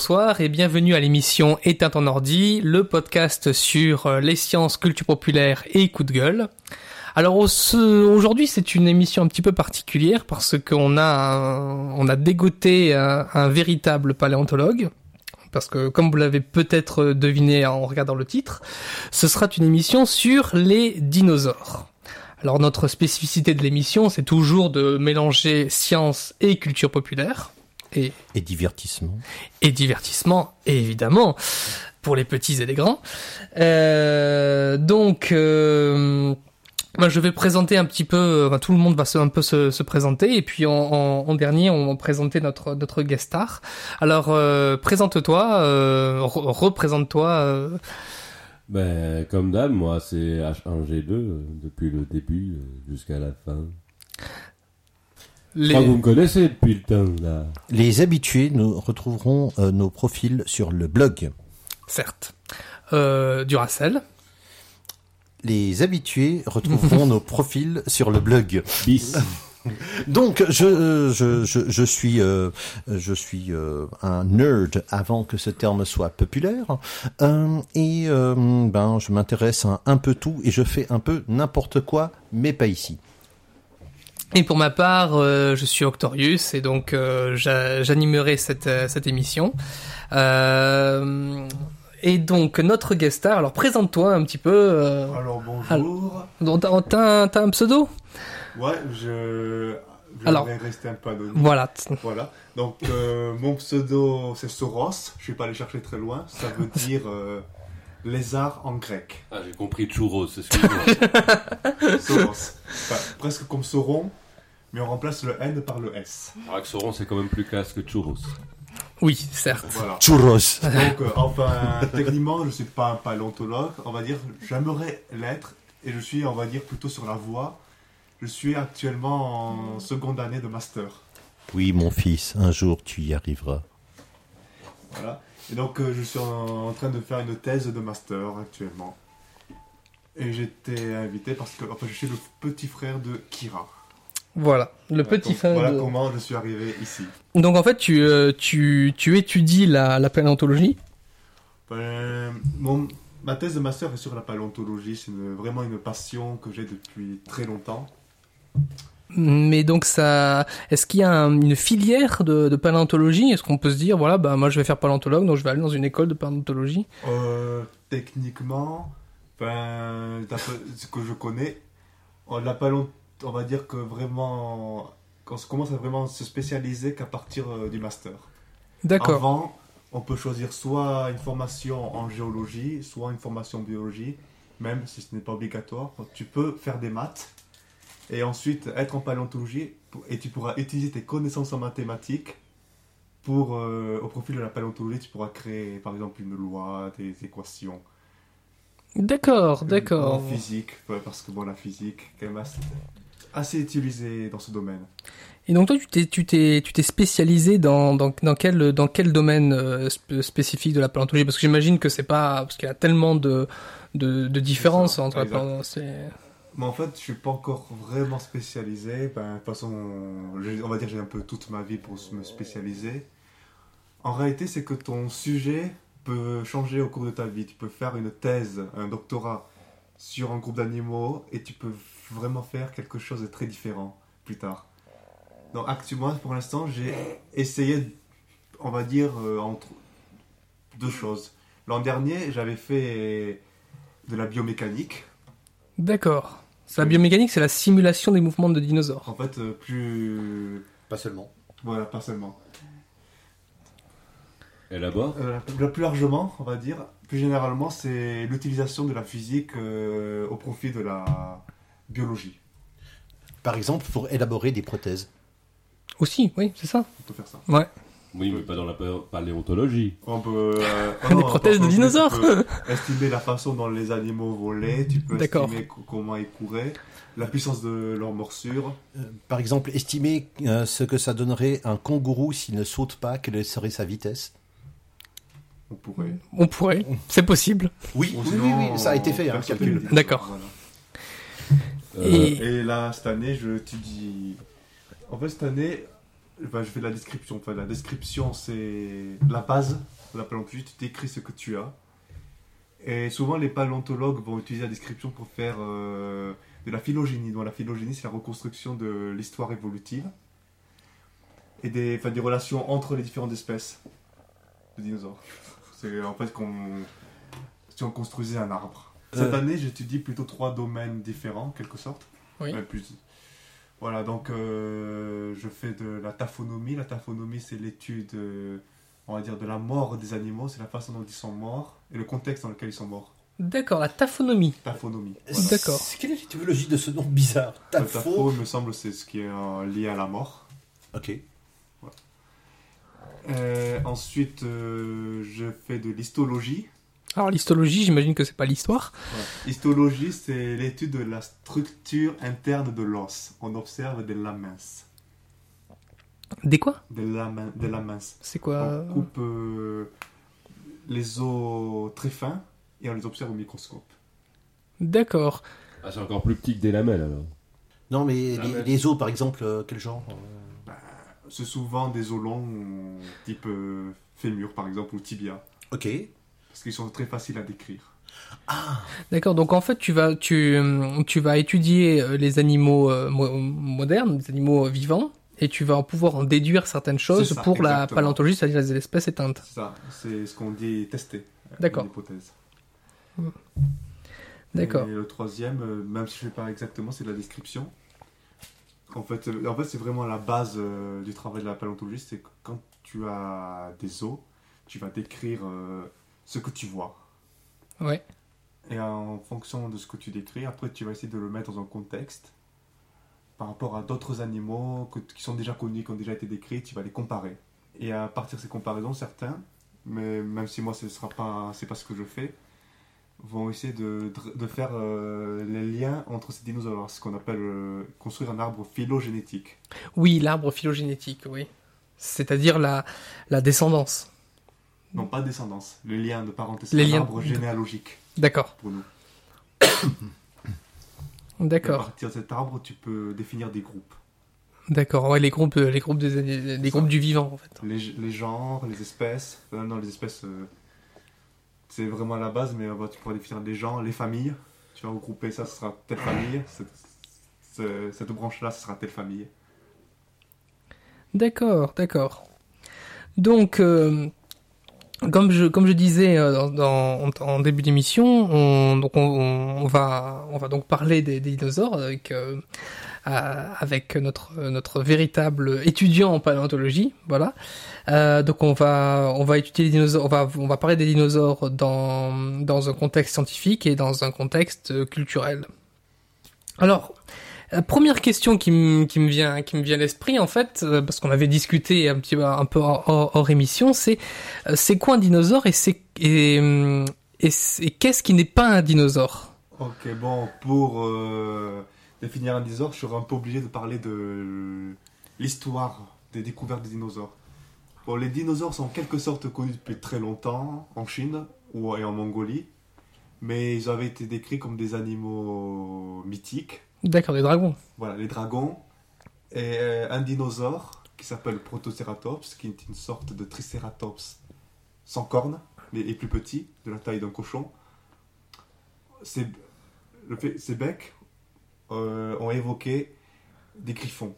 bonsoir et bienvenue à l'émission Éteint en ordi, le podcast sur euh, les sciences, culture populaire et coup de gueule. Alors aujourd'hui c'est une émission un petit peu particulière parce qu'on a on a dégoté un, véritable paléontologue parce que comme vous l'avez peut-être deviné en regardant le titre, ce sera une émission sur les dinosaures. Alors notre spécificité de l'émission, c'est toujours de mélanger science et culture populaire. Et, et divertissement. Et divertissement, évidemment, pour les petits et les grands. Euh, donc, euh, je vais présenter un petit peu, enfin, tout le monde va se, un peu se, se présenter, et puis en, en, dernier, on va présenter notre, notre guest star. Alors, euh, présente-toi, euh, représente-toi. Euh, ben, comme d'hab, moi, c'est H1G2 euh, depuis le début euh, jusqu'à la fin. Les... vous me connaissez depuis le temps, là. Les habitués, nous retrouverons euh, nos profils sur le blog. Certes. Euh, Duracell. Les habitués retrouveront nos profils sur le blog. Bis. Donc je je, je, je suis euh, je suis euh, un nerd avant que ce terme soit populaire euh, et ben je m'intéresse à un peu tout et je fais un peu n'importe quoi mais pas ici. Et pour ma part, je suis Octorius et donc j'animerai cette cette émission. Et donc notre guest star, alors présente-toi un petit peu. Alors bonjour. T'as un, un pseudo? Ouais, je, je Alors, vais rester un peu anonyme. Voilà. Voilà. Donc, euh, mon pseudo, c'est Soros. Je vais pas aller chercher très loin. Ça veut dire euh, lézard en grec. Ah, j'ai compris churros, excuse-moi. Soros. presque comme Sauron, mais on remplace le N par le S. Sauron, c'est quand même plus classe que churros. Oui, certes. Voilà. Churros. Donc, euh, enfin, techniquement, je suis pas un paléontologue. On va dire, j'aimerais l'être. Et je suis, on va dire, plutôt sur la voie je suis actuellement en seconde année de master. Oui, mon fils, un jour tu y arriveras. Voilà. Et donc, euh, je suis en, train de faire une thèse de master actuellement. Et j'étais invité parce que enfin, je suis le petit frère de Kira. Voilà, le petit frère. Voilà comment je suis arrivé ici. Donc en fait, tu, euh, tu, tu étudies la, la paléontologie ben, mon, Ma thèse de master est sur la paléontologie. C'est vraiment une passion que j'ai depuis très longtemps. Mais donc ça, est-ce qu'il y a une filière de, paléontologie? Est-ce qu'on peut se dire voilà, bah moi je vais faire paléontologue, donc je vais aller dans une école de paléontologie? Euh, Techniquement, ben, ce que je connais, la on va dire que vraiment, on commence à vraiment se spécialiser qu'à partir euh, du master. D'accord. Avant, on peut choisir soit une formation en géologie, soit une formation en biologie, même si ce n'est pas obligatoire. Tu peux faire des maths et ensuite être en paléontologie et tu pourras utiliser tes connaissances en mathématiques pour, euh, au profil de la paléontologie, tu pourras créer par exemple une loi, des équations. D'accord, d'accord. En physique, parce que bon, la physique, quand même assez, utilisée dans ce domaine. Et donc toi, tu t'es, tu t'es, tu t'es spécialisé dans, dans, dans, quel, dans quel domaine euh, spécifique de la paléontologie Parce que j'imagine que c'est pas parce qu'il y a tellement de, de, de différences entre la paléontologie. Mais en fait, je suis pas encore vraiment spécialisé. Ben, de toute façon, on va dire j'ai un peu toute ma vie pour me spécialiser. En réalité, c'est que ton sujet peut changer au cours de ta vie. Tu peux faire une thèse, un doctorat sur un groupe d'animaux et tu peux vraiment faire quelque chose de très différent plus tard. Donc actuellement, pour l'instant, j'ai essayé, on va dire, euh, entre deux choses. L'an dernier, j'avais fait de la biomécanique. D'accord. La biomécanique, c'est la simulation des mouvements de dinosaures. En fait, euh, plus. Pas seulement. Voilà, pas seulement. Et là-bas euh, Plus largement, on va dire, plus généralement, c'est l'utilisation de la physique euh, au profit de la biologie. Par exemple, pour élaborer des prothèses. Aussi, oui, c'est ça. On peut faire ça. Ouais. Oui, mais pas dans la paléontologie. On peut. Euh, Des prothèses de dinosaures estimer la façon dont les animaux volaient, tu peux estimer comment ils couraient, la puissance de leur morsure. Euh, par exemple, estimer euh, ce que ça donnerait un kangourou s'il ne saute pas, quelle serait sa vitesse? On pourrait. On pourrait, c'est possible. Oui, oui, oui, ça a été fait, hein, calcul. D'accord. Et... Et là, cette année, je dis. En fait, cette année, je fais la description. Enfin, la description, c'est la base de la paléontologie. Tu décris ce que tu as. Et souvent, les paléontologues vont utiliser la description pour faire euh, de la phylogénie. Donc, la phylogénie, c'est la reconstruction de l'histoire évolutive et des, enfin, des relations entre les différentes espèces de dinosaures. C'est en fait qu'on, si on construisait un arbre. Cette Euh. année, j'étudie plutôt trois domaines différents, en quelque sorte. Oui. Ouais, plus- Voilà, donc euh, je fais de la taphonomie. La taphonomie, c'est l'étude, euh, on va dire, de la mort des animaux. C'est la façon dont ils sont morts et le contexte dans lequel ils sont morts. D'accord, la taphonomie. Taphonomie. D'accord. C'est- Quelle est l'étymologie de ce nom bizarre? Le Tafo tapho, il me semble, c'est ce qui est euh, lié à la mort. Ok. Euh, ensuite, euh, je fais de l'histologie. Alors l'histologie, j'imagine que c'est pas l'histoire. Histologie, c'est l'étude de la structure interne de l'os. On observe des lamins. Des quoi? Des lamins. Des lamins. C'est quoi? On coupe euh, les os très fins et on les observe au microscope. D'accord. Ah, c'est encore plus petit que des lamelles alors. Non, mais les, ouais. les os, par exemple, quel genre? euh, C'est souvent des os longs, type euh, fémur par exemple, ou tibia. Ok. Parce qu'ils sont très faciles à décrire. Ah, D'accord. Donc en fait, tu vas tu tu vas étudier euh, les animaux euh, mo- modernes, les animaux vivants, et tu vas pouvoir en déduire certaines choses ça, pour la paléontologie, c'est-à-dire les espèces éteintes. C'est ça, c'est ce qu'on dit tester. D'accord. une hypothèse. D'accord. Et le troisième, même si je ne sais pas exactement, c'est de la description. En fait, euh, en fait c'est vraiment la base euh, du travail de la paléontologie, c'est que quand tu as des os, tu vas décrire euh, ce que tu vois. Ouais. Et en fonction de ce que tu décris, après tu vas essayer de le mettre dans un contexte par rapport à d'autres animaux que- qui sont déjà connus, qui ont déjà été décrits, tu vas les comparer. Et à partir de ces comparaisons, certains, mais même si moi ce sera pas, c'est pas ce que je fais, vont essayer de, de faire euh, les liens entre ces dinosaures, ce qu'on appelle euh, construire un arbre phylogénétique. Oui, l'arbre phylogénétique, oui. C'est-à-dire la la descendance. Non, pas descendance, le lien de parenté, Les c'est un liens- arbre généalogique D'accord. pour nous. Et à D'accord. partir de cet arbre, tu peux définir des groupes. D'accord. Ouais, les groupes euh, les groupes des les groupes du vivant en fait. Les, les genres, les espèces. euh, non, les espèces, c'est vraiment la base, mais euh, bah, tu pourras définir les genres, les familles. Tu vas regrouper ça, ce sera telle famille. Cette, ce- cette branche-là, ce sera telle famille. D'accord, d'accord. Donc, euh, comme je disais euh, en, début d'émission, on, on, va on va donc parler des, dinosaures avec avec notre notre véritable étudiant en paléontologie, voilà. Euh, donc on va on va étudier les dinosaures, on va on va parler des dinosaures dans dans un contexte scientifique et dans un contexte culturel. Alors, la première question qui me qui vient qui me vient à l'esprit en fait, euh, parce qu'on avait discuté un petit un peu hors, émission, c'est euh, c'est quoi un dinosaure et c'est et et, qu'est-ce qui n'est pas un dinosaure? Ok, bon, pour définir un dinosaure, je serais un peu obligé de parler de l'histoire des découvertes des dinosaures. Bon, les dinosaures sont en quelque sorte connus depuis très longtemps en Chine ou et en Mongolie, mais ils avaient été décrits comme des animaux mythiques. D'accord, des dragons. Voilà, les dragons. Et euh, un dinosaure qui s'appelle Protoceratops, qui est une sorte de Triceratops sans cornes, mais est plus petit, de la taille d'un cochon. Ses, le fait- ses becs euh, ont évoqué des griffons.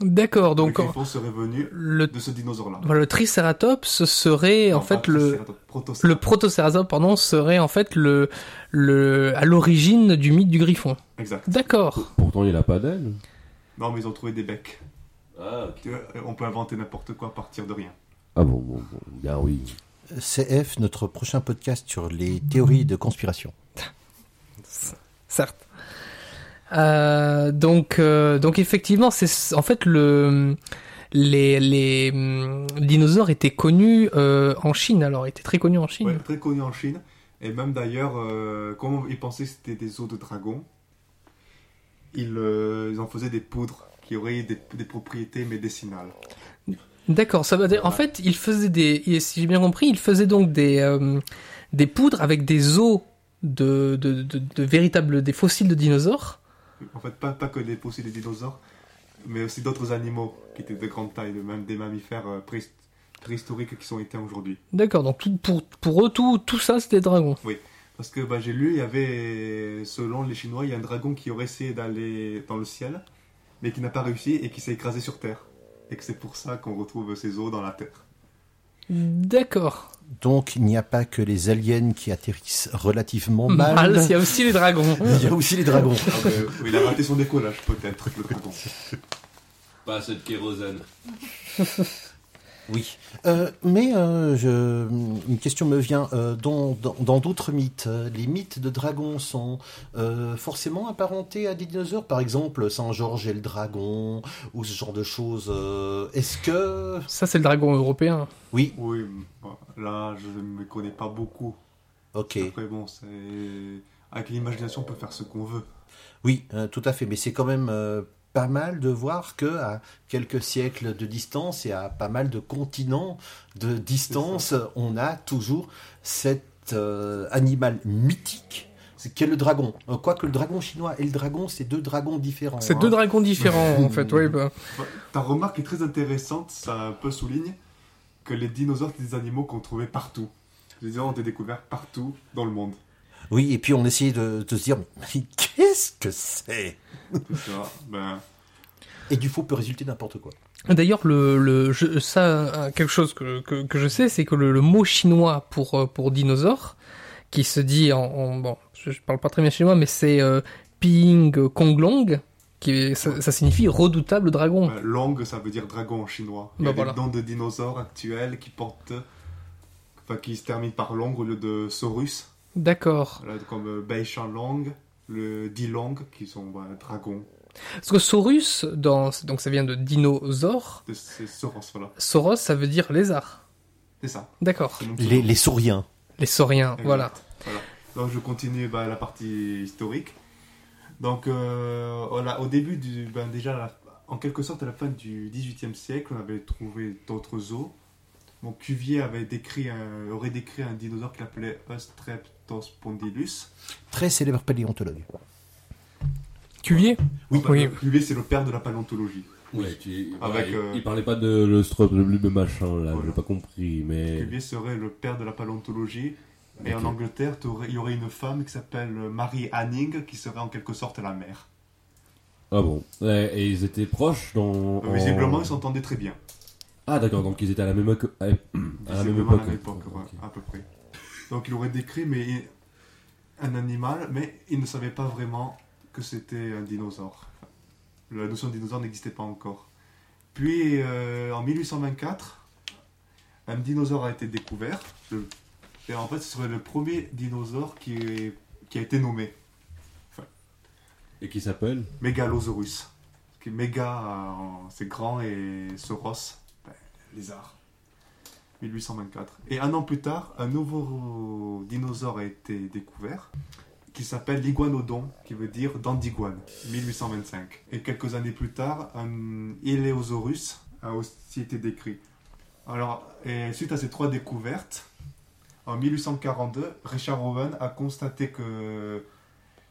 D'accord, donc le griffon serait venu le de ce dinosaure-là. voilà, le Triceratops serait en fait le Protoceratops. le Protocératops pardon serait en fait le le à l'origine du mythe du griffon. Exact. D'accord. Pourtant, il a pas d'aile. Non, mais ils ont trouvé des becs. Ah, On peut inventer n'importe quoi à partir de rien. Ah bon, bon, bon, bien oui. CF, notre prochain podcast sur les théories de conspiration. certes. Euh, donc, euh, donc effectivement, c'est en fait le les les hum, dinosaures étaient connus euh, en Chine. Alors, étaient très connus en Chine. Ouais, très connu en Chine. Et même d'ailleurs, comme ils pensaient que c'était des os de dragon, ils, ils en faisaient des poudres qui auraient des, des propriétés médicinales. D'accord. Ça veut dire, en fait, ils faisaient des, si j'ai bien compris, ils faisaient donc des des poudres avec des os de de, de, de véritables des fossiles de dinosaures. En fait, pas, pas que des fossiles des dinosaures. mais aussi d'autres animaux qui étaient de grande taille, même des mammifères euh, préhist- préhistoriques qui sont éteints aujourd'hui. D'accord, donc tout, pour, pour eux, tout, tout ça, c'était des dragons. Parce que bah, j'ai lu, il y avait, selon les Chinois, il y a un dragon qui aurait essayé d'aller dans le ciel, mais qui n'a pas réussi et qui s'est écrasé sur Terre. Et que c'est pour ça qu'on retrouve ces os dans la Terre. D'accord. Donc, il n'y a pas que les aliens qui atterrissent relativement mal. Mal, il y a aussi les dragons. Il y a aussi les dragons. Euh, il a raté son décollage, peut-être, le dragon. Pas assez de kérosène. Oui. Euh, mais euh, je, une question me vient. Euh, dans dans- dans d'autres mythes, les mythes de dragons sont euh, forcément apparentés à des dinosaures. Par exemple, Saint-Georges et le dragon, ou ce genre de choses. euh, Est-ce que... Ça, c'est le dragon européen. Oui, Oui, bon, là, je ne me connais pas beaucoup. ok. Après, bon, c'est... Avec l'imagination, on peut faire ce qu'on veut. Oui, euh, tout à fait. Mais c'est quand même euh, pas mal de voir que à quelques siècles de distance et à pas mal de continents de distance, on a toujours cet euh, animal mythique. c'est- Qu'est le dragon? Euh, Quoique le dragon chinois et le dragon, c'est deux dragons différents. C'est hein. deux dragons différents, en fait. Oui, bah. Ta remarque est très intéressante, ça un peu souligne que les dinosaures, c'est des animaux qu'on trouvait partout. Les dinosaures ont été découverts partout dans le monde. Oui, et puis on essayait de, de se dire, mais qu'est-ce que c'est? Tout ça, ben, Et du faux peut résulter n'importe quoi. D'ailleurs, le, le, je- ça, quelque chose que, que, que je sais, c'est que le, le mot chinois pour, euh, pour dinosaure, qui se dit en, en- bon, je, je parle pas très bien chinois, mais c'est euh, Ping Konglong, qui est- ça, ça signifie redoutable dragon. ben, Long, ça veut dire dragon en chinois. Il y Bah, a voilà. des noms de dinosaures actuels qui portent. Enfin, qui se terminent par long au lieu de Saurus. D'accord. Voilà, comme euh, Beishan Long, le Dilong, qui sont ben, dragons. Parce que Saurus, dans, donc ça vient de dinosaure. C'est Sauros, voilà. Sauros, ça veut dire lézard. C'est ça. D'accord. Les, sauriens. Les sauriens, Exact. voilà. Voilà. Donc je continue bah, la partie historique. Donc euh, voilà, au début du, ben, déjà la- en quelque sorte à la fin du XVIIIe siècle, on avait trouvé d'autres os. Mon Cuvier avait décrit un- aurait décrit un dinosaure qu'il appelait Très célèbre paléontologue. Cuvier Oui. Oui. Cuvier c'est le père de la paléontologie. Tu- Avec, il- euh, il, parlait pas de le le machin là, Voilà. j'ai pas compris, mais. Cuvier serait le père de la paléontologie. Et en. Angleterre, il y aurait une femme qui s'appelle Mary Anning, qui serait en quelque sorte la mère. Ah bon. Et ils étaient proches dans. en- Visiblement, ils s'entendaient très bien. Ah d'accord, donc ils étaient à la même, éco- à, à la même Visiblement, époque. à la même époque, ouais, à peu près. Donc il aurait décrit mais un animal, mais il ne savait pas vraiment que c'était un dinosaure. La notion de dinosaure n'existait pas encore. Puis euh, en 1824, un dinosaure a été découvert. Et en fait, ce serait le premier dinosaure qui, est- qui a été nommé Et qui s'appelle Megalosaurus. Qui est méga, euh, c'est grand, et Sauros, ben, lézard. 1824. Et un an plus tard, un nouveau dinosaure a été découvert qui s'appelle l'iguanodon, qui veut dire dent d'iguane, 1825. Et quelques années plus tard, un Iléosaurus a aussi été décrit. Alors, suite à ces trois découvertes, en 1842, Richard Owen a constaté que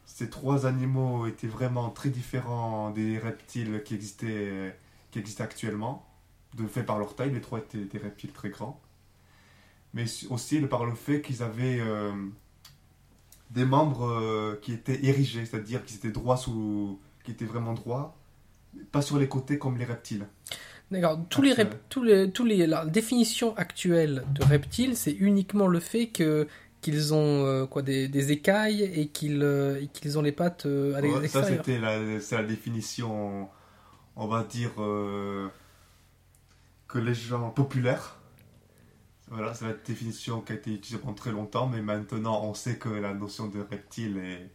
ces trois animaux étaient vraiment très différents des reptiles qui existaient, qui existaient actuellement, de fait par leur taille, les trois étaient des reptiles très grands, mais aussi par le fait qu'ils avaient euh, des membres euh, qui étaient érigés, c'est-à-dire qu'ils étaient droits sous, qui étaient vraiment droits, pas sur les côtés comme les reptiles. D'accord. Tous les, rep- tous les, tous les, la définition actuelle de reptile, c'est uniquement le fait que qu'ils ont euh, quoi des, des écailles et qu'ils euh, qu'ils ont les pattes euh, à Ouais, ça, c'était la, c'est la définition, on va dire, que les gens populaires. Voilà, c'est la définition qui a été utilisée pendant très longtemps, mais maintenant on sait que la notion de reptile est.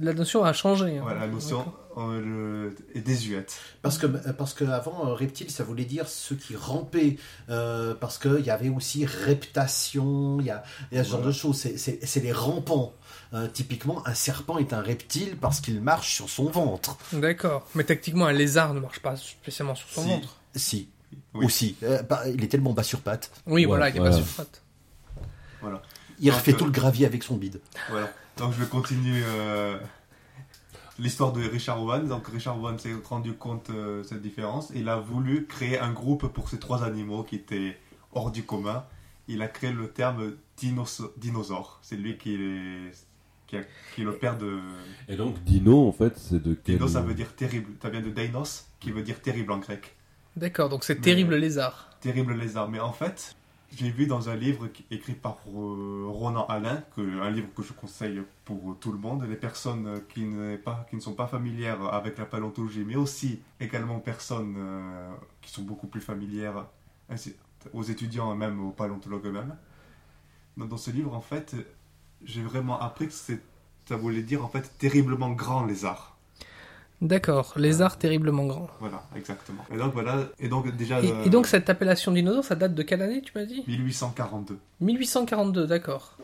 La notion a changé. hein. Voilà, la notion euh, le- est désuète. Parce que parce que avant euh, reptile ça voulait dire ceux qui rampaient euh, parce que il y avait aussi reptation il y a, il y a ce genre de choses c'est les rampants Euh, typiquement un serpent est un reptile parce qu'il marche sur son ventre D'accord. Mais techniquement, un lézard ne marche pas spécialement sur son Si. ventre. si Oui. aussi Euh, bah, il est tellement bas sur pattes Oui, voilà, il est voilà. pas sur pattes. il Donc, refait euh, tout le gravier avec son bide Voilà. Donc je continue. euh, l'histoire de Richard Owen. Donc Richard Owen s'est rendu compte de cette différence. Il a voulu créer un groupe pour ces trois animaux qui étaient hors du commun. Il a créé le terme dinos- dinosaure. C'est lui qui est, qui, a- qui est le père de... Et donc, dino, en fait, c'est de quel... Dino, ça veut dire terrible. Ça vient de Dainos, qui veut dire terrible en grec. D'accord, donc c'est Mais- terrible lézard. Terrible lézard. Mais en fait, j'ai vu dans un livre écrit par euh, Ronan Alain, que, un livre que je conseille pour tout le monde, les personnes euh, qui, n'est pas, qui ne sont pas familières avec la paléontologie, mais aussi également personnes euh, qui sont beaucoup plus familières ainsi- aux étudiants même aux paléontologues eux-mêmes. Dans, ce livre, en fait, j'ai vraiment appris que ça voulait dire en fait terriblement grand lézard. D'accord, lézard terriblement grand. Voilà, exactement. Et donc voilà, et donc déjà... Et, euh, et donc cette appellation dinosaure, ça date de quelle année, tu m'as dit? 1842. 1842, d'accord.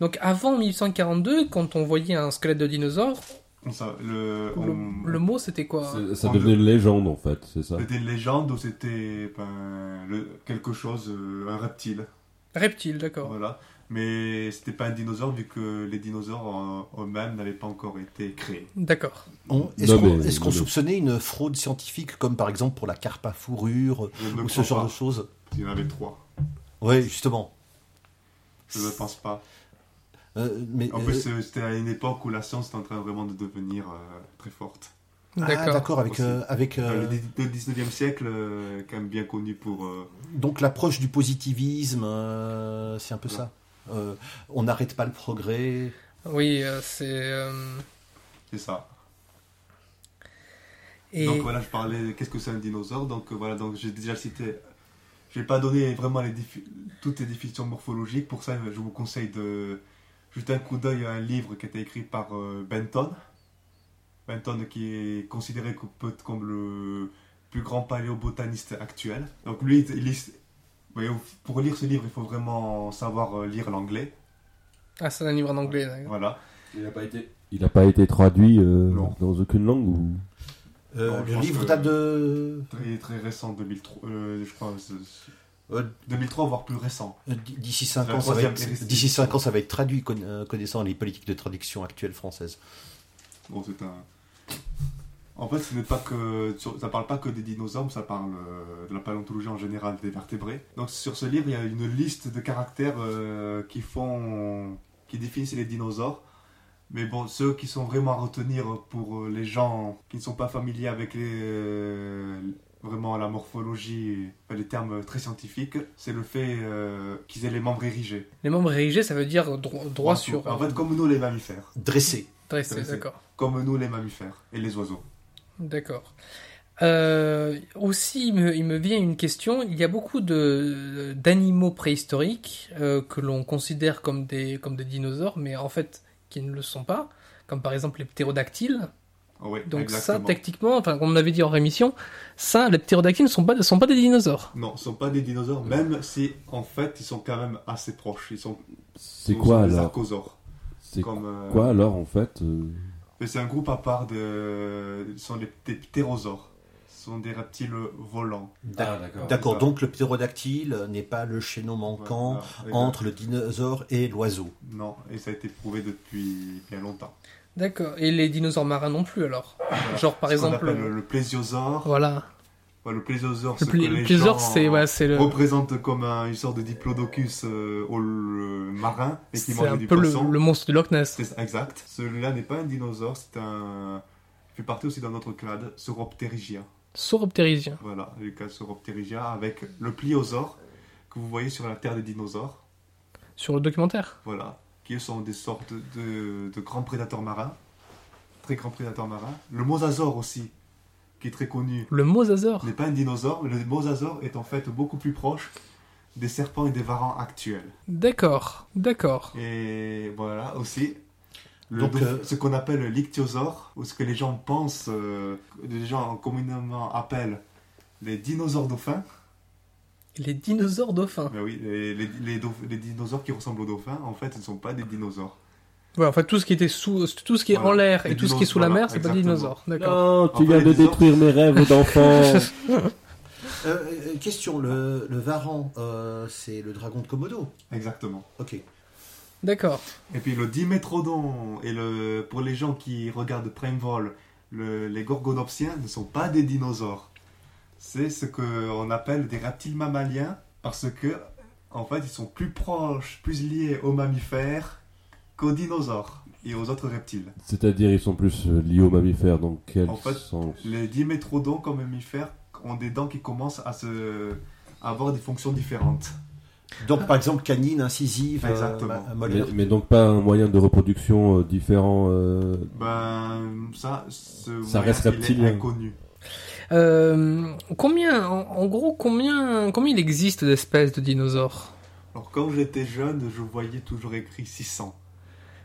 Donc avant 1842, quand on voyait un squelette de dinosaure, On sa- le, le, on- le mot c'était quoi? Ça En devenait une légende, en fait, c'est ça? C'était une légende où c'était ben, quelque chose, euh, un reptile. Reptile, d'accord. Voilà. Mais c'était pas un dinosaure vu que les dinosaures euh, eux-mêmes n'avaient pas encore été créés. D'accord. On- Est-ce Non, qu'on mais- est-ce qu'on non, mais- soupçonnait une fraude scientifique, comme par exemple pour la carpe à fourrure ou ce genre pas. de choses Il y en avait trois. Oui, justement. Je ne pense pas. Euh, mais, En plus, euh, c'était à une époque où la science était en train vraiment de devenir euh, très forte. ah, D'accord. avec, euh, avec euh, Euh, le, dix- le 19e siècle, euh, quand même bien connu pour. euh, donc l'approche du positivisme, euh, c'est un peu ça. Euh, on n'arrête pas le progrès. Oui, euh, c'est. euh, c'est ça. Et Donc voilà, je parlais, qu'est-ce que c'est un dinosaure Donc euh, voilà, donc j'ai déjà cité, je vais pas donner vraiment les défi- toutes les définitions morphologiques, pour ça je vous conseille de jeter un coup d'œil à un livre qui a été écrit par euh, Benton. Benton qui est considéré comme le plus grand paléobotaniste actuel. Donc lui, il mais pour lire ce livre, il faut vraiment savoir euh, lire l'anglais. ah, c'est un livre en anglais. d'accord. Voilà. Il n'a pas été... Il a pas été traduit euh, dans aucune langue ou... Euh, le livre date de Très, très récent, 2003, euh, je crois, c'est- c'est- euh, 2003 voire plus récent. d'ici 5 La ans, ça va troisième être série. d'ici cinq ans, ça va être traduit conna- connaissant les politiques de traduction actuelles françaises. Bon, c'est un. En fait, ce n'est pas que sur- ça parle pas que des dinosaures, mais ça parle euh, de la paléontologie en général, des vertébrés. Donc sur ce livre, il y a une liste de caractères euh, qui font, qui définissent les dinosaures. Mais bon, ceux qui sont vraiment à retenir pour euh, les gens qui ne sont pas familiers avec les, euh, vraiment la morphologie, les termes très scientifiques, c'est le fait euh, qu'ils aient les membres érigés. Les membres érigés, ça veut dire dro- droit sur. En fait, comme nous les mammifères. Dressé. dressé, dressé. d'accord. Comme nous les mammifères et les oiseaux. D'accord. Euh, aussi, il me, il me vient une question. Il y a beaucoup de d'animaux préhistoriques euh, que l'on considère comme des comme des dinosaures, mais en fait qui ne le sont pas, comme par exemple les ptérodactyles. Oui, Donc ça, techniquement, enfin, comme on avait dit en rémission, ça, les ptérodactyles ne sont pas ne sont pas des dinosaures. Non, ce sont pas des dinosaures, même si en fait ils sont quand même assez proches. Ils sont, C'est quoi sont alors? archosaures. C'est Comme, euh, quoi alors en fait euh, mais C'est un groupe à part de. Ce sont les, des ptérosaures. Ce sont des reptiles volants. Ah, d'accord. Donc le ptérodactyle n'est pas le chaînon manquant Voilà, entre le dinosaure et l'oiseau. Non, et ça a été prouvé depuis bien longtemps. D'accord. Et les dinosaures marins non plus alors? Voilà. Genre par Ce qu'on exemple. appelle le, le plésiosaure. Voilà. Le plésiosaure, Le, le plésiosaure, c'est ouais, c'est le. représentent comme un- une sorte de diplodocus euh, au le marin et qui C'est mange un du peu le, poisson. le monstre du Loch Ness. C'est exact. Celui-là n'est pas un dinosaure, c'est un. Il fait partie aussi dans notre clade, Sauropterygia. Sauroptérisien. Voilà, le cas Sauropterygia avec le pliosaure que vous voyez sur la terre des dinosaures. Sur le documentaire. Voilà, qui sont des sortes de, de grands prédateurs marins, très grands prédateurs marins. Le mosasaure aussi, qui est très connu, Le mosasaure. n'est pas un dinosaure, mais le mosasaure est en fait beaucoup plus proche des serpents et des varans actuels. D'accord. D'accord. Et voilà aussi. Le Donc, euh, ce qu'on appelle le lictiosaure, ou ce que les gens pensent, euh, les gens communément appellent les dinosaures dauphins. Les dinosaures dauphins. Ben oui, les, les- les dauph- les dinosaures qui ressemblent aux dauphins, en fait, ce ne sont pas des dinosaures. Ouais, en fait, tout ce qui était sous, tout ce qui est Voilà. en l'air et tout ce qui est sous la mer, c'est pas des dinosaures. D'accord. Non, tu Enfin, viens de détruire mes rêves d'enfant. Euh, euh, question, le, le varan, euh, c'est le dragon de Komodo. Exactement. Ok. D'accord. Et puis le dimétrodon, et le, pour les gens qui regardent Prime Vol, le- les gorgonopsiens ne sont pas des dinosaures. C'est ce qu'on appelle des reptiles mammaliens parce que, en fait, ils sont plus proches, plus liés aux mammifères qu'aux dinosaures et aux autres reptiles. C'est-à-dire, ils sont plus euh, liés aux mammifères, donc quel En fait, sens Les dimétrodons, comme mammifères, ont des dents qui commencent à, se, à avoir des fonctions différentes. Donc, par exemple, canine, incisive, euh, Exactement. ma- mais, donc pas un moyen de reproduction euh, différent euh, Ben, ça, ce Ça moyen, reste il est reptilien. inconnu. Euh, combien, en, en gros, combien, combien il existe d'espèces de dinosaures? Alors quand j'étais jeune, je voyais toujours écrit 600.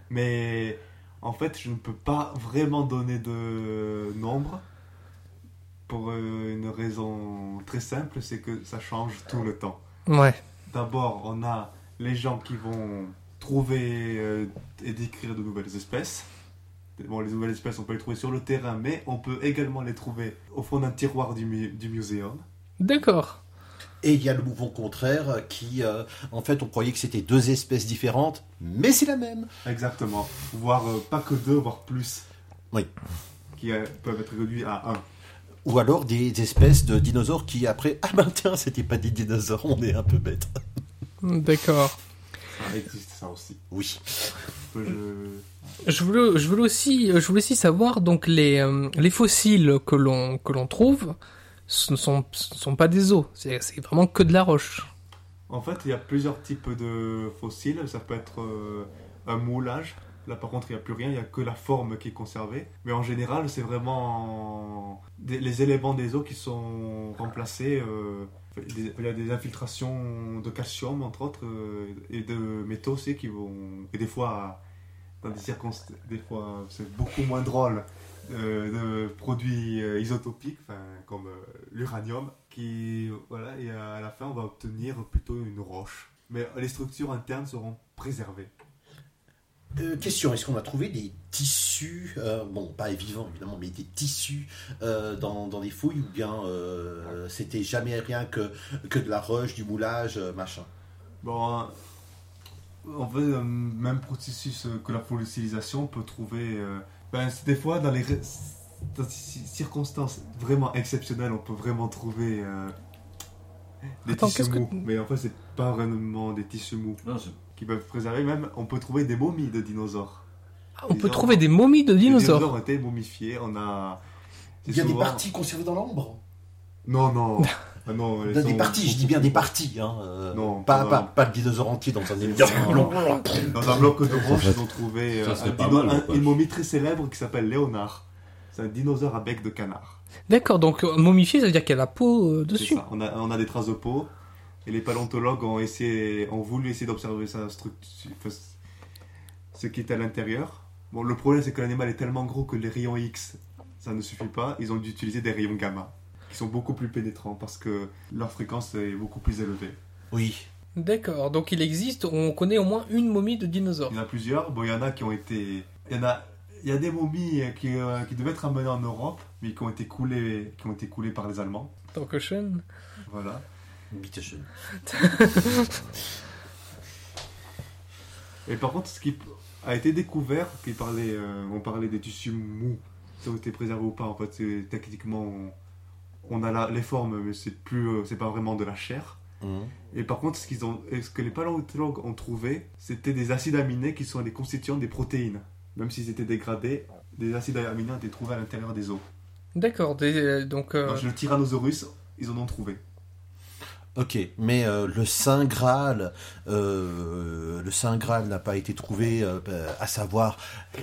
Mais en fait, je ne peux pas vraiment donner de nombre pour euh, une raison très simple, c'est que ça change tout le temps. Ouais. D'abord, on a les gens qui vont trouver euh, et décrire de nouvelles espèces. Bon, les nouvelles espèces, on peut les trouver sur le terrain, mais on peut également les trouver au fond d'un tiroir du, mu- du muséum. D'accord. Et il y a le mouvement contraire qui, euh, en fait, on croyait que c'était deux espèces différentes, mais c'est la même. Exactement. Voire euh, pas que deux, voire plus. Oui. Qui euh, peuvent être réduits à un. Ou alors des espèces de dinosaures qui, après, ah ben tiens, c'était pas des dinosaures, on est un peu bête. D'accord. Ça existe, ça aussi. Oui. Je- Je voulais, je voulais aussi, je voulais aussi savoir donc les, euh, les fossiles que l'on que l'on trouve, ce ne sont, pas des os, c'est vraiment que de la roche. En fait, il y a plusieurs types de fossiles. Ça peut être euh, un moulage. Là, par contre, il n'y a plus rien. Il n'y a que la forme qui est conservée. Mais en général, c'est vraiment les éléments des os qui sont remplacés. euh, il y a des infiltrations de calcium, entre autres, euh, et de métaux aussi qui vont. Et des fois, dans des circonstances, des fois, c'est beaucoup moins drôle. Euh, de produits euh, isotopiques, comme euh, l'uranium, qui, voilà, et à la fin, on va obtenir plutôt une roche. Mais les structures internes seront préservées. Euh, question, est-ce qu'on a trouvé des tissus, euh, bon, pas vivants évidemment, mais des tissus euh, dans, dans des fouilles ou bien c'était jamais rien que, que de la roche, du moulage, machin? Bon, en fait, le même processus que la fossilisation, on peut trouver. Ben, c'est des fois, dans les dans circonstances vraiment exceptionnelles, on peut vraiment trouver euh, des Attends, tissus que- mous. Mais en fait, c'est pas vraiment des tissus mous Non, qui peuvent préserver. Même, on peut trouver des momies de dinosaures. Ah, on peut trouver des momies de Les dinosaures. dinosaures ont été momifiés. On a. Il y a des parties conservées dans l'ombre Non, non. Ah non, Des sont parties, je dis bien des parties, hein, euh, Non, pas, pas, pas le dinosaure entier dans un énorme blanc. Dans un bloc de roche, serait- ils ont trouvé ça euh, un pas dino- mal, un- n'empêche. une momie très célèbre qui s'appelle Léonard. C'est un dinosaure à bec de canard. D'accord, donc euh, momifié, ça veut dire qu'il y a la peau euh, dessus. ça. On a, on a des traces de peau. Et les paléontologues ont, essayé, ont voulu essayer d'observer sa structure, enfin, ce qui est à l'intérieur. Bon, le problème, c'est que l'animal est tellement gros que les rayons X, ça ne suffit pas. Ils ont dû utiliser des rayons gamma, qui sont beaucoup plus pénétrants parce que leur fréquence est beaucoup plus élevée. Oui. D'accord, donc il existe, on connaît au moins une momie de dinosaure. Il y en a plusieurs. Bon, il y en a qui ont été. Il y en a. Il y a des momies qui, euh, qui devaient être amenées en Europe, mais qui ont été coulées, qui ont été coulées par les Allemands. Chaîne. Voilà. Bitteschön. Et par contre, ce qui a été découvert, qui parlait, euh, on parlait des tissus mous, qui ont été préservés ou pas. En fait, c'est techniquement, on, on a la- les formes, mais c'est plus, euh, c'est pas vraiment de la chair. Mhm. Et par contre, ce, qu'ils ont, et ce que les paléontologues ont trouvé, c'était des acides aminés qui sont les constituants des protéines. Même s'ils étaient dégradés, des acides aminés ont été trouvés à l'intérieur des os. D'accord, des- euh, donc euh, Donc, le Tyrannosaurus, ils en ont trouvé. Ok, mais euh, le Saint Graal, euh, le Saint Graal n'a pas été trouvé, euh, à savoir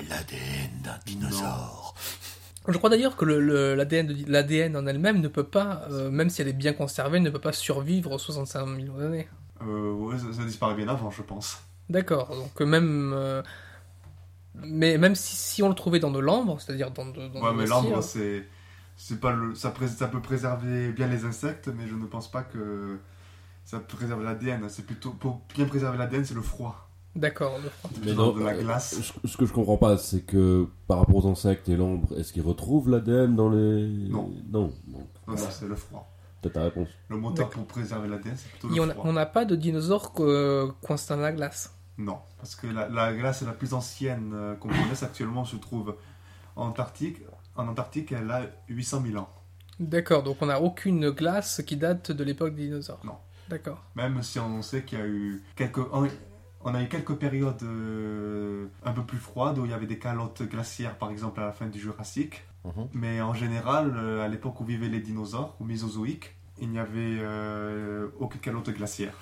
l'ADN d'un dinosaure. Je crois d'ailleurs que le- le- l'ADN en elle-même ne peut pas, euh, même si elle est bien conservée, ne peut pas survivre 65 millions d'années. Euh, ouais, ça, ça disparaît bien avant, je pense. D'accord, donc euh, même, euh, mais même si, si on le trouvait dans de l'ambre, c'est-à-dire dans de, dans Ouais, de mais la l'ambre, c'est. C'est pas le, ça, pré- ça peut préserver bien les insectes, mais je ne pense pas que ça préserve l'ADN. C'est plutôt pour bien préserver l'ADN, c'est le froid. D'accord. Mais non, de la euh, glace. ce- Ce que je comprends pas, c'est que par rapport aux insectes et l'ombre, est-ce qu'ils retrouvent l'ADN dans les. Non. Non. Non, non, c'est le froid. t'as ta réponse. Le moteur pour préserver l'ADN, c'est plutôt Et le froid. on n'a pas de dinosaures euh, coincés dans la glace. Non, parce que la, la glace la plus ancienne euh, qu'on connaisse actuellement se trouve en Antarctique. En Antarctique, elle a 800 000 ans. D'accord, donc on n'a aucune glace qui date de l'époque des dinosaures. Non. D'accord. Même si on sait qu'il y a eu quelques... On a eu quelques périodes euh, un peu plus froides où il y avait des calottes glaciaires, par exemple à la fin du Jurassique. Mhm. Mais en général, euh, à l'époque où vivaient les dinosaures, au Mésozoïque, il n'y avait euh, aucune calotte glaciaire.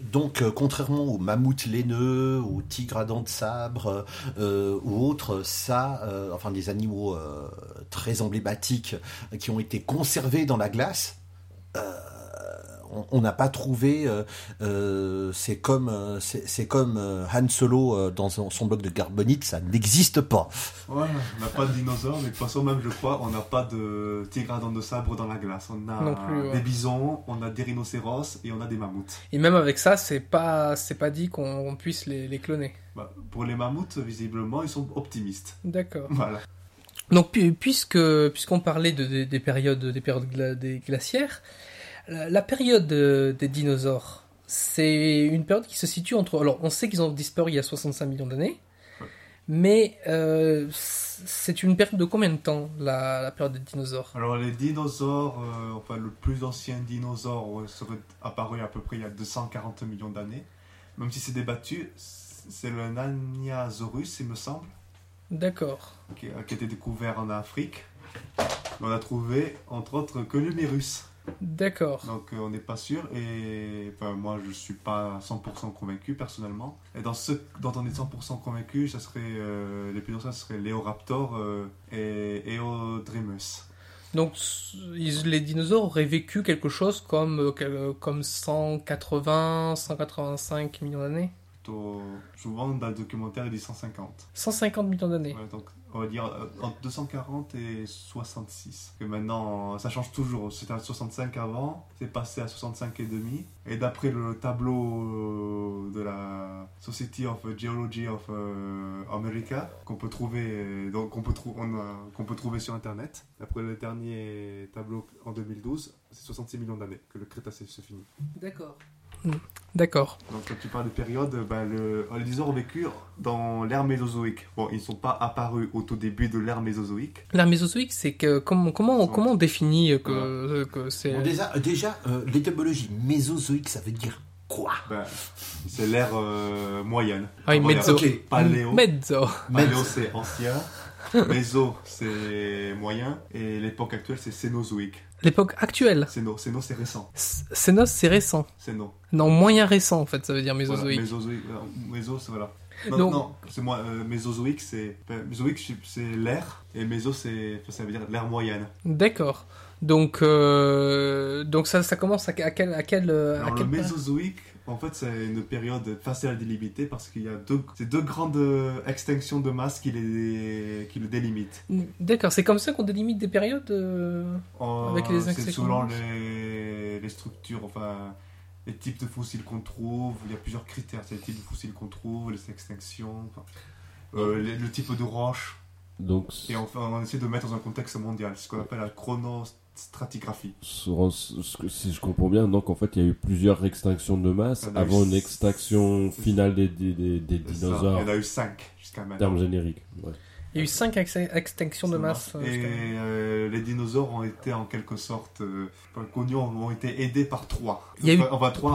Donc, euh, contrairement aux mammouths laineux, aux tigres à dents de sabre euh, ou autres, ça, euh, enfin des animaux très emblématiques qui ont été conservés dans la glace, on- n'a pas trouvé. euh, euh, c'est comme, euh, c'est comme euh, Han Solo euh, dans son, son bloc de carbonite, ça n'existe pas. On n'a pas de dinosaures, mais de toute façon, même je crois, on n'a pas de tigre à dents de sabre dans la glace. On a Non plus, ouais. des bisons, on a des rhinocéros et on a des mammouths. Et même avec ça, c'est pas, c'est pas dit qu'on puisse les, les cloner. Bah, pour les mammouths, visiblement, ils sont optimistes. D'accord. Voilà. Donc pu- puisque puisqu'on parlait de, de- des périodes des périodes gla- des glaciaires, la, la période euh, des dinosaures, c'est une période qui se situe entre. Alors on sait qu'ils ont disparu il y a 65 millions d'années, mais euh, c'est une période de combien de temps la, la période des dinosaures? Alors les dinosaures, euh, enfin le plus ancien dinosaure euh, serait apparu à peu près il y a 240 millions d'années. Même si c'est débattu, c'est le Naniasaurus, il me semble, D'accord. qui, qui a été découvert en Afrique. On a trouvé, entre autres, que l'humérus. D'accord. Donc euh, on n'est pas sûr et enfin, moi je suis pas 100% convaincu personnellement. Et dans ce dont on est 100% convaincu, ça serait euh, les plus ce serait Léoraptor euh, et Eodremus. Donc ils- les dinosaures auraient vécu quelque chose comme euh, quel- comme 180, 185 millions d'années? Plutôt souvent dans le documentaire il dit 150. 150 millions d'années. Ouais, donc on va dire euh, entre 240 et 66. Et maintenant ça change toujours. C'était à 65 avant, c'est passé à 65 et demi. Et d'après le tableau euh, de la Society of Geology of euh, America qu'on peut trouver donc qu'on peut, trou- qu'on peut trouver sur internet. D'après le dernier tableau en 2012, c'est 66 millions d'années que le Crétacé se finit. D'accord. D'accord. Donc quand tu parles de période, le, les dinosaures ont vécu dans l'ère mésozoïque. Bon, ils ne sont pas apparus au tout début de l'ère mésozoïque. L'ère mésozoïque, c'est que comment comment Ouais. comment on définit que, euh, que c'est Bon, déjà, déjà euh, l'étymologie mésozoïque, ça veut dire quoi? Ben, c'est l'ère euh, moyenne. Ah oui, mezzo. dire Ok. Paléo. Mezzo. Paléo, c'est ancien. Méso, c'est moyen. Et l'époque actuelle, c'est cénozoïque. L'époque actuelle. Céno, céno c'est récent. Cénos, c'est récent. Céno. Non, moyen récent en fait, ça veut dire Voilà, mésozoïque. mésozoïque. euh, Méso, c'est voilà. Non, Donc- non, c'est moi. euh, mésozoïque, c'est. mésozoïque, c'est- l'ère. Et méso, c'est. Ça veut dire l'ère moyenne. D'accord. Donc euh, donc ça ça commence à, à quel à quel euh, à le quel Mésozoïque, en fait, c'est une période facile à délimiter parce qu'il y a deux, c'est deux grandes euh, extinctions de masse qui, les, qui le délimitent. D'accord, c'est comme ça qu'on délimite des périodes. euh, En- Avec les c'est selon les, les structures, enfin, les types de fossiles qu'on trouve. Il y a plusieurs critères. C'est les types de fossiles qu'on trouve, les extinctions, enfin, euh, les- le type de roche. Donc, Et enfin, on essaie de mettre dans un contexte mondial, ce qu'on appelle la chronostratigraphie. Que- si je comprends bien, donc en fait, il y a eu plusieurs extinctions de masse Il y en a eu avant une six. extraction finale des, des, dinosaures, Il y en a eu cinq jusqu'à en maintenant. termes génériques. Ouais. Il y a eu cinq ex- extinctions de masse. euh, Et euh, les dinosaures ont été en quelque sorte euh, connus, ont été aidés par trois. Il y a eu- Enfin, trois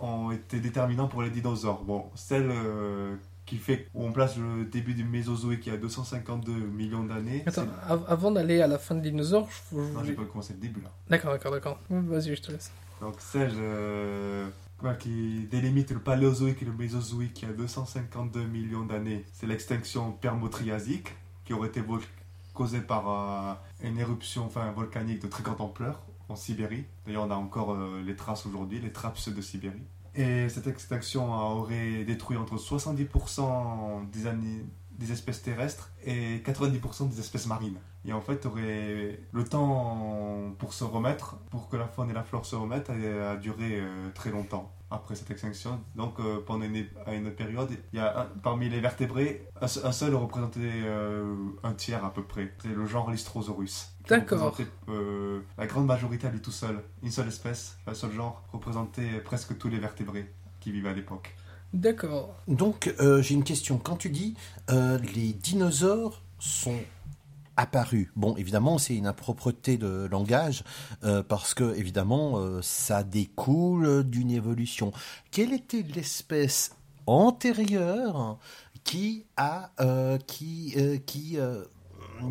ont été déterminants pour les dinosaures. Bon, celle euh, qui fait où on place le début du Mésozoïque il y a 252 millions d'années. Attends, av- avant d'aller à la fin des dinosaures, je- Non, j'ai pas commencé le début là. D'accord, d'accord, d'accord. Vas-y, je te laisse. Donc celle euh, qui délimite le Paléozoïque et le Mésozoïque il y a 252 millions d'années, c'est l'extinction permo-triasique qui aurait été causée par euh, une éruption enfin, volcanique de très grande ampleur en Sibérie. D'ailleurs, on a encore euh, les traces aujourd'hui, les trappes de Sibérie. Et cette extinction aurait détruit entre 70% des, ani- des espèces terrestres et 90% des espèces marines. Et en fait, aurait le temps pour se remettre, pour que la faune et la flore se remettent, a, a duré euh, très longtemps après cette extinction. Donc, euh, pendant une, période, il y a un- parmi les vertébrés, un, se- un seul représentait euh, un tiers à peu près. C'est le genre Lystrosaurus. D'accord. la grande majorité à lui tout seul. Une seule espèce, un seul genre, représentait presque tous les vertébrés qui vivaient à l'époque. D'accord. Donc, euh, j'ai une question. Quand tu dis euh, les dinosaures sont apparus, bon, évidemment, c'est une impropreté de langage euh, parce que, évidemment, ça découle d'une évolution. Quelle était l'espèce antérieure qui a qui qui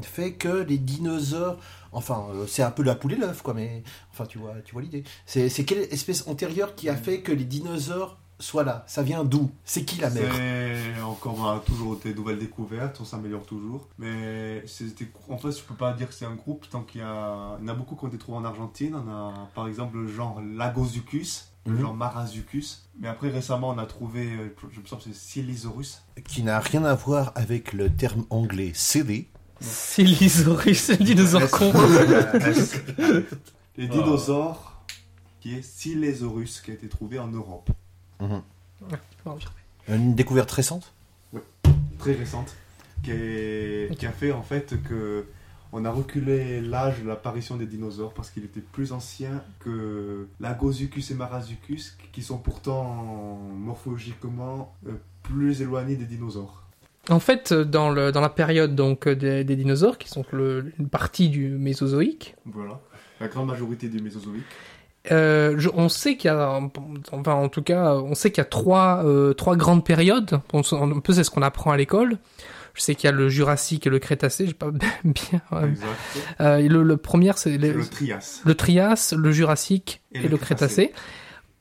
fait que les dinosaures enfin euh, c'est un peu la poule et l'œuf quoi mais enfin tu vois tu vois l'idée c'est c'est quelle espèce antérieure qui a fait que les dinosaures soient là ça vient d'où? C'est qui la mère? C'est encore on a toujours des nouvelles découvertes, on s'améliore toujours. Mais c'était en fait, je peux pas dire que c'est un groupe tant qu'il y a, il y en a beaucoup qui ont été trouvés en Argentine. On a par exemple le genre Lagosuchus, le Mhm. genre Marazucus. Mais après récemment, on a trouvé, euh, je me semble que c'est Silysaurus. qui n'a rien à voir avec le terme anglais CD Silysaurus, le dinosaure con. Les dinosaures qui est Silysaurus qui a été trouvé en Europe, une découverte récente? Très récente, qui, est- qui a fait en fait que on a reculé l'âge de l'apparition des dinosaures parce qu'il était plus ancien que Lagosuchus et Marazuchus, qui sont pourtant morphologiquement euh, plus éloignés des dinosaures. En fait, dans, le, dans la période donc des, des dinosaures, qui sont le- une partie du Mésozoïque, Voilà. La grande majorité du Mésozoïque. Euh, je- on sait qu'il y a, enfin en tout cas, on sait qu'il y a trois, euh, trois grandes périodes. On, un peu c'est ce qu'on apprend à l'école. Je sais qu'il y a le Jurassique et le Crétacé. J'ai pas bien. ouais. Euh, le, le premier c'est le, le Trias. le Trias, le Jurassique et, Et le, Crétacé.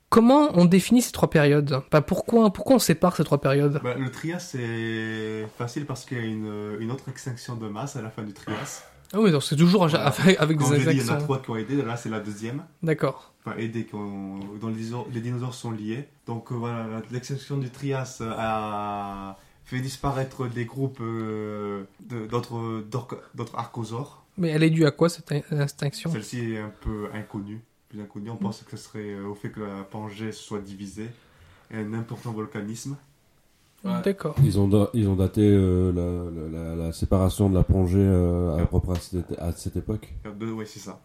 Comment on définit ces trois périodes? Bah, pourquoi, pourquoi on sépare ces trois périodes? Bah, le Trias, c'est facile parce qu'il y a une, une autre extinction de masse à la fin du Trias. Ah oui, donc c'est toujours Voilà. avec, avec des dit, il y en a trois qui ont aidé, là c'est la deuxième. D'accord. Enfin, aidé, qui ont- dont les, dinosaures- les dinosaures sont liés. Donc euh, voilà, l'extinction du Trias a fait disparaître des groupes euh, d'autres d'autres archosaures. Mais elle est due à quoi cette in- extinction? Celle-ci est un peu inconnue, plus inconnue. On pense que ce serait euh, au fait que la Pangée se soit divisée et un important volcanisme. Ouais. D'accord. Ils ont, ils ont daté euh, la, la- la- la séparation de la plongée euh, à, à cette, à cette époque. Oui, c'est ça.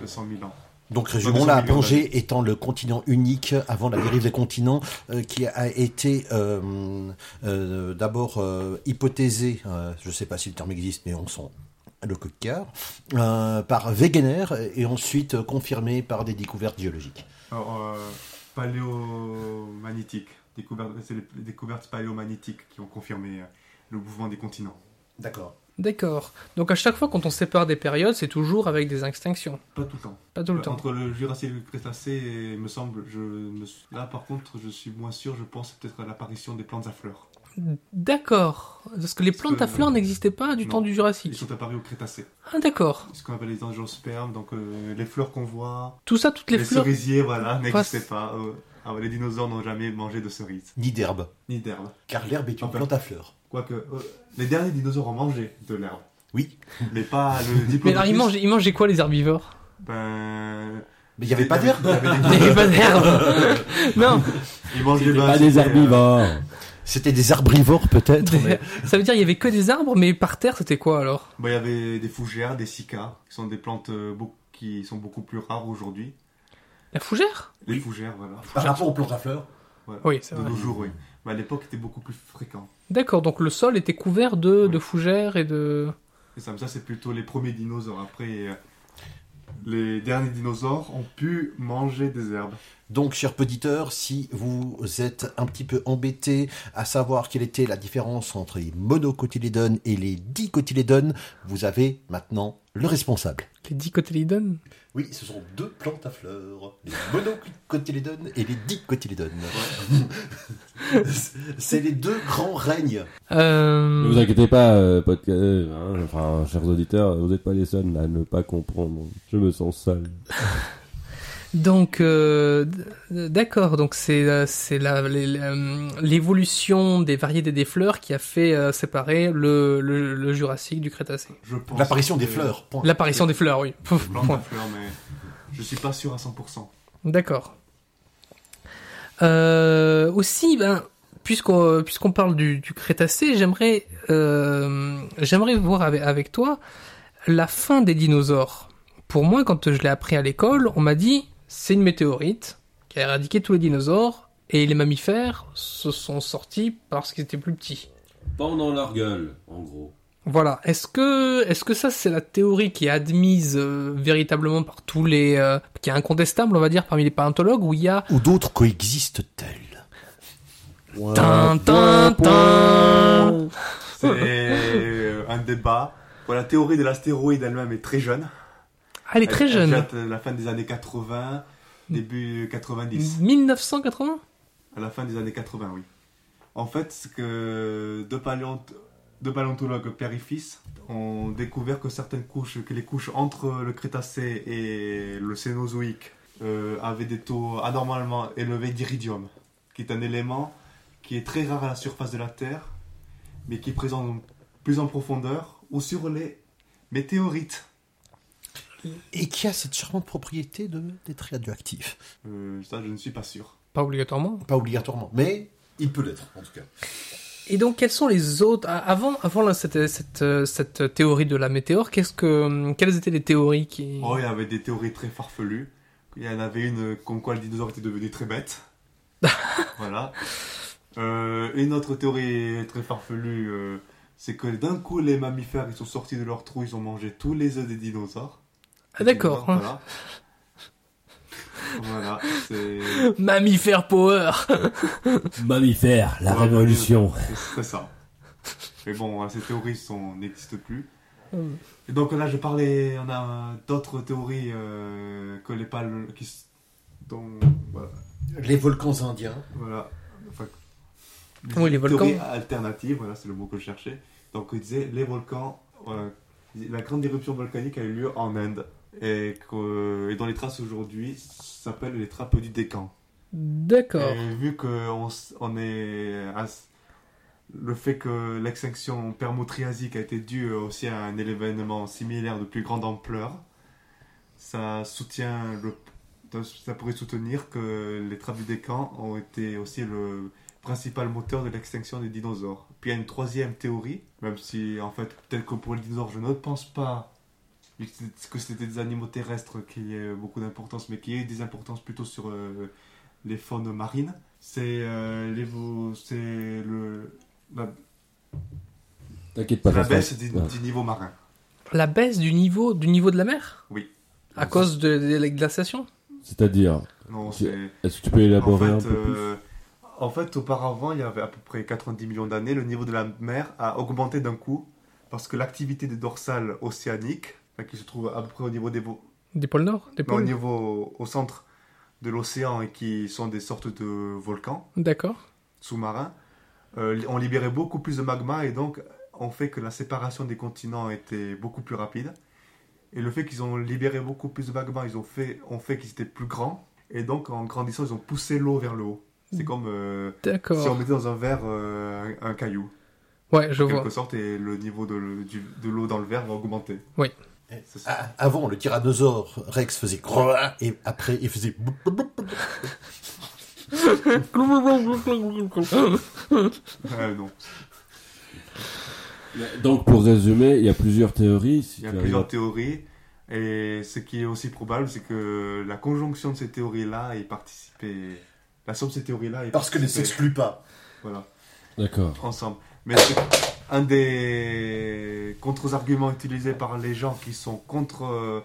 200 000 ans. Donc Dans résumons 200 la millions Pangée étant le continent unique avant la dérive des continents euh, qui a été euh, euh, d'abord hypothésé, je ne sais pas si le terme existe mais on sent le euh, par Wegener et ensuite confirmé par des découvertes géologiques. Alors, paléomagnétique. C'est les découvertes paléomagnétiques qui ont confirmé le mouvement des continents. D'accord. D'accord. Donc à chaque fois quand on sépare des périodes, c'est toujours avec des extinctions. Pas tout le temps. Pas tout le temps. Entre le Jurassique et le Crétacé, il me semble, je me suis- là par contre, je suis moins sûr, je pense peut-être à l'apparition des plantes à fleurs. D'accord. Parce que les Parce plantes que- à fleurs n'existaient pas du Non. temps du Ils Jurassique. sont apparus au Crétacé. Ah d'accord. Ce qu'on appelle les angiospermes, donc euh, les fleurs qu'on voit, Tout ça, toutes les, les, fleurs. cerisiers, voilà, n'existaient pas. euh, ah ouais, les dinosaures n'ont jamais mangé de cerises, Ni d'herbe, ni d'herbe. car l'herbe est une Enfin. plante à fleurs. Quoique, euh, les derniers dinosaures ont mangé de l'herbe. Oui, Mais pas le Mais diplodocus. alors ils mangent, ils mangeaient quoi les herbivores? Ben. mais il n'y avait pas d'herbe. Il y avait Il des- n'y avait pas d'herbe. non. Ils mangent des Pas des c'était, herbivores C'était des herbivores peut-être. mais- Ça veut dire il y avait que des arbres, mais par terre c'était quoi alors? Bah, il y avait des fougères, des cycas, qui sont des plantes euh, qui sont beaucoup plus rares aujourd'hui. La fougère? Les Oui. fougères, voilà. Par rapport aux plantes à fleurs. Voilà. Oui, c'est De vrai. nos jours, oui. Mais à l'époque, c'était beaucoup plus fréquent. D'accord, donc le sol était couvert de, Oui. de fougères et de... Et ça, ça c'est plutôt les premiers dinosaures. Après, euh, les derniers dinosaures ont pu manger des herbes. Donc, chers auditeurs, si vous êtes un petit peu embêtés à savoir quelle était la différence entre les monocotylédones et les dicotylédones, vous avez maintenant le responsable. Les dicotylédones Oui, ce sont deux plantes à fleurs, les monocotylédones et les dicotylédones. C'est les deux grands règnes. euh... Ne vous inquiétez pas, euh, podca- euh, hein, enfin, chers auditeurs, vous n'êtes pas les seuls à ne pas comprendre. Je me sens seul. Donc, euh, d'accord, donc c'est euh, c'est euh, l'évolution des variétés des fleurs qui a fait euh, séparer le, le, le Jurassique du Crétacé. Je L'apparition des fleurs. L'apparition des fleurs, oui. Pouf, Plantes point. à fleurs, mais je suis pas sûr à 100%. D'accord. Euh, aussi, ben, puisqu'on puisqu'on parle du, du Crétacé, j'aimerais euh, j'aimerais voir avec, avec toi la fin des dinosaures. Pour moi, quand je l'ai appris à l'école, on m'a dit c'est une météorite qui a éradiqué tous les dinosaures et les mammifères se sont sortis parce qu'ils étaient plus petits. Pendant leur gueule, en gros. Voilà. Est-ce que, est-ce que ça c'est la théorie qui est admise euh, véritablement par tous les, euh, qui est incontestable, on va dire, parmi les paléontologues, où il y a Ou d'autres coexistent-elles tin tin tin. C'est euh, un débat. Bon, la théorie de l'astéroïde elle-même est très jeune. Ah, elle est très Elle- jeune. Elle date de la fin des années 80, début 90. 1980 À la fin des années 80, oui. En fait, c'est que deux, paléont- deux paléontologues, père et fils, ont découvert que certaines couches, que les couches entre le Crétacé et le Cénozoïque euh, avaient des taux anormalement élevés d'iridium, qui est un élément qui est très rare à la surface de la Terre, mais qui est présent plus en profondeur ou sur les météorites. Et qui a cette charmante propriété de- d'être radioactif. Euh, ça, je ne suis pas sûr. Pas obligatoirement? Pas obligatoirement, mais il peut l'être, en tout cas. Et donc, quelles sont les autres avant, avant là, cette, cette, euh, cette théorie de la météore Qu'est-ce que, quelles étaient les théories qui Oh, il y avait des théories très farfelues. Il y en avait une comme quoi le dinosaure était devenu très bête. voilà. Euh, une autre théorie très farfelue, euh, c'est que d'un coup les mammifères ils sont sortis de leur trou, ils ont mangé tous les œufs des dinosaures. Ah, d'accord. Voilà. voilà, c'est Mammifère power. Mammifère, la Ouais, révolution. c'est ça. Mais bon, ces théories n'existent plus. Et donc là, je parlais, on a d'autres théories euh, que les pales qui dont voilà, Les volcans indiens. voilà enfin, Oui, les volcans. théories alternatives, voilà, c'est le mot que je cherchais. Donc il disait les volcans, voilà, la grande éruption volcanique a eu lieu en Inde et que et dans les traces aujourd'hui s'appellent les trappes du Décan. D'accord. Et vu que on, s- on est à le fait que l'extinction permo-triasique a été due aussi à un événement similaire de plus grande ampleur, ça soutient le, ça pourrait soutenir que les trappes du Décan ont été aussi le principal moteur de l'extinction des dinosaures. Puis il y a une troisième théorie, même si en fait peut-être que pour les dinosaures je ne pense pas que c'était des animaux terrestres qui aient beaucoup d'importance, mais qui aient des importances plutôt sur euh, les faunes marines. C'est euh, le la, T'inquiète pas, la baisse du, Ouais. du niveau marin. La baisse du niveau, du niveau de la mer? Oui. À cause de, de la glaciation? C'est-à-dire, Non, est-ce que tu peux en élaborer un peu plus? euh, en fait auparavant il y avait à peu près 90 millions d'années, le niveau de la mer a augmenté d'un coup parce que l'activité des dorsales océaniques, qui se trouve à peu près au niveau des pôles Nord Des non, au niveau au centre de l'océan et qui sont des sortes de volcans. D'accord. sous-marins euh, ont libéré beaucoup plus de magma et donc ont fait que la séparation des continents était beaucoup plus rapide. Et le fait qu'ils ont libéré beaucoup plus de magma, ils ont fait, ont fait qu'ils étaient plus grands. Et donc en grandissant, ils ont poussé l'eau vers le haut. C'est comme euh, si on mettait dans un verre euh, un, caillou, Ouais, je en vois. quelque sorte, et le niveau de, le- du- de l'eau dans le verre va augmenter. Oui. Ça. Ah, Avant, le tyrannosaure Rex faisait croix et après, il faisait. non. Donc, pour résumer, il y a plusieurs théories. Si Il y a plusieurs à- théories. Et ce qui est aussi probable, c'est que la conjonction de ces théories-là ait participé. La somme de ces théories-là ait Parce que ne s'exclut pas. Voilà, D'accord. ensemble. Mais c'est un des contre-arguments utilisés par les gens qui sont contre euh,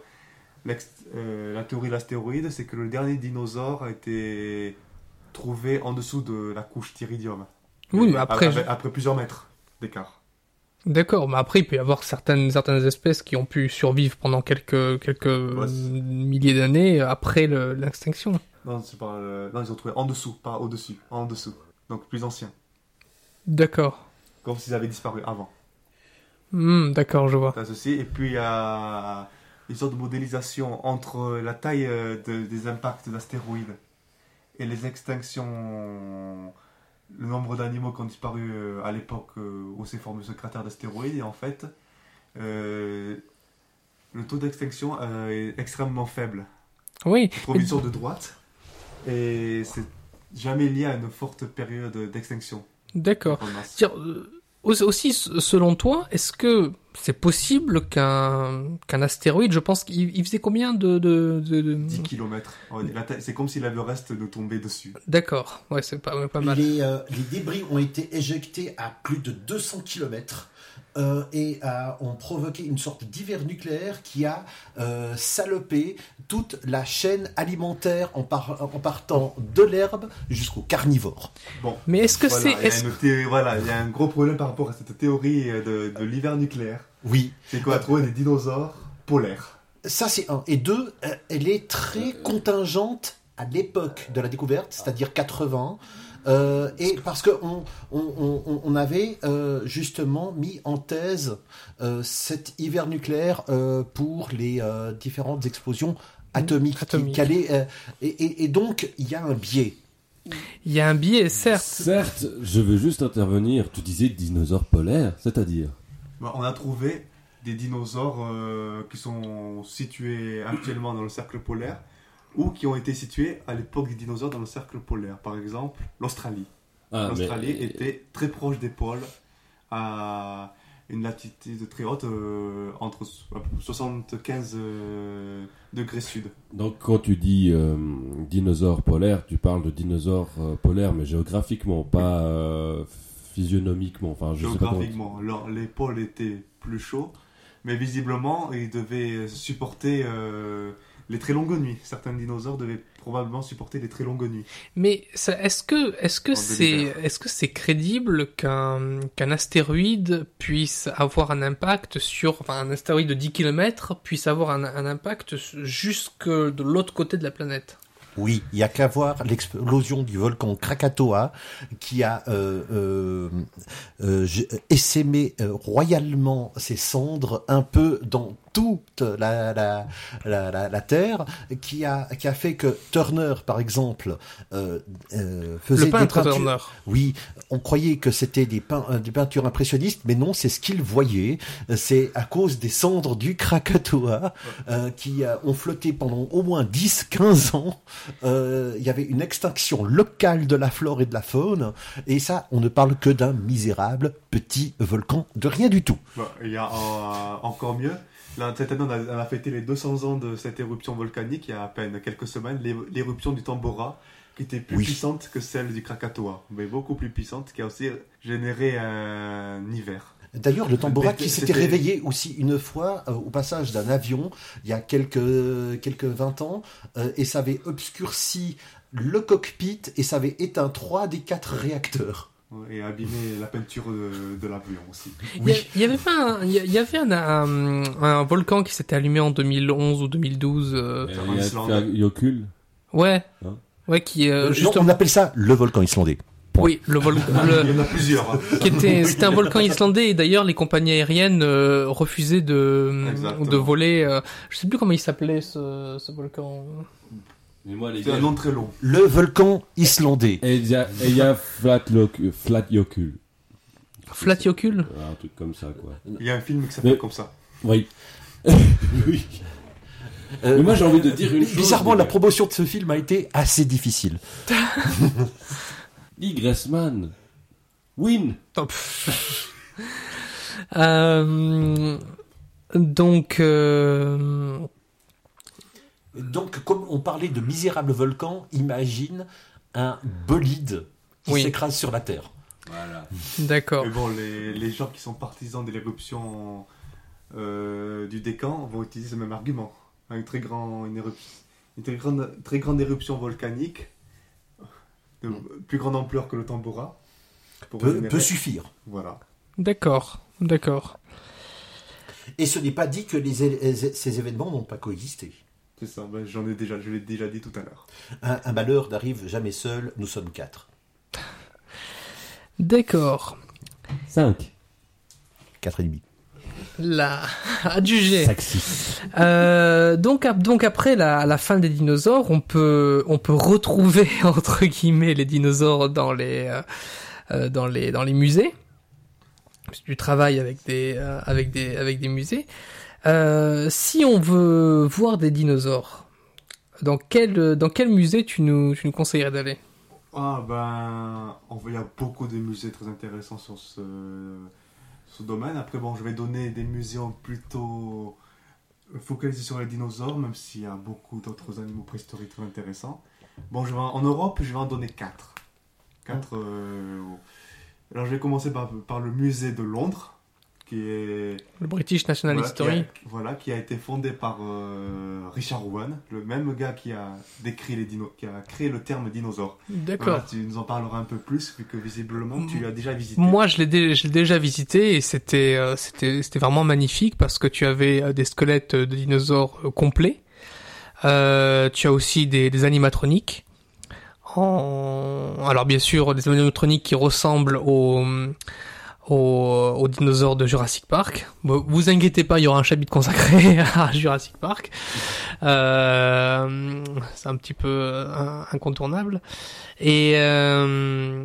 euh, la théorie de l'astéroïde, c'est que le dernier dinosaure a été trouvé en dessous de la couche d'iridium. Oui, mais après, Après, après plusieurs mètres d'écart. D'accord, mais après, il peut y avoir certaines, certaines espèces qui ont pu survivre pendant quelques, milliers d'années après le- l'extinction. Non, pas, euh, non, ils ont trouvé en dessous, pas au-dessus, en dessous. Donc plus ancien. D'accord. Comme s'ils avaient disparu avant. Hmm, D'accord, je vois. Ceci. Et puis il y a une sorte de modélisation entre la taille euh, de- des impacts d'astéroïdes et les extinctions, le nombre d'animaux qui ont disparu euh, à l'époque euh, où s'est formé ce cratère d'astéroïdes. Et en fait, euh, le taux d'extinction est extrêmement faible. Oui. On trouve une sorte de droite et c'est jamais lié à une forte période d'extinction. D'accord. euh, Au- Aussi, selon toi, est-ce que c'est possible qu'un qu'un astéroïde, je pense qu'il il faisait combien de... de, de, de- 10 km. C'est comme si l'Everest nous tombait dessus. D'accord, ouais, c'est pas, pas mal. Les, euh, les débris ont été éjectés à plus de 200 km euh, et euh, ont provoqué une sorte d'hiver nucléaire qui a euh, salopé toute la chaîne alimentaire en, par- en partant de l'herbe jusqu'au carnivore. Bon. Mais est-ce que Voilà, c'est... a est-ce- voilà, il y a un gros problème par rapport à cette théorie euh, de, de l'hiver nucléaire. Oui, C'est qu'on a trouvé des dinosaures polaires. ça c'est un. Et deux, elle est très contingente à l'époque de la découverte, c'est-à-dire 80. Euh, et parce que on, on, on, on avait euh, justement mis en thèse euh, cet hiver nucléaire euh, pour les euh, différentes explosions atomiques. qui- Atomiques. qui allaient, euh, et, et, et donc il y a un biais. Il y a un biais, certes. Certes, je veux juste intervenir. Tu disais dinosaures polaires, c'est-à-dire Bah, on a trouvé des dinosaures euh, qui sont situés actuellement dans le cercle polaire ou qui ont été situés à l'époque des dinosaures dans le cercle polaire. Par exemple, l'Australie. Ah, mais- L'Australie était très proche des pôles, à une latitude très haute, euh, entre so- 75 euh, degrés sud. Donc quand tu dis euh, dinosaures polaires, tu parles de dinosaures euh, polaires, mais géographiquement, pas euh, physionomiquement. Enfin, je sais pas comment- Géographiquement, leur- les pôles étaient plus chauds, mais visiblement, ils devaient supporter euh, les très longues nuits. Certains dinosaures devaient probablement supporter les très longues nuits. Mais est-ce que est-ce que c'est est-ce que c'est crédible qu'un qu'un astéroïde puisse avoir un impact sur enfin un astéroïde de 10 km puisse avoir un, un impact jusque de l'autre côté de la planète? Oui, il y a qu'à voir l'explosion du volcan Krakatoa qui a euh, euh, euh, essaimé euh, royalement ses cendres un peu dans toute la, la, la, la, la Terre, qui a, qui a fait que Turner, par exemple, euh, euh, faisait Le peintre des peintures. Turner. Oui, on croyait que c'était des, pein- euh, des peintures impressionnistes, mais non, c'est ce qu'il voyait. C'est à cause des cendres du Krakatoa euh, qui euh, ont flotté pendant au moins 10-15 ans. Euh, Il y avait une extinction locale de la flore et de la faune, et ça, on ne parle que d'un misérable petit volcan de rien du tout. Il y a euh, encore mieux. Là, cette année, on a, on a fêté les 200 ans de cette éruption volcanique il y a à peine quelques semaines. l'é- L'éruption du Tambora, qui était plus Oui. puissante que celle du Krakatoa, mais beaucoup plus puissante, qui a aussi généré un hiver. D'ailleurs, le Tambora qui s'était réveillé aussi une fois euh, au passage d'un avion il y a quelques, quelques 20 ans, euh, et ça avait obscurci le cockpit et ça avait éteint trois des quatre réacteurs. Et abîmé la peinture de, de l'avion aussi. Il y a- il y avait pas un, il y avait un, un, un volcan qui s'était allumé en 2011 ou 2012 euh, y a Islande. Yokul. ouais Hein ouais qui euh, Euh, non, justement on appelle ça le volcan islandais. Point. oui le volcan le- Il y en a plusieurs. hein. qui était c'était un volcan islandais et d'ailleurs les compagnies aériennes euh, refusaient de Exactement. de voler euh, je sais plus comment il s'appelait ce, ce volcan C'est un nom très long. Le volcan islandais. Et il y a, et il y a Flat, Loc- Flat Yokul. Flatiocule Un truc comme ça, quoi. Il y a un film qui s'appelle comme ça. Oui. oui. Euh, Mais moi, j'ai envie de dire une chose. Bizarrement, la promotion de ce film a été assez difficile. Lee Gressman. Win. Pff. Euh, donc euh, Donc, comme on parlait de misérable volcan, imagine un bolide qui Oui. s'écrase sur la Terre. Voilà. d'accord Mais bon, les, les gens qui sont partisans de l'éruption euh, du Décan vont utiliser ce même argument. Une très, grand, une, érup- une très, grande, très grande éruption volcanique, de plus grande ampleur que le Tambora. Pour Peut, peut suffire. Voilà. d'accord d'accord Et ce n'est pas dit que les ces événements n'ont pas coexisté. C'est ça, ben, j'en ai déjà, je l'ai déjà dit tout à l'heure. Un, un malheur n'arrive jamais seul, nous sommes quatre. d'accord 5. Quatre et demi. là adjugé. Euh, donc, donc après la, la fin des dinosaures, on peut, on peut retrouver entre guillemets les dinosaures dans les, euh, euh, dans les, dans les musées. Tu travailles avec des, euh, avec des, avec des musées. Euh, si on veut voir des dinosaures, dans quel, dans quel musée tu nous, tu nous conseillerais d'aller? Ah ben, il y a beaucoup de musées très intéressants sur ce, ce domaine. Après, bon, je vais donner des muséums plutôt focalisés sur les dinosaures, même s'il y a beaucoup d'autres animaux préhistoriques très intéressants. Bon, en Europe, je vais en donner quatre. Quatre. euh, alors, je vais commencer par le musée de Londres, qui est Le British National voilà, History. Qui a, voilà, qui a été fondé par euh, Richard Owen, le même gars qui a décrit les dinos, qui a créé le terme dinosaure. D'accord. Voilà, tu nous en parleras un peu plus, vu que visiblement tu as déjà visité. Moi, je l'ai dé- déjà visité et c'était euh, c'était c'était vraiment magnifique parce que tu avais euh, des squelettes de dinosaures complets. Euh, tu as aussi des, des animatroniques. En... Alors bien sûr, des animatroniques qui ressemblent aux, aux, dinosaures de Jurassic Park. Vous inquiétez pas, il y aura un chapitre consacré à Jurassic Park. Euh, c'est un petit peu euh, incontournable. Et euh,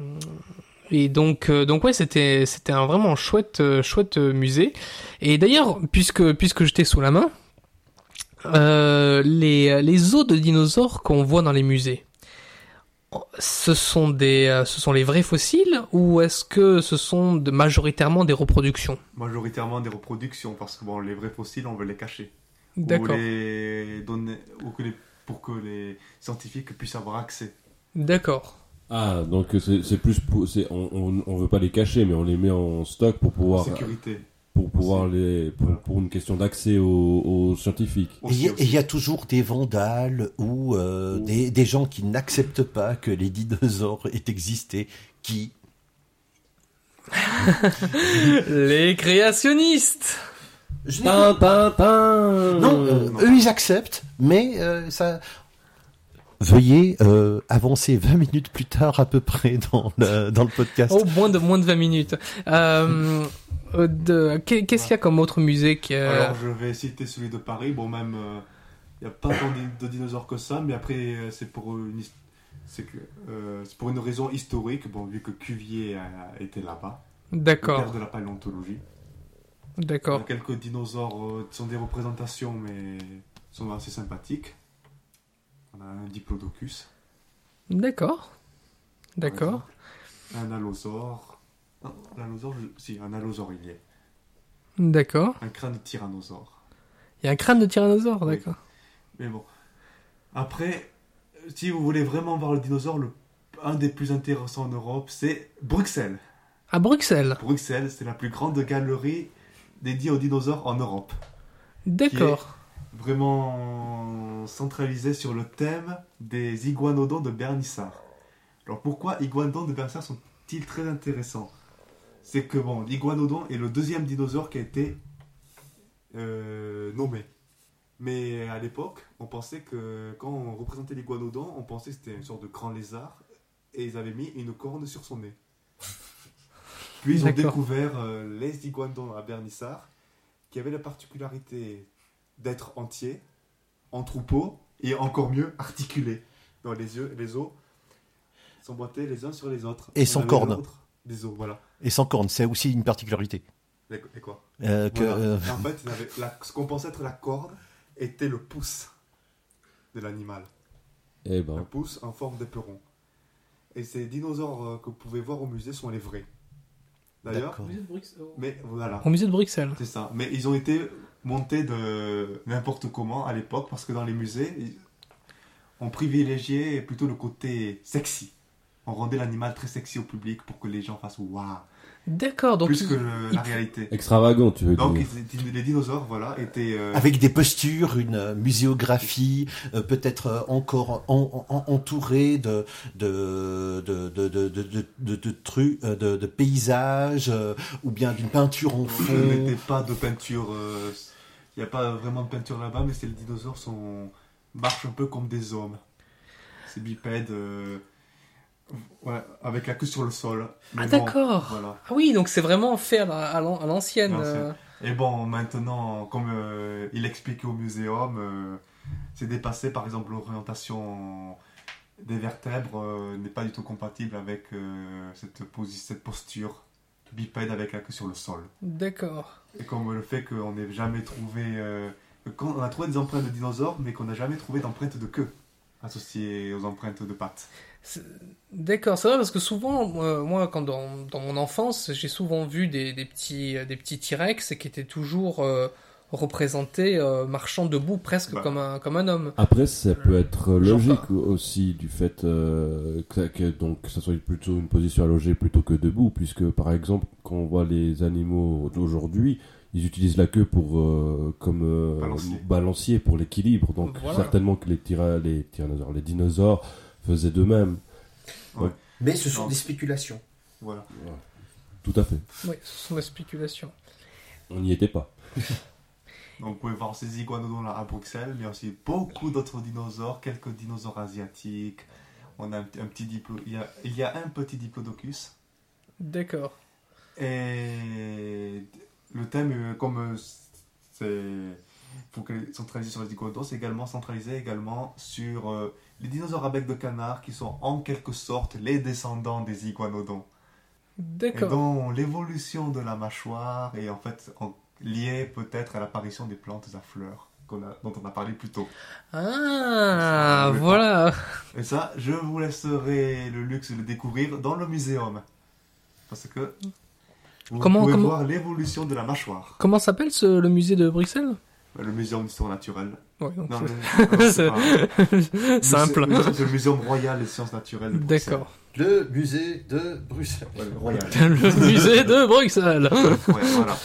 donc, donc ouais, c'était, c'était un vraiment chouette, chouette musée. Et d'ailleurs, puisque, puisque j'étais sous la main, les, les os de dinosaures qu'on voit dans les musées, ce sont des, euh, ce sont les vrais fossiles ou est-ce que ce sont de, majoritairement des reproductions? Majoritairement des reproductions, parce que bon, les vrais fossiles, on veut les cacher. Ou D'accord, les donner, ou que les, pour que les scientifiques puissent avoir accès. d'accord, Ah, donc c'est plus pour, c'est, on, on, on veut pas les cacher, mais on les met en stock pour pouvoir, Sécurité. Pour pouvoir les, pour, pour une question d'accès aux, aux scientifiques. Et il y, a- toujours des vandales ou euh, des, des gens qui n'acceptent pas que les dinosaures aient existé, qui les créationnistes. je n'ai Tin, tin, tin. Non, euh, non. eux ils acceptent, mais euh, ça. Veuillez euh, avancer 20 minutes plus tard à peu près dans le, dans le podcast. Oh, moins de moins de 20 minutes. Euh, euh, de, qu'est-ce qu'il y a comme autre musée qui euh, Alors, je vais citer celui de Paris. Bon, même, euh, il n'y a pas tant de, dinosaures que ça, mais après, c'est pour une, his- c'est que, euh, c'est pour une raison historique. Bon, vu que Cuvier a été là-bas, le D'accord, père de la paléontologie. Il y a d'accord. quelques dinosaures euh, qui sont des représentations, mais sont assez sympathiques. On a un diplodocus. D'accord. D'accord. Un allosaure. Non, l'allosaure, je- si, un allosaure il y est. D'accord. Un crâne de tyrannosaure. Il y a un crâne de tyrannosaure, Oui. d'accord. Mais bon. Après, euh, si vous voulez vraiment voir le dinosaure, le, un des plus intéressants en Europe, c'est Bruxelles. À Bruxelles. Bruxelles, c'est la plus grande galerie dédiée aux dinosaures en Europe. D'accord. Vraiment centralisée sur le thème des iguanodons de Bernissart. Alors pourquoi iguanodons de Bernissart sont-ils très intéressants? C'est que bon, l'iguanodon est le deuxième dinosaure qui a été euh, nommé. Mais à l'époque, on pensait que quand on représentait l'iguanodon, on pensait que c'était une sorte de grand lézard et ils avaient mis une corne sur son nez. Puis ils ont découvert euh, les iguanodons à Bernissart qui avaient la particularité d'être entiers, en troupeau et encore mieux articulés. Dans les yeux, les os s'emboîtaient les uns sur les autres. Et sans cornes. Des os, voilà. Et sans cornes, c'est aussi une particularité. Et quoi? Euh, que, Voilà. euh, En fait, il avait la- ce qu'on pensait être la corde était le pouce de l'animal. Eh Un ben, pouce en forme d'éperon. Et ces dinosaures euh, que vous pouvez voir au musée sont les vrais. D'ailleurs, D'accord. mais voilà, Au musée de Bruxelles. c'est ça. Mais ils ont été montés de n'importe comment à l'époque parce que dans les musées, ils- on privilégiait plutôt le côté sexy. On rendait l'animal très sexy au public pour que les gens fassent waouh, D'accord. Donc plus il- que le- il- la réalité. extravagant, tu veux Donc dire. étaient- les dinosaures, voilà, étaient euh, avec des postures, une euh, muséographie, euh, peut-être euh, encore en- en- entourée de de de de de de de, de, de tru- euh, de- de paysages euh, ou bien d'une peinture en Ce fond. n'était pas de peinture. Il n'y a pas vraiment de peinture là-bas, mais c'est les dinosaures sont marchent un peu comme des hommes. C'est bipède, euh, ouais, avec la queue sur le sol. Mais Ah bon, d'accord. Voilà. Ah oui, donc c'est vraiment fait à la- à l'an- à l'ancienne. Euh. Et bon, maintenant, comme euh, il expliquait au muséum, euh, c'est dépassé. Par exemple, l'orientation des vertèbres n'est pas du tout compatible avec cette, posture bipède avec la queue sur le sol. D'accord. Et comme le fait qu'on n'ait jamais trouvé. quand on a trouvé des empreintes de dinosaures, mais qu'on n'a jamais trouvé d'empreintes de queue associées aux empreintes de pattes. D'accord, c'est vrai parce que souvent, moi, moi, quand dans, dans mon enfance, j'ai souvent vu des, des petits des petits T-Rex qui étaient toujours euh, représentés euh, marchant debout presque Bah. comme un comme un homme. Après, ça peut être logique aussi du fait euh, que, que donc ça soit plutôt une position allongée plutôt que debout, puisque par exemple, quand on voit les animaux d'aujourd'hui, ils utilisent la queue pour euh, comme euh, Balancier. balancier pour l'équilibre. Donc Voilà. certainement que les, tyra- les tyrannosaures, les dinosaures faisaient de même. Mais ce sont Non. des spéculations. Voilà. Tout à fait. Oui, ce sont des spéculations. On n'y était pas. Donc vous pouvez voir ces iguanodons là à Bruxelles, mais aussi beaucoup d'autres dinosaures, quelques dinosaures asiatiques. On a un, petit- un petit diplo... il, y a, il y a un petit diplodocus. D'accord. Et le thème, euh, comme euh, c'est faut que centralisé sur les iguanodons, c'est également centralisé également sur euh, les dinosaures à bec de canard qui sont en quelque sorte les descendants des iguanodons. Et D'accord. dont l'évolution de la mâchoire est en fait en- liée peut-être à l'apparition des plantes à fleurs qu'on a- dont on a parlé plus tôt. Ah, voilà. Et ça, je vous laisserai le luxe de le découvrir dans le muséum. Parce que vous Comment- pouvez comment- voir l'évolution de la mâchoire. Comment s'appelle ce, le musée de Bruxelles? Le muséum d'histoire naturelle. Ouais, donc Non, c'est- le- non, c'est pas- Simple. Le- C'est le muséum royal des sciences naturelles. D'accord. Le musée de Bruxelles. Ouais, royal. Le musée de Bruxelles. Ouais, voilà.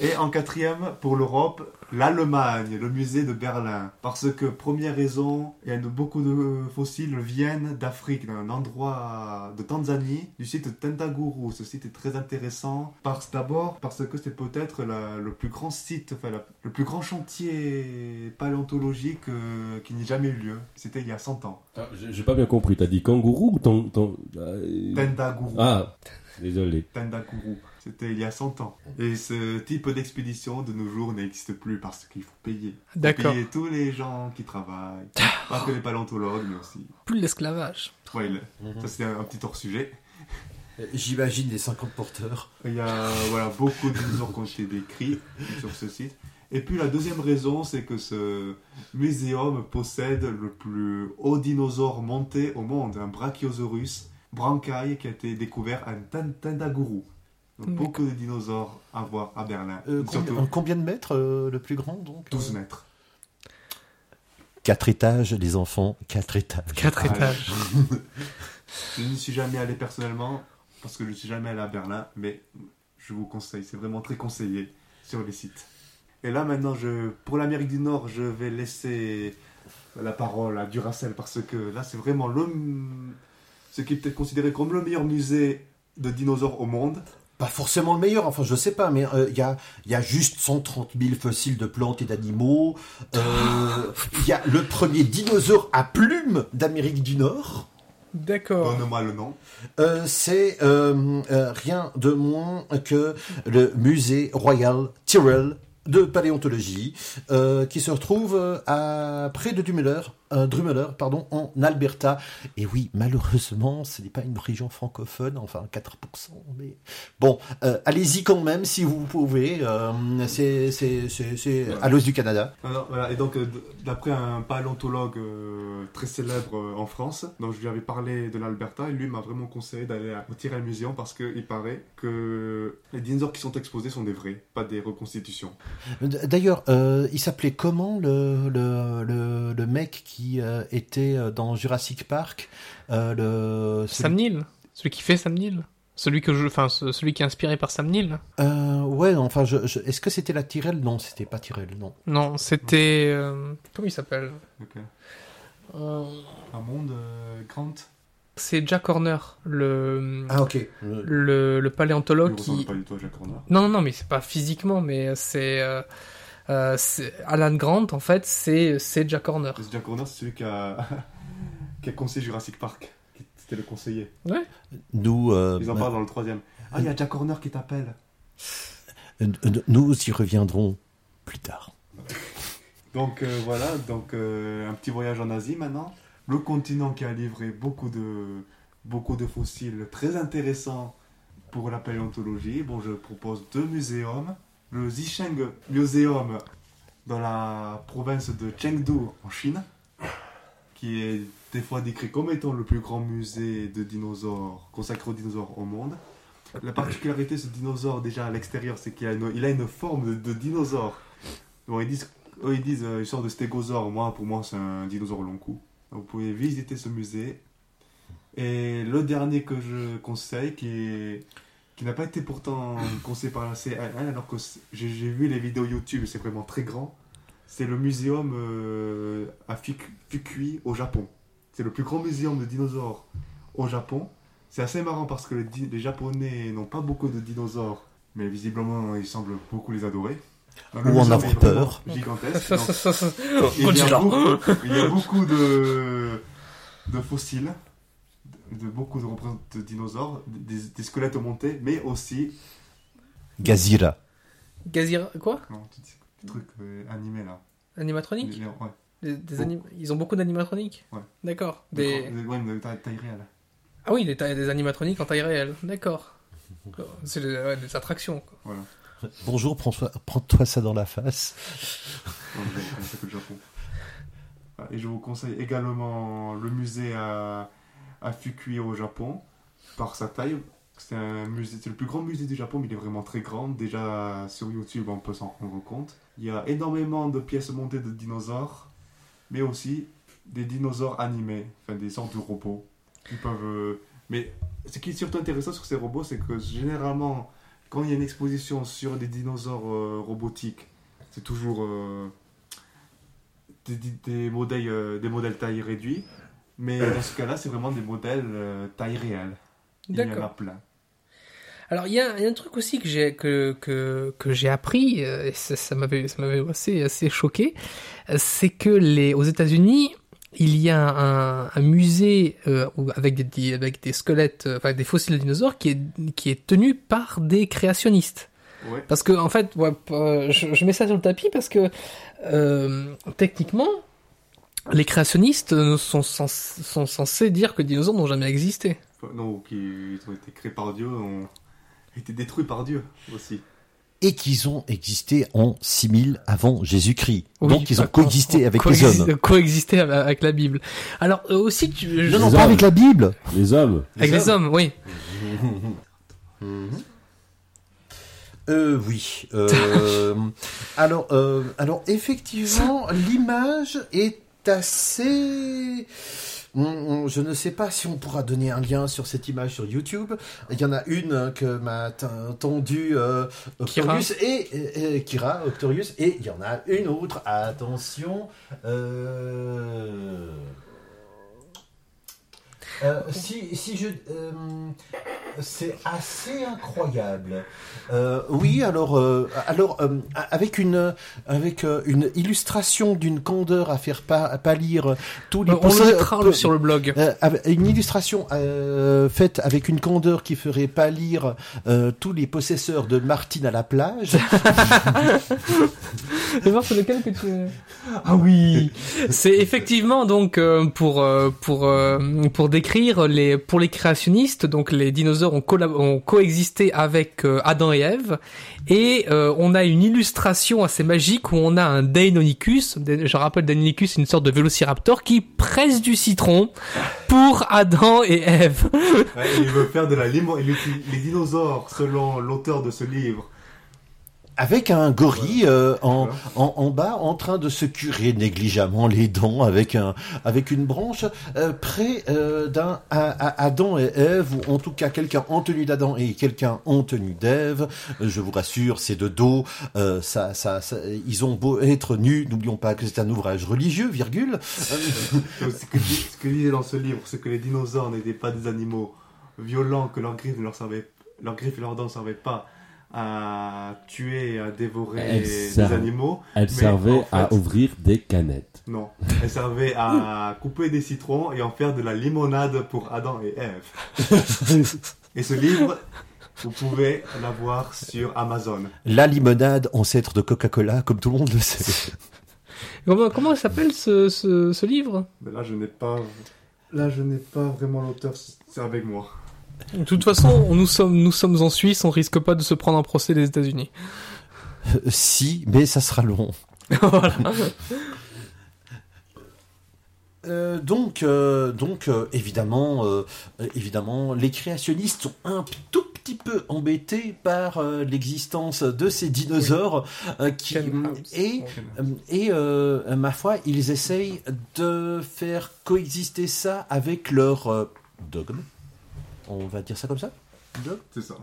Et en quatrième, pour l'Europe, l'Allemagne, le musée de Berlin. Parce que, première raison, il y a de- beaucoup de fossiles viennent d'Afrique, d'un endroit de Tanzanie, du site Tendaguru. Ce site est très intéressant. Parce, d'abord, parce que c'est peut-être le plus grand site, enfin, la- le plus grand chantier paléontologique euh, qui n'ait jamais eu lieu. C'était il y a 100 ans. Ah, J'ai pas bien compris. T'as dit kangourou ou ton, ton- euh, Tendaguru. Ah, désolé. Tendaguru. C'était il y a 100 ans. Et ce type d'expédition de nos jours n'existe plus parce qu'il faut payer. D'accord. Payer tous les gens qui travaillent. Pas que les paléontologues, mais aussi. Plus l'esclavage. Ouais, le- Ça, c'est un, petit hors-sujet. J'imagine les 50 porteurs. Il y a voilà, beaucoup de dinosaures qui ont été décrits sur ce site. Et puis la deuxième raison, c'est que ce muséum possède le plus haut dinosaure monté au monde, un Brachiosaurus brancaille qui a été découvert à Ten- Tendaguru. Beaucoup de dinosaures à voir à Berlin. Euh, Surtout combien, combien de mètres euh, le plus grand donc 12 mètres. 4 étages, les enfants, 4 étages. Quatre Ah, étages. Je n'y suis jamais allé personnellement parce que je ne suis jamais allé à Berlin, mais je vous conseille, c'est vraiment très conseillé sur les sites. Et là maintenant, je, pour l'Amérique du Nord, je vais laisser la parole à Duracell parce que là c'est vraiment le, ce qui est peut-être considéré comme le meilleur musée de dinosaures au monde. Pas forcément le meilleur, enfin je sais pas, mais euh, il y, a, il y a juste 130 000 fossiles de plantes et d'animaux. Euh, Il y a le premier dinosaure à plumes d'Amérique du Nord. D'accord. Donne-moi le nom. Euh, c'est euh, euh, rien de moins que le musée royal Tyrrell de paléontologie euh, qui se retrouve à près de Drumheller, euh, Drumheller pardon, en Alberta. Et oui, malheureusement, ce n'est pas une région francophone, enfin 4%. Mais bon, euh, allez-y quand même si vous pouvez. euh, c'est c'est- c'est- c'est à l'ouest du Canada. Non, voilà. Et donc, euh, d'après un paléontologue très célèbre en France, donc je lui avais parlé de l'Alberta et lui m'a vraiment conseillé d'aller à- au Tyrrell Museum parce qu'il paraît que les dinosaures qui sont exposés sont des vrais, pas des reconstitutions. D'ailleurs, il s'appelait comment le, le, le, le mec qui euh, était euh, dans Jurassic Park euh, le, celui- Sam Neill. Celui qui fait Sam Neill. Celui que je, enfin, ce- celui qui est inspiré par Sam Neill. Euh, ouais, enfin, je, je- est-ce que c'était la Tyrell Non, c'était pas Tyrell, non. Non, c'était, euh, comment il s'appelle? Euh, Euh, un monde euh, Grant. C'est Jack Horner, le, Ah, ok. le, paléontologue qui. pas du tout à Jack Horner. Non, non, non, mais c'est pas physiquement, mais c'est. Euh, euh, Alan Grant, en fait, c'est Jack Horner. Parce que Jack Horner, c'est celui qui a, qui a conseillé Jurassic Park. C'était le conseiller. Nous, euh, Ils en parlent dans le troisième. Ah, il y a Jack Horner qui t'appelle. euh, nous y reviendrons plus tard. Donc euh, voilà, donc euh, un petit voyage en Asie maintenant. Le continent qui a livré beaucoup de, beaucoup de fossiles très intéressants pour la paléontologie. Bon, je propose deux muséums. Le Zicheng Museum dans la province de Chengdu en Chine, qui est des fois décrit comme étant le plus grand musée de dinosaures consacré aux dinosaures au monde. La particularité de ce dinosaure, déjà à l'extérieur, c'est qu'il a une, forme de, dinosaure. Bon, ils disent, ils disent euh, une sorte de stégosaure. Moi, pour moi, c'est un dinosaure au long cou. Vous pouvez visiter ce musée. Et le dernier que je conseille, qui est qui n'a pas été pourtant conseillé par la CNN, alors que j'ai vu les vidéos YouTube, et c'est vraiment très grand. C'est le muséum euh, à Fuk- Fukui au Japon. C'est le plus grand muséum de dinosaures au Japon. C'est assez marrant parce que les, Japonais n'ont pas beaucoup de dinosaures, mais visiblement ils semblent beaucoup les adorer. Ou en avoir peur. Gigantesque. Donc, il y a beaucoup, il y a beaucoup de, de fossiles, de, beaucoup de représentants de dinosaures, des, des squelettes montés, mais aussi Gazira. Gazira, quoi? Non, des, des trucs euh, animés là. Animatronique? Les- les- ouais. Des- des anim- Ils ont beaucoup d'animatroniques? Ouais. D'accord. Des... Des... ouais, mais de taille, taille réelle. Ah oui, des, tailles- des animatroniques en taille réelle. D'accord. C'est des, ouais, des attractions. quoi. Voilà. Bonjour, prends-toi ça dans la face. Non, connaissez que le Japon. Et je vous conseille également le musée à, à Fukui au Japon, par sa taille. C'est le plus grand musée du Japon, mais il est vraiment très grand. Déjà sur YouTube, on peut s'en rendre compte. Il y a énormément de pièces montées de dinosaures, mais aussi des dinosaures animés, enfin des sortes de robots. Qui peuvent. euh, Mais ce qui est surtout intéressant sur ces robots, c'est que généralement, quand il y a une exposition sur des dinosaures euh, robotiques, c'est toujours euh, des, des- modèles, des modèles taille réduite. Mais dans ce cas-là, c'est vraiment des modèles euh, taille réelle. Il y en a D'accord. plein. Alors il y, a il y a un truc aussi que j'ai que que, que j'ai appris euh, et ça, ça m'avait assez assez choqué, c'est que les aux États-Unis il y a un, un musée euh, avec des- avec des squelettes enfin des fossiles de dinosaures qui est qui est tenu par des créationnistes. Ouais. Parce que en fait, ouais, je, je mets ça sur le tapis parce que euh, techniquement, les créationnistes sont, cens- sont censés dire que les dinosaures n'ont jamais existé. Non, qui ils ont été créés par Dieu, ont été détruits par Dieu aussi. Et qu'ils ont existé en 6000 avant Jésus-Christ. Oui, Donc ils ont coexisté avec les hommes. Coexister avec- avec la Bible. Alors euh, aussi, tu, je- Non, Les pas avec la Bible. Les hommes. avec les hommes, oui. Euh, oui. Euh, alors, euh, alors effectivement, l'image est assez. Je ne sais pas si on pourra donner un lien sur cette image sur YouTube. Il y en a une que m'a t- tendu euh, Octorius et- Kira Octorius et il y en a une autre. Attention. Euh... Euh, si, si je, euh, c'est assez incroyable. Euh, oui, alors, euh, alors euh, avec une, avec euh, une illustration d'une candeur à faire pâlir tous les. On le mettra sur le blog. euh, avec une illustration euh, faite avec une candeur qui ferait pâlir euh, tous les possesseurs de Martine à la plage. Je vais voir sur lequel que tu. Ah oui. C'est effectivement donc euh, pour euh, pour euh, pour décrire les pour les créationnistes donc les dinosaures ont, coexisté avec euh, Adam et Ève et euh, on a une illustration assez magique où on a un Deinonychus. Je rappelle Deinonychus c'est une sorte de vélociraptor qui presse du citron pour Adam et Ève. Il veut faire de la limo... utilise les dinosaures, selon l'auteur de ce livre. Avec un gorille euh, en, en, en bas en train de se curer négligemment les dents avec un avec une branche euh, près euh, d'un Adam et Ève ou en tout cas quelqu'un en tenue d'Adam et quelqu'un en tenue d'Ève. Je vous rassure, c'est de dos. Ça, ça, ça- ils ont beau être nus, n'oublions pas que c'est un ouvrage religieux, virgule. Ce que, ce que disait dans ce livre, c'est que les dinosaures n'étaient pas des animaux violents, que leurs griffes ne leur servaient, leurs griffes et leurs dents ne servaient pas à tuer et à dévorer des animaux. Elle servait en fait- à ouvrir des canettes. Non, elles servaient à couper des citrons et en faire de la limonade pour Adam et Ève. Et ce livre, vous pouvez l'avoir sur Amazon. La limonade, ancêtre de Coca-Cola, comme tout le monde le sait. Comment comment s'appelle ce, ce ce livre? Mais là, je n'ai pas, là, je n'ai pas vraiment l'auteur, c'est avec moi. De toute façon, nous sommes, nous sommes en Suisse, on risque pas de se prendre un procès des États-Unis. Euh, si, mais ça sera long. voilà. Euh, donc, euh, donc euh, évidemment, évidemment, les créationnistes sont un tout petit peu embêtés par euh, l'existence de ces dinosaures euh, qui et et euh, ma foi, ils essayent de faire coexister ça avec leur euh, dogme. On va dire ça comme ça. C'est ça.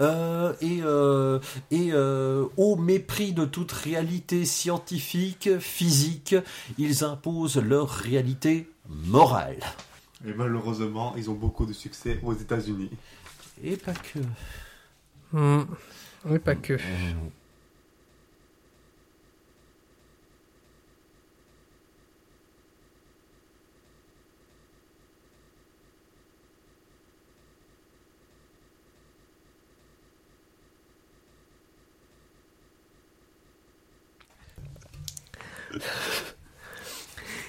euh, et euh, et euh, au mépris de toute réalité scientifique, physique, ils imposent leur réalité morale. Et malheureusement, ils ont beaucoup de succès aux États-Unis. Et pas que. Hmm. Mais pas que.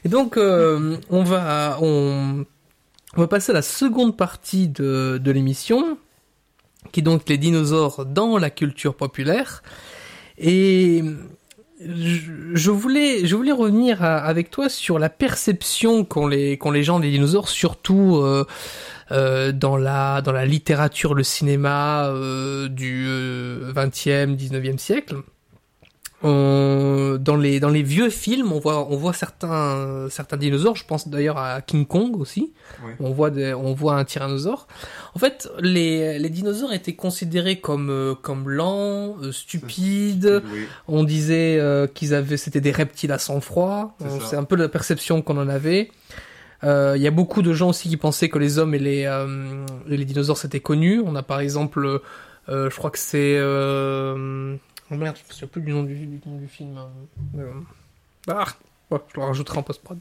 Et donc, euh, on va, on, va passer à la seconde partie de, de l'émission, qui est donc les dinosaures dans la culture populaire. Et je, voulais, je voulais revenir avec toi sur la perception qu'ont les, les gens des dinosaures, surtout euh, euh, dans la, dans la littérature, le cinéma du euh, 20e, 19e siècle. On- dans les dans les vieux films, on voit on voit certains certains dinosaures. Je pense d'ailleurs à King Kong aussi. Oui. On voit des, on voit un tyrannosaure. En fait, les les dinosaures étaient considérés comme euh, comme lents, euh, stupides. Oui. On disait euh, qu'ils avaient c'était des reptiles à sang froid. C'est Euh, un peu la perception qu'on en avait. Euh, Il y a beaucoup de gens aussi qui pensaient que les hommes et les euh, les dinosaures c'était connu. On a par exemple, euh, je crois que c'est euh, oh merde, je me souviens plus du nom du, du nom du film. euh, ah, ouais, je le rajouterai en post prod.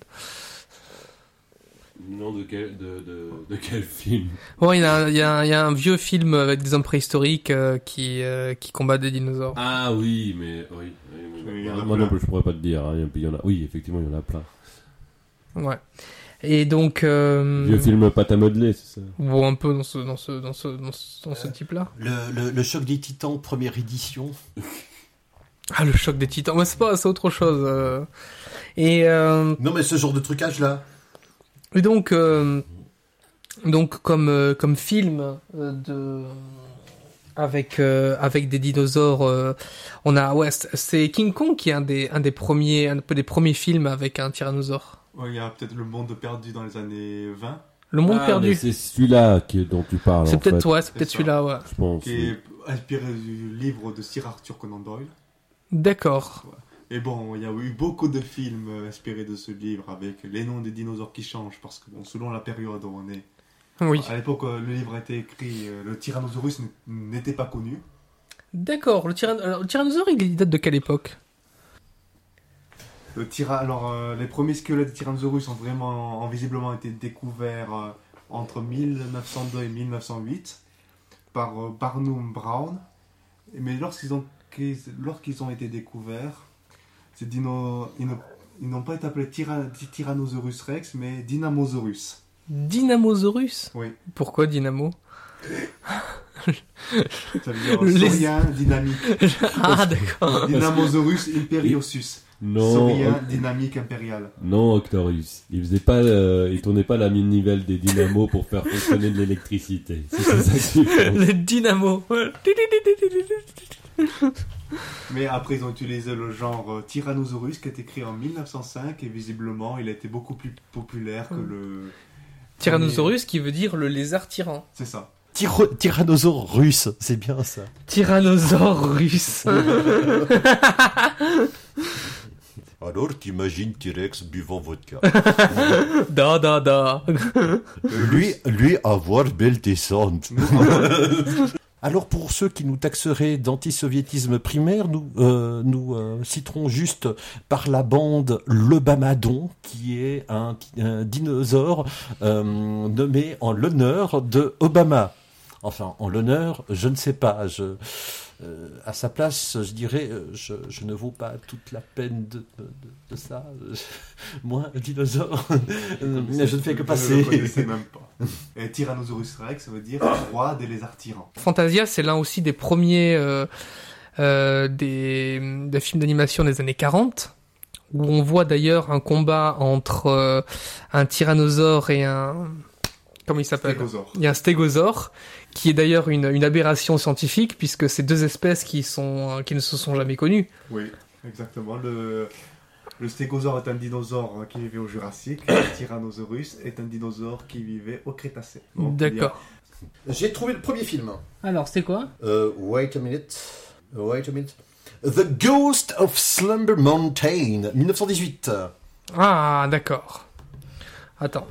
Non, de quel, de, de, de quel film? Bon, il y, a un- il y, a un- il y a un vieux film avec des hommes préhistoriques euh, qui euh, qui combattent des dinosaures. Ah oui, mais oui. oui, oui, Oui, il y en a moi plein. non plus, je pourrais pas te dire. hein, il y en a, oui, effectivement, il y en a plein. Ouais. Et donc euh, Vieux film pâte à modeler, c'est ça bon un peu dans ce dans ce dans ce dans ce, dans ce type-là. Le, le, le choc des titans, première édition. Ah le choc des titans, mais c'est pas c'est autre chose. euh. Et euh, Non, mais ce genre de trucage là. Et donc, euh, donc comme euh, comme film euh, de avec euh, avec des dinosaures, euh, on a ouais c'est- c'est King Kong qui est un des un des premiers un peu des premiers films avec un tyrannosaure. Ouais, il y a peut-être Le Monde perdu dans les années 20, Le Monde Ah, perdu. C'est celui-là dont tu parles. C'est peut-être ouais, c'est peut-être celui-là ouais. Je pense. qui oui. est inspiré du livre de Sir Arthur Conan Doyle. D'accord. Et bon, il y a eu beaucoup de films inspirés de ce livre avec les noms des dinosaures qui changent parce que bon, selon la période où on est. Oui. À l'époque, euh, le livre a été écrit, euh, le Tyrannosaurus n'était pas connu. D'accord. Le, tyran- alors, le tyrannosaure il date de quelle époque? Le tyra... Alors, euh, les premiers squelettes de Tyrannosaurus ont vraiment, ont visiblement été découverts euh, entre 1902 et 1908 par euh, Barnum Brown. Mais lorsqu'ils ont, qu'ils- lorsqu'ils ont été découverts, ces dinos, ils n'ont pas été appelés Tyra- Tyrannosaurus Rex, mais Dynamosaurus. Dynamosaurus? Oui. Pourquoi Dynamo? Ça veut dire Les- dynamique. Ah d'accord. Dynamosaurus imperiosus. Non, Oc- dynamique impérial. non, Octorius. Il faisait pas, euh, il tournait pas la manivelle des dynamos pour faire fonctionner de l'électricité. C'est ça que tu penses. Le dynamo. Mais après, ils ont utilisé le genre euh, Tyrannosaurus qui est écrit en 1905 et visiblement, il a été beaucoup plus populaire que le. Tyrannosaurus qui veut dire le lézard tyran. C'est ça. Tyro- tyrannosaure russe, c'est bien ça. Tyrannosaure russe. Alors t'imagines T-Rex buvant vodka. da da da. lui, lui avoir belle descente. Alors pour ceux qui nous taxeraient d'antisoviétisme primaire, nous, euh, nous euh, citerons juste par la bande le Bamadon, qui est un, un dinosaure euh, nommé en l'honneur de Obama. Enfin, en l'honneur, je ne sais pas. Je, euh, à sa place, je dirais, euh, je, je ne vaux pas toute la peine de, de, de ça. Moi, un dinosaure, euh, je ne fais que Je ne passer. le connaissais même pas. Et Tyrannosaurus Rex, ça veut dire roi des lézards tyrans. Fantasia, c'est l'un aussi des premiers euh, euh, des, des films d'animation des années 40. où on voit d'ailleurs un combat entre euh, un tyrannosaure et un comment il s'appelle? Il y a un stégosaure qui est d'ailleurs une, une aberration scientifique puisque c'est deux espèces qui sont qui ne se sont jamais connues. Oui, exactement. Le, le stégosaure est un dinosaure qui vivait au Jurassique. le Tyrannosaurus est un dinosaure qui vivait au Crétacé. A- D'accord. J'ai trouvé le premier film. Alors c'est quoi? Euh, wait a minute. Wait a minute. The Ghost of Slumber Mountain, 1918. Ah d'accord. Attends.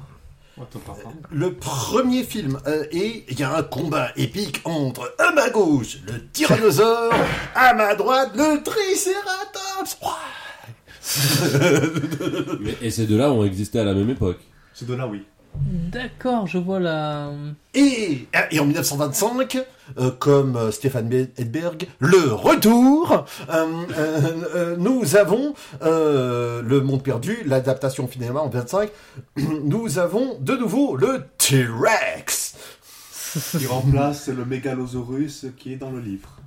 Le premier film, euh, et il y a un combat épique entre à ma gauche le tyrannosaure, à ma droite le tricératops. Mais- et ces deux-là ont existé à la même époque. Ce deux-là, oui. D'accord, je vois la. Et, et en 1925, euh, comme euh, Stéphane Edberg, le retour, euh, euh, euh, nous avons euh, Le Monde Perdu, l'adaptation finalement en 25, nous avons de nouveau le T-Rex. Il remplace le Mégalosaurus qui est dans le livre.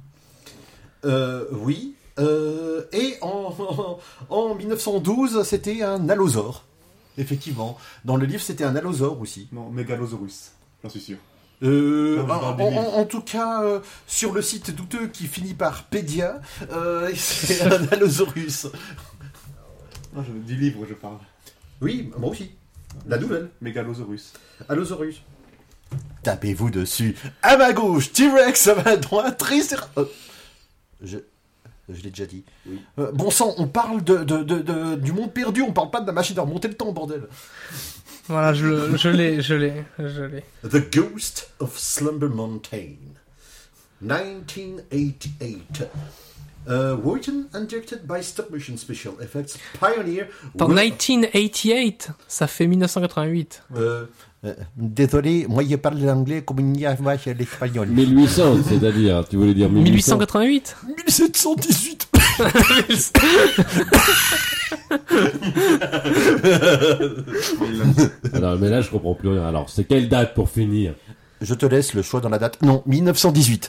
Euh, oui. Euh, et en, en 1912, c'était un allosaure. Effectivement. Dans le livre, c'était un allosaure aussi. Non, Mégalosaurus, j'en suis sûr. Euh, Non, en, tout cas, euh, sur le site douteux qui finit par Pédia, euh, c'est un allosaurus. Non, je, du livre, je parle. Oui, moi aussi. La nouvelle. Mégalosaurus. Allosaurus. Tapez-vous dessus. À ma gauche, T-Rex, à ma droite, Triceratops. Je, je l'ai déjà dit. Oui. Euh, bon sang, on parle de, de- de- de- du monde perdu, on parle pas de la machine à remonter le temps, bordel. Voilà, je, je l'ai, je l'ai, je l'ai. The Ghost of Slumber Mountain. 1988. Uh, written and directed by Stop Motion Special Effects Pioneer. Attends, Will- 1988, ça fait 1988. Euh, euh, désolé, moi je parle l'anglais comme il y a moi, c'est l'espagnol. 1800, c'est-à-dire, tu voulais dire 1800 1888 1718 Alors, mais là, je comprends plus rien. Alors, c'est quelle date pour finir? Je te laisse le choix dans la date. Non, 1918.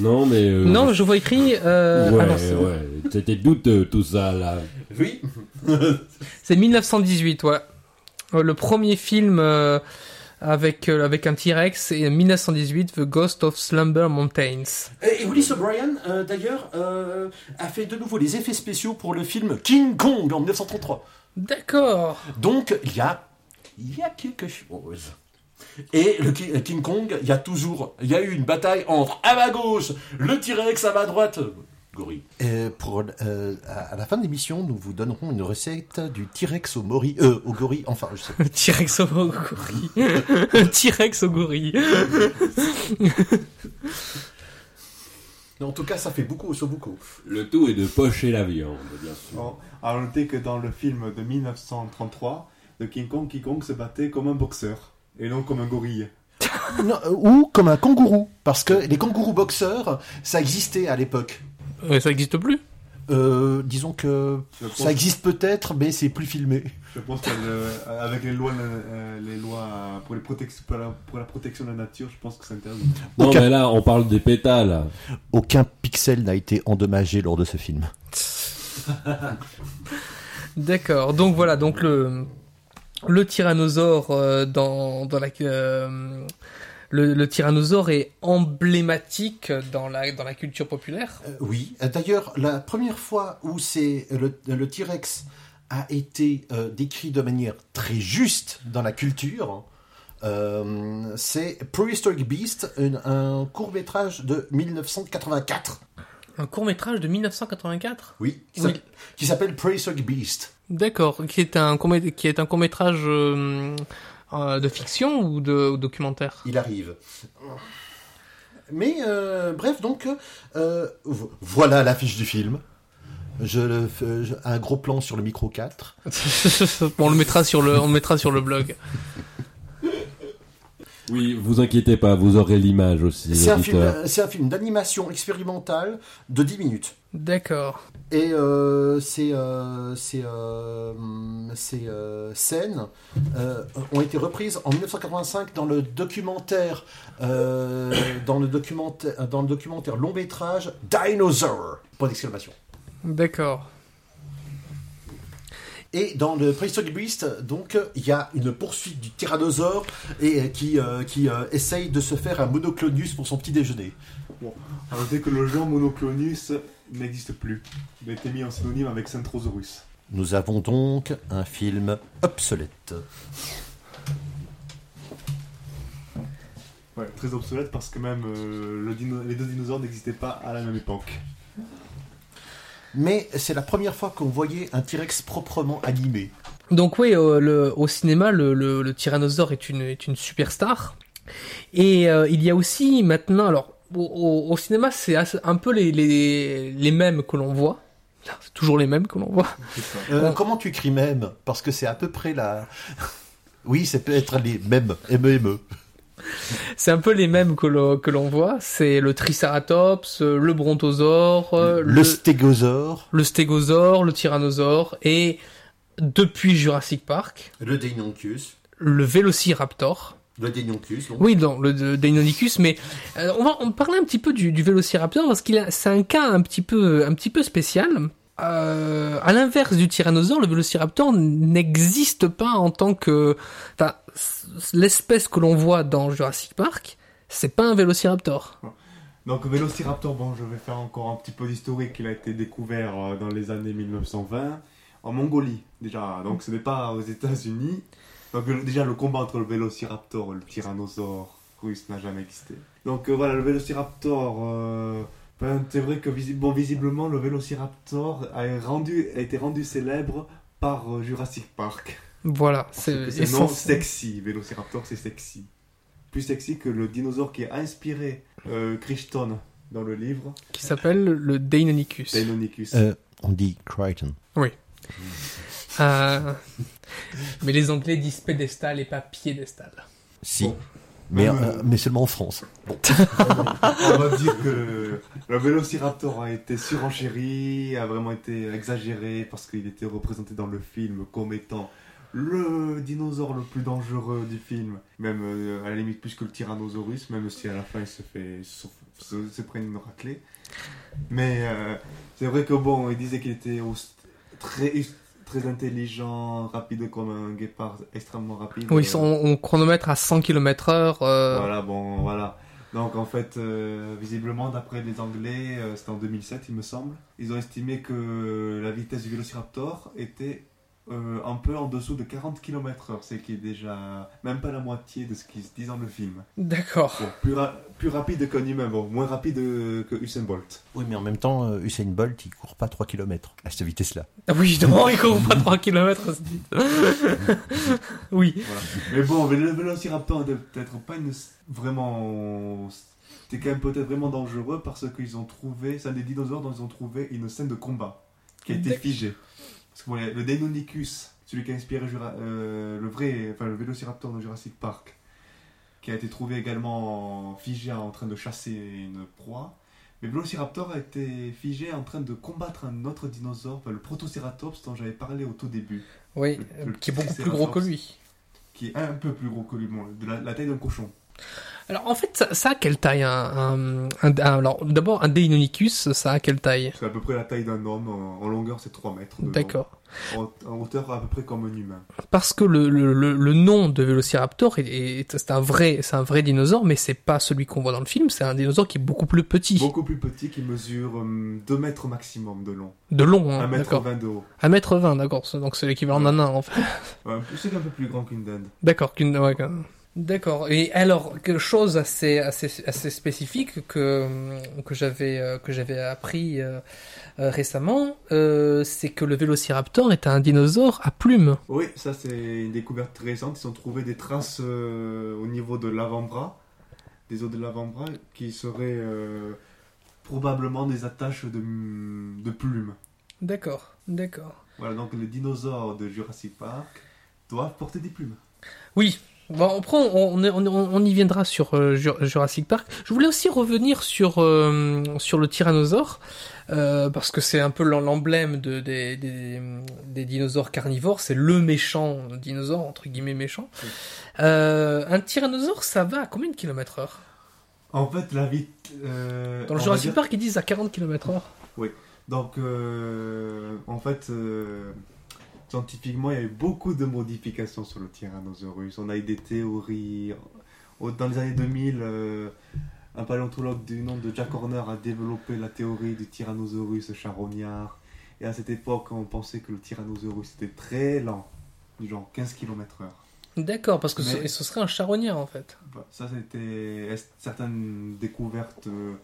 Non, mais... euh, Non, je vois écrit. Euh, ouais, ah ouais. C'était douteux, tout ça, là. Oui. c'est 1918, ouais. Euh, Le premier film euh, avec, euh, avec un T-Rex, c'est 1918, The Ghost of Slumber Mountains. Et, et Willis O'Brien, euh, d'ailleurs, euh, a fait de nouveau les effets spéciaux pour le film King Kong en 1933. D'accord. Donc, il y a, y a quelque chose. Et le Ki- King Kong, il y a toujours, il y a eu une bataille entre à ma gauche, le T-Rex à ma droite, gorille. pour, euh, à la fin de l'émission, nous vous donnerons une recette du T-Rex au mori, euh, au gorille, enfin, je sais T-Rex au gorille. Un T-Rex au gorille. En tout cas, ça fait beaucoup au sobuco. Le tout est de pocher la viande, bien sûr. Bon, alors notez que dans le film de 1933, de King Kong, King Kong se battait comme un boxeur et non comme un gorille. Non, euh, ou comme un kangourou, parce que les kangourous boxeurs, ça existait à l'époque. Ouais, ça n'existe plus? Euh, disons que Je ça existe peut-être, mais c'est plus filmé. je pense qu'avec les lois, euh, les lois pour, les protec- pour, la, pour la protection de la nature, je pense que c'est interdit. Non, Aucun- mais là, on parle des pétales. Aucun pixel n'a été endommagé lors de ce film. D'accord. Donc voilà, donc le le tyrannosaure euh, dans dans la euh, le, le tyrannosaure est emblématique dans la dans la culture populaire. Euh, oui, Euh, d'ailleurs, la première fois où c'est le, le T-Rex a été euh, décrit de manière très juste dans la culture, euh, c'est Prehistoric Beast, un, un court métrage de 1984. Un court métrage de 1984. Oui, qui Oui. s'appelle- Prehistoric Beast. D'accord, qui est un court qui est un court métrage euh, euh, de fiction ou de ou documentaire? Il arrive. Mais euh, bref, donc euh, vo- voilà l'affiche du film. Je le fais- je- un gros plan sur le micro 4. Bon, on le mettra sur le on le mettra sur le blog. Oui, vous inquiétez pas, vous aurez l'image aussi, C'est un film, auditeurs. c'est un film d'animation expérimentale de 10 minutes. D'accord. Et euh, ces, euh, ces, euh, ces scènes euh, ont été reprises en 1985 dans le documentaire, euh, dans le documentaire, dans le documentaire long métrage Dinosaur. Point d'exclamation. D'accord. Et dans le Prehistoric Beast, donc, il y a une poursuite du tyrannosaure et qui, euh, qui euh, essaye de se faire un monoclonius pour son petit déjeuner. À noter que le genre Monoclonus n'existe plus. Il a été mis en synonyme avec Centrosaurus. Nous avons donc un film obsolète. Ouais, très obsolète parce que même euh, le dino- les deux dinosaures n'existaient pas à la même époque. Mais c'est la première fois qu'on voyait un T-Rex proprement animé. Donc oui, euh, le- au cinéma, le, le, le tyrannosaure est une, est une superstar. Et euh, il y a aussi maintenant, alors au, au- au cinéma, c'est un peu les, les, les mêmes que l'on voit. C'est toujours les mêmes que l'on voit. Euh. Comment tu écris même? Parce que c'est à peu près la... Oui, c'est peut-être les mêmes, E M-E-M-E. C'est un peu les mêmes que l'on que l'on voit. C'est le Triceratops, le Brontosaure, euh, Le stégosaure, le Stégosaure, le Tyrannosaure et depuis Jurassic Park, le Deinonychus, le Vélociraptor. Le Deinonychus, donc. Oui, non, le de- Deinonychus, mais euh, on va on parler un petit peu du, du Vélociraptor parce qu'il a c'est un cas un petit peu un petit peu spécial. Euh, à l'inverse du tyrannosaure, le Vélociraptor n'existe pas en tant que, enfin, l'espèce que l'on voit dans Jurassic Park, c'est pas un Vélociraptor. Donc Vélociraptor, bon, je vais faire encore un petit peu d'historique. Il a été découvert euh, dans les années 1920 en Mongolie déjà. Donc ce n'est pas aux États-Unis. Donc le- déjà le combat entre le Vélociraptor et le tyrannosaure russe n'a jamais existé. Donc euh, voilà, le Vélociraptor. euh, ben, c'est vrai que visi- bon, visiblement le Vélociraptor a, rendu, a été rendu célèbre par euh, Jurassic Park. Voilà, c'est non sexy. Vélociraptor, c'est sexy. Plus sexy que le dinosaure qui a inspiré euh, Crichton dans le livre, qui s'appelle le Deinonychus. Deinonychus. Euh, on dit Crichton. Euh, mais les Anglais disent pédestal et pas piédestal. Si. Bon. Mais, Même, euh, euh, mais seulement en France. Bon. On va dire que le Vélociraptor a été surenchéri, a vraiment été exagéré parce qu'il était représenté dans le film comme étant le dinosaure le plus dangereux du film, même euh, à la limite plus que le Tyrannosaurus, même si à la fin il se fait se, se, se prenne une raclée. Mais euh, c'est vrai que bon, il disait qu'il était au- très très intelligent, rapide comme un guépard, extrêmement rapide. Oui, Euh, on, on chronomètre à 100 km heure. euh, voilà, bon, voilà. Donc en fait, euh, visiblement, d'après les Anglais, euh, c'était en 2007, il me semble, ils ont estimé que la vitesse du Vélociraptor était euh, un peu en dessous de 40 km/h, c'est qui est déjà même pas la moitié de ce qui se dit dans le film. D'accord. Bon, plus, ra- plus rapide qu'un humain, bon, moins rapide que Usain Bolt. Oui, mais en même temps, euh, Usain Bolt, il court pas 3 km à cette vitesse-là. Ah oui, non, il court pas 3 km. oui. Voilà. Mais bon, le Vélociraptor n'est peut-être pas une, vraiment. C'était quand même peut-être vraiment dangereux parce qu'ils ont trouvé, c'est un des dinosaures dont ils ont trouvé une scène de combat qui a été figée. Parce que bon, le Deinonychus, celui qui a inspiré Jura- euh, le vrai, enfin le Vélociraptor de Jurassic Park, qui a été trouvé également figé en train de chasser une proie. Mais le Vélociraptor a été figé en train de combattre un autre dinosaure, enfin, le Protoceratops dont j'avais parlé au tout début Oui, Le- le qui est beaucoup plus gros que lui. qui est un peu plus gros que lui, bon, de la, la taille d'un cochon. Alors en fait, ça, ça a quelle taille un, un- un- un- Alors d'abord, un Deinonychus, ça a quelle taille? C'est à peu près la taille d'un homme, en, longueur c'est 3 mètres. D'accord. En, en hauteur à peu près comme un humain. Parce que le, le, le, le nom de est, est- c'est un vrai, c'est un vrai dinosaure, mais c'est pas celui qu'on voit dans le film. C'est un dinosaure qui est beaucoup plus petit, Beaucoup plus petit, qui mesure 2 mètres maximum de long. de long. Hein, 1 mètre d'accord. 20 de haut. 1 mètre 20, d'accord. Donc c'est l'équivalent d'un nain en fait. Ouais, c'est un peu plus grand qu'une dinde. D'accord, qu'une. ouais, qu'un- D'accord. Et alors, quelque chose assez, assez, assez spécifique que, que j'avais, euh, que j'avais appris euh, euh, récemment, euh, c'est que le Vélociraptor est un dinosaure à plumes. Oui, ça c'est une découverte récente. Ils ont trouvé des traces euh, au niveau de l'avant-bras, des os de l'avant-bras, qui seraient probablement des attaches de, de plumes. D'accord, d'accord. Voilà, donc les dinosaures de Jurassic Park doivent porter des plumes. Oui. Bon, on, on, on, on y viendra sur euh, Jur- Jurassic Park. Je voulais aussi revenir sur, euh, sur le tyrannosaure, euh, parce que c'est un peu l'em- l'emblème de, des, des, des dinosaures carnivores. C'est le méchant dinosaure, entre guillemets méchant. Oui. Un tyrannosaure, ça va à combien de kilomètres heure? En fait, la vie. euh, Dans le Jurassic dire- Park, ils disent à 40 km heure. Donc, euh, en fait, scientifiquement, il y a eu beaucoup de modifications sur le Tyrannosaurus. On a eu des théories. Dans les années 2000, euh, un paléontologue du nom de Jack Horner a développé la théorie du Tyrannosaurus charognard. Et à cette époque, on pensait que le Tyrannosaurus était très lent, du genre 15 km/h. D'accord, parce que ce, Mais- ce serait un charognard en fait. Bah, Ça, c'était. Certaines découvertes euh,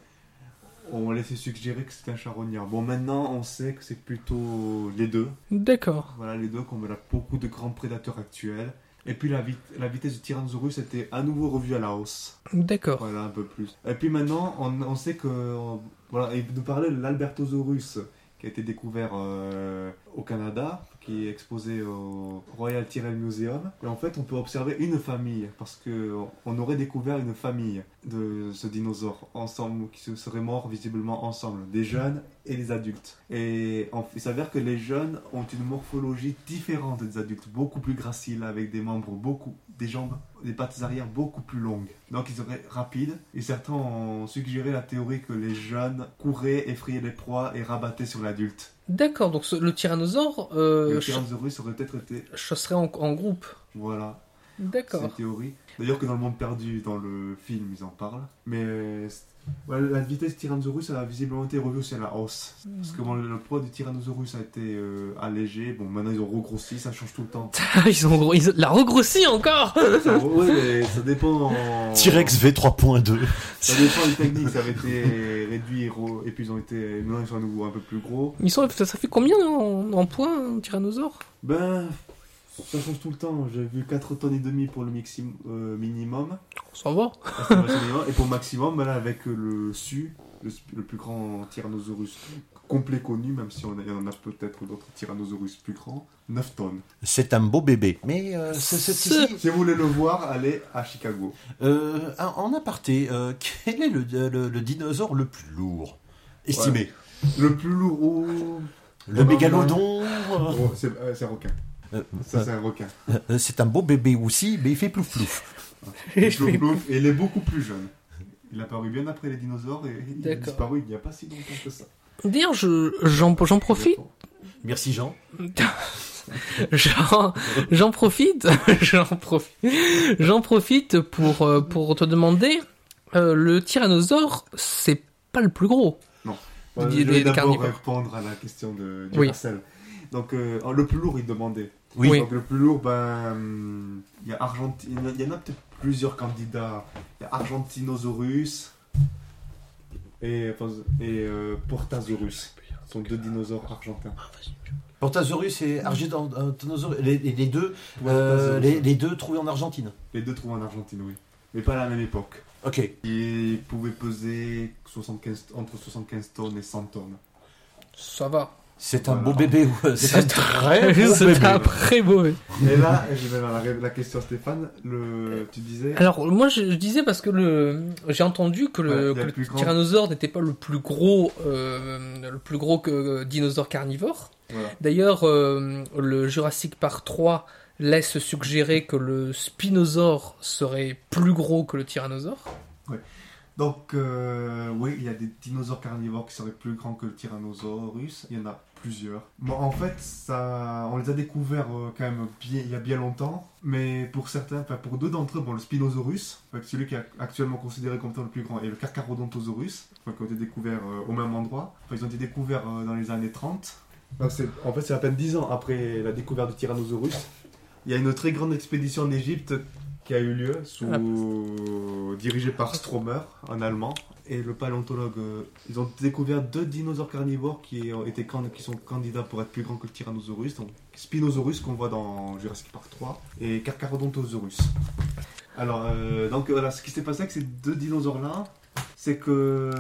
ont laissé suggérer que c'était un charognard. Bon, maintenant, on sait que c'est plutôt les deux. D'accord. Voilà, les deux, comme on a beaucoup de grands prédateurs actuels. Et puis, la, vit- la vitesse du Tyrannosaurus était à nouveau revue à la hausse. D'accord. Voilà, un peu plus. Et puis maintenant, on, on sait que. on- voilà, il nous parlait de l'Albertosaurus qui a été découvert euh, au Canada, qui est exposé au Royal Tyrrell Museum. Et en fait, on peut observer une famille, parce que on aurait découvert une famille de ce dinosaure ensemble, qui se seraient morts visiblement ensemble, des jeunes et des adultes. Et il s'avère que les jeunes ont une morphologie différente des adultes, beaucoup plus gracile, avec des membres beaucoup, des jambes, des pattes arrière beaucoup plus longues. Donc ils seraient rapides. Et certains ont suggéré la théorie que les jeunes couraient, effrayaient les proies et rabattaient sur l'adulte. D'accord, donc ce- le tyrannosaure euh, le Tyrannosaurus aurait peut-être été, chasserait en, en groupe. voilà, c'est D'accord. une théorie. D'ailleurs que dans le monde perdu, dans le film, ils en parlent. Mais euh, c'est- voilà, la vitesse Tyrannosaurus a visiblement été revue aussi à la hausse. Parce que bon, le poids du Tyrannosaurus a été euh, allégé. Bon, maintenant ils ont regrossi, ça change tout le temps. ils ont la regrossi encore Ça, ouais, mais ça dépend. en- T-Rex V3.2. Ça dépend des techniques. Ça avait été réduit et puis ils ont été. Maintenant ils sont à nouveau un peu plus gros. Ils sont, ça, ça fait combien en, en poids un tyrannosaure? Ben. Ça change tout le temps. J'ai vu 4 tonnes et demi pour le mixi- euh, minimum. Ça va. Et pour maximum, ben là, avec le SU, le, plus grand Tyrannosaurus complet connu, même si on a- il y en a peut-être d'autres Tyrannosaurus plus grands, 9 tonnes. C'est un beau bébé. Mais euh, c'est- c'est- Ce- si- Si vous voulez le voir, allez à Chicago. euh, en aparté, euh, quel est le, le- le dinosaure le plus lourd Estimé? Le plus lourd. ou Le Oh, mégalodon. Oh, c'est euh, c'est un requin. Euh, Ça, c'est un requin. euh, c'est un beau bébé aussi, mais il fait plouf plouf. Et je Plouf, plouf, Et il est beaucoup plus jeune. Il a apparu bien après les dinosaures et il a disparu il n'y a pas si longtemps que ça. D'ailleurs, je- j'en profite. Merci Jean. J'en j'en profite, j'en profite, j'en profite pour euh, pour te demander, euh, le tyrannosaure, c'est pas le plus gros. Ouais, Des- je vais d'abord répondre à la question de, du Oui. Marcel. Donc, euh, le plus lourd, il demandait. Oui. Oui. Donc, le plus lourd, ben, hum, il y a Argentine, il y en a peut-être plusieurs candidats. Il y a Argentinosaurus et, et euh, Portasaurus. Ce sont deux dinosaures argentins. Portasaurus et Argentinosaurus, les, deux, euh, les deux trouvés en Argentine. Les deux trouvés en Argentine, oui. Mais pas à la même époque. Ok. Ils pouvaient peser 75, entre 75 tonnes et 100 tonnes. Ça va. C'est un Voilà. beau bébé. C'est un très beau C'est bébé. un très beau. Et là, je vais dans la, la question Stéphane. Le, tu disais Alors moi je, je disais parce que le j'ai entendu que Ouais, le, que grand. tyrannosaure n'était pas le plus gros euh, le plus gros que euh, dinosaure carnivore. Voilà. D'ailleurs euh, le Jurassic Park 3 laisse suggérer que le spinosaure serait plus gros que le tyrannosaure. Donc, euh, oui, il y a des dinosaures carnivores qui seraient plus grands que le Tyrannosaurus. Il y en a plusieurs. Bon, en fait, ça, on les a découverts euh, quand même bien, il y a bien longtemps. Mais pour certains, enfin pour deux d'entre eux, bon, le Spinosaurus, celui qui est actuellement considéré comme étant le plus grand, et le Carcharodontosaurus, enfin, qui ont été découverts euh, au même endroit. Enfin, ils ont été découverts euh, dans les années 30. Donc, c'est- en fait, c'est à peine 10 ans après la découverte du Tyrannosaurus. Il y a une très grande expédition en Égypte qui a eu lieu, sous... dirigée par Stromer, en allemand. Et le paléontologue, euh, ils ont découvert deux dinosaures carnivores qui, qui sont candidats pour être plus grands que le Tyrannosaurus. Donc Spinosaurus qu'on voit dans Jurassic Park 3 et Carcharodontosaurus. Alors, euh, donc voilà, ce qui s'est passé avec ces deux dinosaures-là, c'est que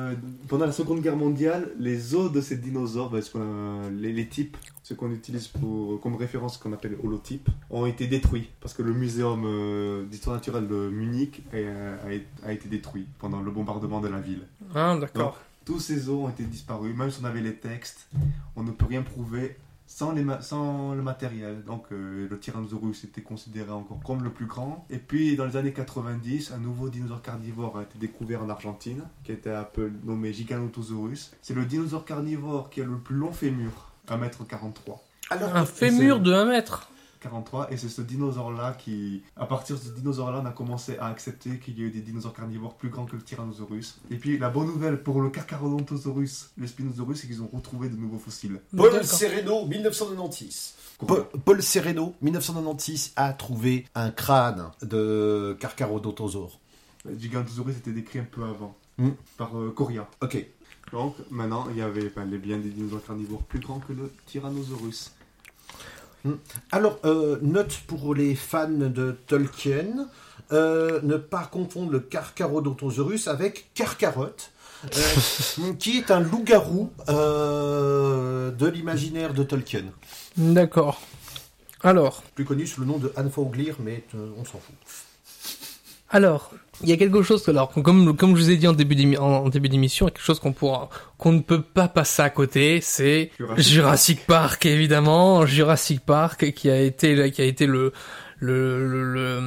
pendant la Seconde Guerre mondiale, les os de ces dinosaures, ben, ce a- les, les types, ce qu'on utilise pour, comme référence, qu'on appelle holotypes, ont été détruits parce que le muséum euh, d'histoire naturelle de Munich a, a été détruit pendant le bombardement de la ville. Ah d'accord. Tous ces os ont été disparus, même si on avait les textes, on ne peut rien prouver sans, les ma- sans le matériel. Donc euh, le Tyrannosaurus était considéré encore comme le plus grand. Et puis dans les années 90, un nouveau dinosaure carnivore a été découvert en Argentine, qui était appelé, nommé Giganotosaurus. C'est le dinosaure carnivore qui a le plus long fémur, 1m43. Alors, Un fémur de 1 mètre. 43 et c'est ce dinosaure-là qui, à partir de ce dinosaure-là, on a commencé à accepter qu'il y a eu des dinosaures carnivores plus grands que le Tyrannosaurus. Et puis la bonne nouvelle pour le Carcharodontosaurus, le Spinosaurus, c'est qu'ils ont retrouvé de nouveaux fossiles. Paul. Sereno, 1996. Paul, Paul Sereno, 1996, a trouvé un crâne de Carcharodontosaure. Le Gigantosaurus était décrit un peu avant Hmm. par euh, Coria. Ok. Donc maintenant, il y avait ben, les bien des dinosaures carnivores plus grands que le Tyrannosaurus. Alors, euh, note pour les fans de Tolkien, euh, ne pas confondre le Carcharodontosaurus avec Carcarotte, euh, qui est un loup-garou de l'imaginaire de Tolkien. D'accord. Alors, Plus connu sous le nom de Anne mais on s'en fout. alors, il y a quelque chose, alors, comme, comme je vous ai dit en début en, début d'émission, il y a quelque chose qu'on pourra, qu'on ne peut pas passer à côté, c'est Jurassic Jurassic Park, évidemment. Jurassic Park, qui a été, qui a été le, le, le, le,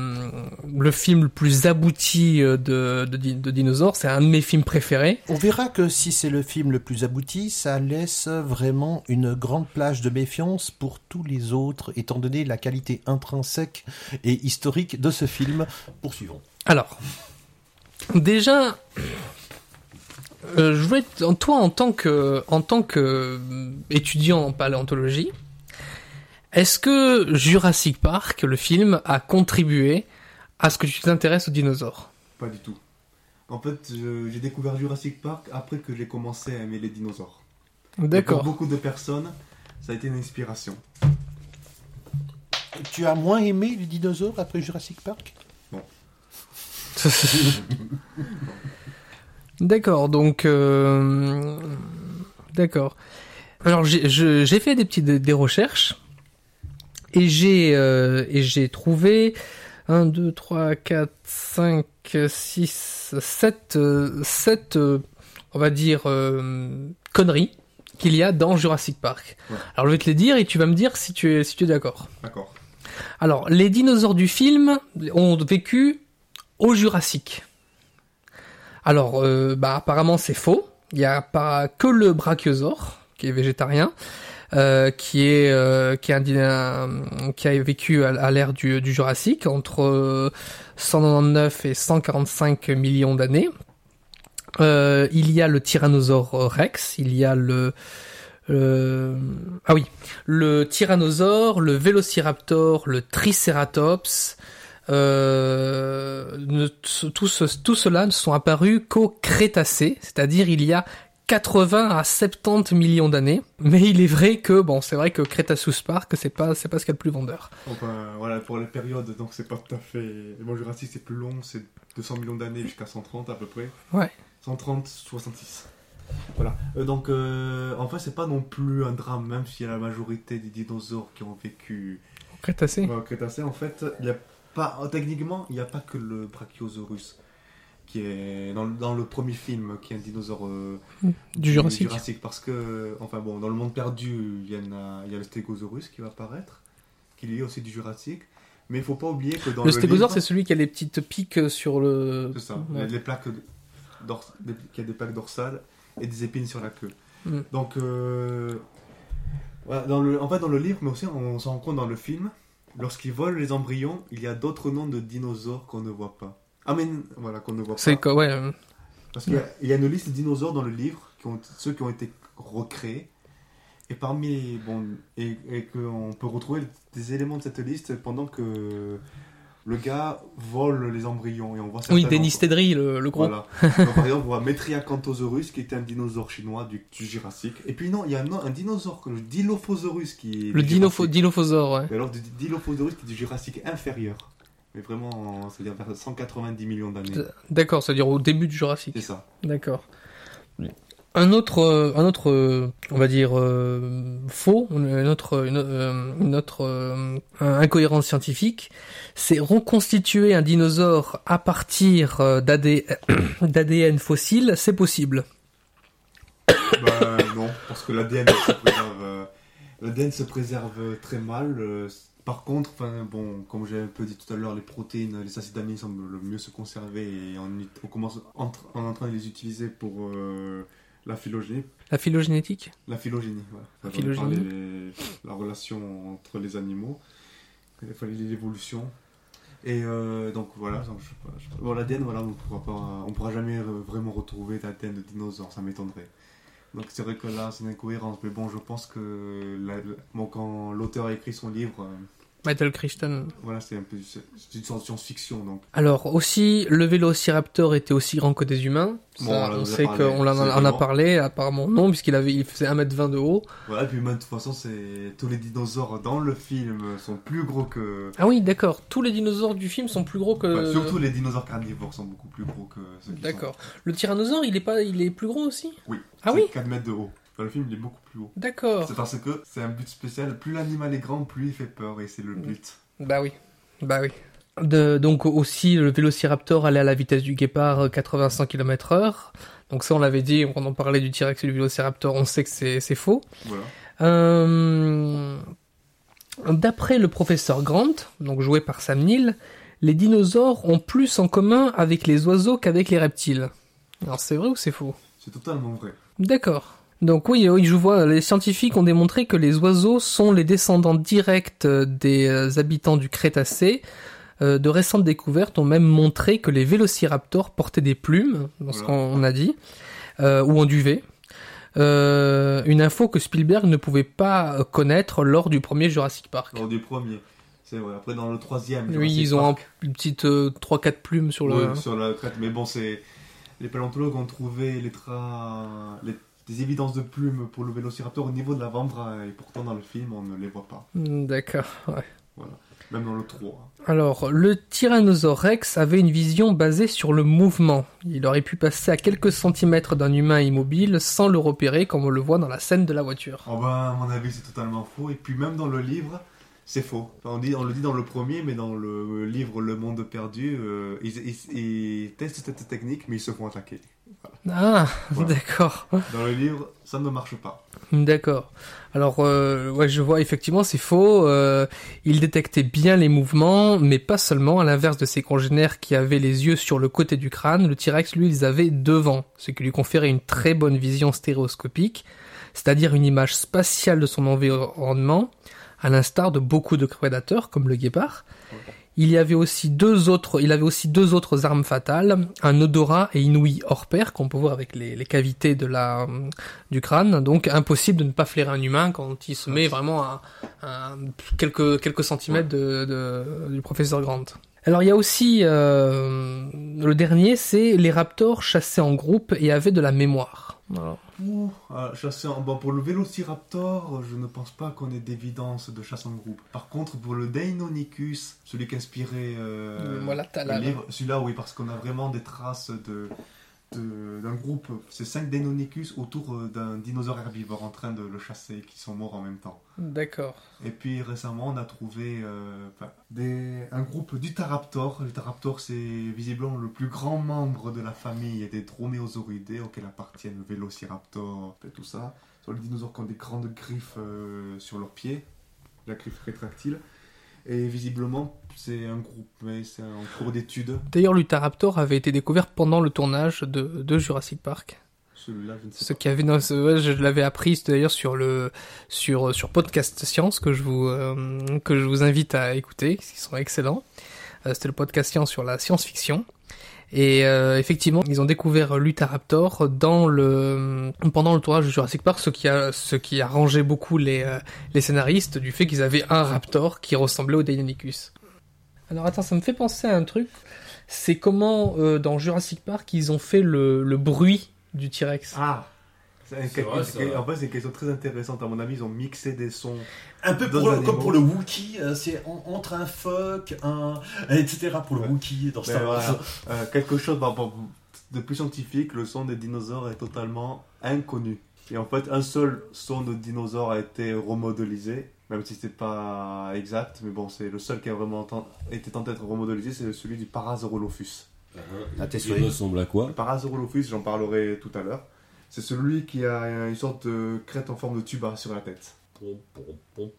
le film le plus abouti euh, de, de, de dinosaures. C'est un de mes films préférés. On verra que si c'est le film le plus abouti, ça laisse vraiment une grande plage de méfiance pour tous les autres, étant donné la qualité intrinsèque et historique de ce film. Poursuivons. Alors, déjà, euh, je voulais, toi, en tant que, en tant que euh, étudiant en paléontologie, est-ce que Jurassic Park, le film, a contribué à ce que tu t'intéresses aux dinosaures? Pas du tout. En fait, j'ai découvert Jurassic Park après que j'ai commencé à aimer les dinosaures. Et Pour D'accord. beaucoup de personnes, ça a été une inspiration. Tu as moins aimé les dinosaures après Jurassic Park? D'accord, donc euh, d'accord. Alors j'ai fait des petites des recherches et j'ai euh, et j'ai trouvé 1 2 3 4 5 6 7 7 on va dire euh, conneries qu'il y a dans Jurassic Park. Ouais. Alors je vais te les dire et tu vas me dire si tu es si tu es d'accord. D'accord. Alors, les dinosaures du film ont vécu au Jurassique. Alors, euh, bah, apparemment, c'est faux. Il n'y a pas que le brachiosaure, qui est végétarien, euh, qui est euh, qui, a vécu à, l'ère du, Jurassique entre euh, 199 et 145 millions d'années. Euh, il y a le tyrannosaure rex, il y a le euh, ah oui, le tyrannosaure, le vélociraptor, le tricératops, euh, ne- tout, ce, tout cela ne sont apparus qu'au Crétacé, c'est-à-dire il y a 80 à 70 millions d'années. Mais il est vrai que bon, c'est vrai que Cretaceous Park, c'est pas c'est pas ce qu'il y a de plus vendeur. Enfin, voilà, pour les périodes, donc c'est pas tout à fait. Bon, Jurassic c'est plus long, c'est 200 millions d'années jusqu'à 130 à peu près. Ouais. 130, 66. Voilà. Euh, donc, euh, en fait, c'est pas non plus un drame, même s'il y a la majorité des dinosaures qui ont vécu Au Crétacé. au Crétacé. En fait, il y a pas, techniquement, il n'y a pas que le Brachiosaurus qui est dans, le- dans le premier film, qui est un dinosaure euh, Du Jurassique. parce que, enfin bon, dans le monde perdu, il y, en a, il y a le Stégosaurus qui va apparaître, qui lui est aussi du Jurassique. Mais il faut pas oublier que dans Le le, stégosaure, c'est celui qui a les petites piques sur le. c'est ça, Ouais. plaques dors- des- qui a des plaques dorsales et des épines sur la queue. Mm. Donc, euh, voilà, dans le, en fait, dans le livre, mais aussi on s'en rend compte dans le film, lorsqu'ils volent les embryons, il y a d'autres noms de dinosaures qu'on ne voit pas. Ah mais voilà, qu'on ne voit C'est pas. quoi, ouais. euh, Parce qu'il y y, a une liste de dinosaures dans le livre, qui ont, ceux qui ont été recréés. Et parmi, bon, et, et qu'on peut retrouver des éléments de cette liste pendant que le gars vole les embryons. Et on voit Oui, Denis Tedry, le, le gros. voilà. Donc, par exemple, on voit Metriacanthosaurus qui était un dinosaure chinois du, du Jurassique. Et puis non, il y a un, un dinosaure, le Dilophosaurus qui est. Le dinopho- Jurassique. dinophosaure, ouais. Et alors, du Dilophosaurus qui est du Jurassique inférieur. Mais vraiment, c'est-à-dire vers 190 millions d'années. D'accord, c'est-à-dire au début du Jurassique. C'est ça. D'accord. Un autre, euh, un autre, euh, on va dire euh, faux, une autre, incohérence scientifique, c'est reconstituer un dinosaure à partir d'AD d'ADN fossile, c'est possible. bah non, parce que l'ADN se préserve. se préserve très mal. Par contre, bon, comme j'ai un peu dit tout à l'heure, les protéines, les acides aminés semblent le mieux se conserver et on, on commence en train de les utiliser pour La phylogénie. La phylogénétique La phylogénie, ai phylogénie. les- la relation entre les animaux, il fallait l'évolution. Et euh, donc voilà, donc, je je. Bon, l'ADN, voilà, on pourra pas, on pourra jamais euh, vraiment retrouver d'ADN de dinosaure, ça m'étonnerait. Donc c'est vrai que là, c'est une incohérence, mais bon, je pense que la- bon, quand l'auteur a écrit son livre, euh, Michael Crichton. voilà, c'est un peu, une sorte de science-fiction, donc Alors aussi, le vélociraptor était aussi grand que des humains. Bon, Ça, on sait qu'on en, a parlé, apparemment non, puisqu'il avait, il faisait 1m20 de haut. voilà. Et puis même de toute façon, c'est tous les dinosaures dans le film sont plus gros que, Ah oui, d'accord. Tous les dinosaures du film sont plus gros que. Enfin, surtout les dinosaures carnivores sont beaucoup plus gros que sont- D'accord. Le tyrannosaure, il est pas, il est plus gros aussi? Oui. Ah oui? 4 mètres de haut. Dans le film, il est beaucoup plus haut. D'accord. C'est parce que c'est un but spécial. Plus l'animal est grand, plus il fait peur. Et c'est le but. Bah oui, bah oui. De- donc aussi, le vélociraptor allait à la vitesse du guépard, euh, 85 km/h. Donc ça, on l'avait dit, on parlait du T-Rex et du vélociraptor, on sait que c'est c'est faux. Voilà. Euh, D'après le professeur Grant, donc joué par Sam Neill, les dinosaures ont plus en commun avec les oiseaux qu'avec les reptiles. Alors c'est vrai ou c'est faux? C'est totalement vrai. D'accord. Donc oui, oui, je vois, les scientifiques ont démontré que les oiseaux sont les descendants directs euh, des euh, habitants du Crétacé. Euh, de récentes découvertes ont même montré que les vélociraptors portaient des plumes, dans ce qu'on a dit, euh, ou en duvet. Euh, une info que Spielberg ne pouvait pas euh, connaître lors du premier Jurassic Park. Lors du premier. C'est vrai. Après, dans le troisième. Oui, ils ont un- une petite euh, 3-4 plumes sur le... sur la crête. Mais bon, c'est. Les paléontologues ont trouvé les tra... les... des évidences de plumes pour le vélociraptor au niveau de l'avant-bras. Et pourtant, dans le film, on ne les voit pas. D'accord, ouais. Même dans le 3. Alors, le Tyrannosaure Rex avait une vision basée sur le mouvement. Il aurait pu passer à quelques centimètres d'un humain immobile sans le repérer, comme on le voit dans la scène de la voiture. Oh bah, à mon avis, c'est totalement faux. Et puis même dans le livre, c'est faux. Enfin, on, dit, on le dit dans le premier, mais dans le livre Le Monde Perdu, euh, ils, ils- ils testent cette technique, mais ils se font attaquer. Ah, Voilà. d'accord, Dans le livre, ça ne marche pas. d'accord. Alors, euh, ouais, je vois, effectivement, c'est faux. Euh, il détectait bien les mouvements, mais pas seulement. À l'inverse de ses congénères qui avaient les yeux sur le côté du crâne, le T-Rex, lui, les avait devant, ce qui lui conférait une très bonne vision stéréoscopique, c'est-à-dire une image spatiale de son environnement, à l'instar de beaucoup de prédateurs comme le guépard. Il y avait aussi deux autres, il avait aussi deux autres armes fatales, un odorat et une ouïe hors pair qu'on peut voir avec les, cavités de la, du crâne. Donc impossible de ne pas flairer un humain quand il se met vraiment à, à quelques, quelques centimètres de, de- du professeur Grant. Alors il y a aussi euh, le dernier, c'est les raptors chassaient en groupe et avaient de la mémoire. Voilà. Ouh, ah, chasser en- bon, pour le Vélociraptor, je ne pense pas qu'on ait d'évidence de chasse en groupe. Par contre, pour le Deinonychus, celui qui inspirait euh, le livre, celui-là, oui, parce qu'on a vraiment des traces de- d'un groupe, c'est 5 Deinonychus autour euh, d'un dinosaure herbivore en train de le chasser, qui sont morts en même temps. D'accord. Et puis récemment, on a trouvé euh, des, un groupe d'Utaraptor. L'Utaraptor, c'est visiblement le plus grand membre de la famille des Dromaeosauridae, auxquels appartiennent le Vélociraptor et tout ça. Ce sont les dinosaures qui ont des grandes griffes euh, sur leurs pieds, la griffe rétractile. Et visiblement, c'est un groupe, mais c'est en cours d'étude. D'ailleurs, l'Utaraptor avait été découvert pendant le tournage de, de Jurassic Park. Celui-là, je ne sais Ce pas. qui avait, non, ce- ouais, je l'avais appris d'ailleurs sur le sur sur podcast science que je vous euh, que je vous invite à écouter, qui sont excellents. Euh, C'était le podcast science sur la science-fiction. Et euh, effectivement, ils ont découvert l'Utaraptor dans le pendant le tournage de Jurassic Park, ce qui a ce qui a rangé beaucoup les les scénaristes du fait qu'ils avaient un raptor qui ressemblait au Deinonychus. Alors attends, ça me fait penser à un truc. C'est comment euh, dans Jurassic Park ils ont fait le, le bruit du T-Rex. Ah c'est un- C'est vrai, c'est- ça. En fait, c'est une question très intéressante. À mon avis, ils ont mixé des sons. Un peu pour le- comme pour le Wookiee, euh, c'est en- entre un phoque, un. etc. pour le Ouais. Wookiee dans Mais Star Wars. voilà, euh, quelque chose bah, de plus scientifique, le son des dinosaures est totalement inconnu. Et en fait, un seul son de dinosaure a été remodélisé, même si c'est pas exact, mais bon, c'est le seul qui a vraiment été tenté d'être remodélisé, c'est celui du Parasaurolophus. Ah, t'es Il souris. ressemble à quoi? Le Parasaurolophus, j'en parlerai tout à l'heure, c'est celui qui a une sorte de crête en forme de tuba sur la tête. pom, pom,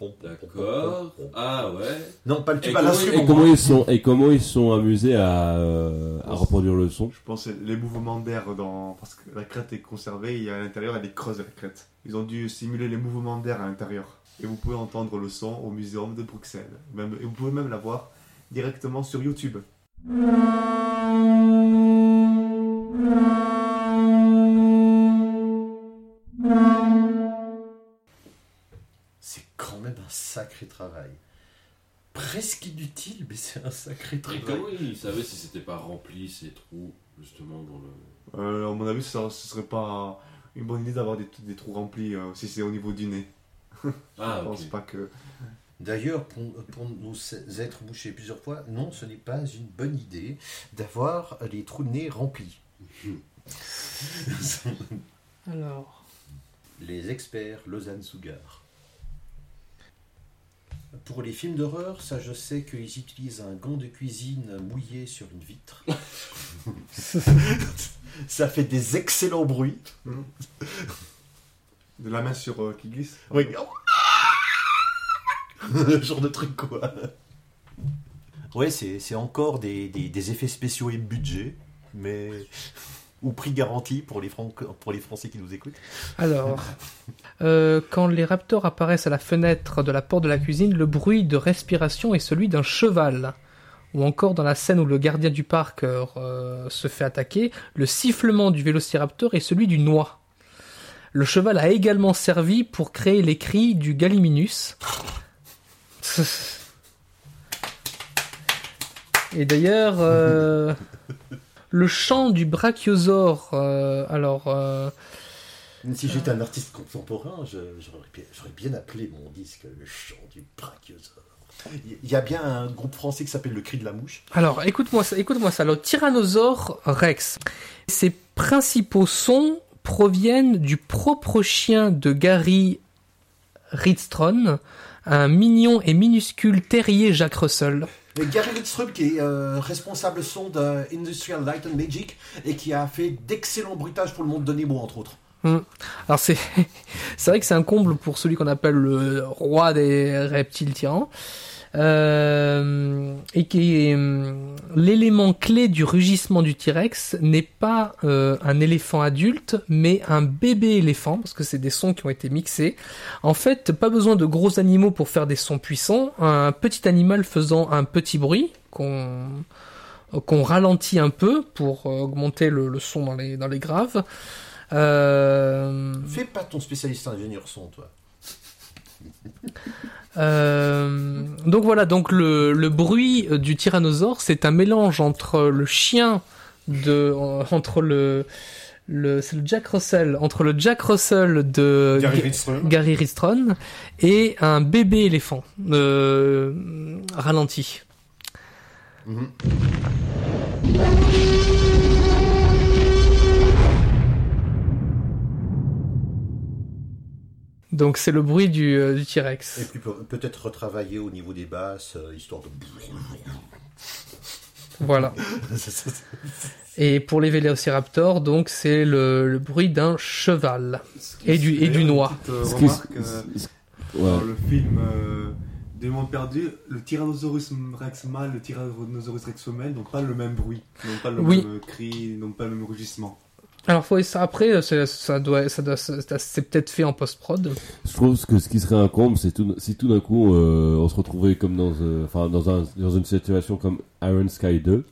pom. Ah ouais. Non, pas le Et tube à comment, l'instrument. et comment ils sont et comment ils sont amusés à, euh, à reproduire le son Je pense que les mouvements d'air dans. Parce que la crête est conservée, il y a à l'intérieur, elle est creuse la crête. Ils ont dû simuler les mouvements d'air à l'intérieur. Et vous pouvez entendre le son au muséum de Bruxelles. Même, et vous pouvez même la voir directement sur YouTube. Sacré travail. Presque inutile, mais c'est un sacré Et travail. comment ils savaient si c'était pas rempli ces trous justement dans le. Euh, à mon avis, ça, ce serait pas une bonne idée d'avoir des, des trous remplis euh, si c'est au niveau du nez. Ah Je pense pas que. D'ailleurs, pour, pour nous être bouchés plusieurs fois, non, ce n'est pas une bonne idée d'avoir les trous de nez remplis. Alors, les experts Lausanne Sougar. Pour les films d'horreur, ça je sais qu'ils utilisent un gant de cuisine mouillé sur une vitre. ça fait des excellents bruits. De la main sur euh, qui glisse Oui. Ce genre de truc quoi. Ouais, c'est c'est encore des, des- des effets spéciaux et budget, mais ou prix garanti pour les, Fran- pour les Français qui nous écoutent. alors, euh, quand les raptors apparaissent à la fenêtre de la porte de la cuisine, le bruit de respiration est celui d'un cheval. Ou encore dans la scène où le gardien du parc euh, se fait attaquer, le sifflement du vélociraptor est celui du noix. Le cheval a également servi pour créer les cris du Gallimimus. Et d'ailleurs, euh, le chant du brachiosaure, euh, alors, euh, Si j'étais un artiste contemporain, je- j'aurais bien, j'aurais bien appelé mon disque le chant du brachiosaure. Il y a bien un groupe français qui s'appelle le cri de la mouche. alors, écoute-moi ça, écoute-moi ça. Le Tyrannosaure Rex, ses principaux sons proviennent du propre chien de Gary Ridstron, un mignon et minuscule terrier Jacques Russell. Et Gary Ridström qui est euh, responsable son de Industrial Light and Magic et qui a fait d'excellents bruitages pour le monde de Nemo entre autres. Alors c'est c'est vrai que c'est un comble pour celui qu'on appelle le roi des reptiles tyrans. Euh, et qui est hum, l'élément clé du rugissement du T-Rex n'est pas euh, un éléphant adulte, mais un bébé éléphant, parce que c'est des sons qui ont été mixés. En fait, pas besoin de gros animaux pour faire des sons puissants. Un petit animal faisant un petit bruit qu'on qu'on ralentit un peu pour euh, augmenter le, le son dans les dans les graves. Euh, Fais pas ton spécialiste ingénieur son, toi. euh, donc voilà, donc le, le bruit du tyrannosaure, c'est un mélange entre le chien de, entre le, le, c'est le Jack Russell, entre le Jack Russell de. Gary Ridstron et un bébé éléphant euh, ralenti. Mhm. Donc c'est le bruit du, euh, du Et T-Rex. puis peut- peut-être retravailler au niveau des basses, euh, histoire de... Voilà. Et pour les vélociraptors, donc c'est le, le bruit d'un cheval. Et du- et du noix. euh, remarque, euh, dans ouais. le film euh, Des mondes perdus, le Tyrannosaurus Rex mâle, le Tyrannosaurus Rex femelle n'ont pas le même bruit, n'ont pas le Oui. même cri, n'ont pas le même rugissement. Alors après, c'est- ça doit, ça doit, c'est peut-être fait en post-prod. Je trouve que ce qui serait un comble, c'est si tout d'un coup euh, on se retrouvait comme dans, euh, dans, un, dans une situation comme Iron Sky 2,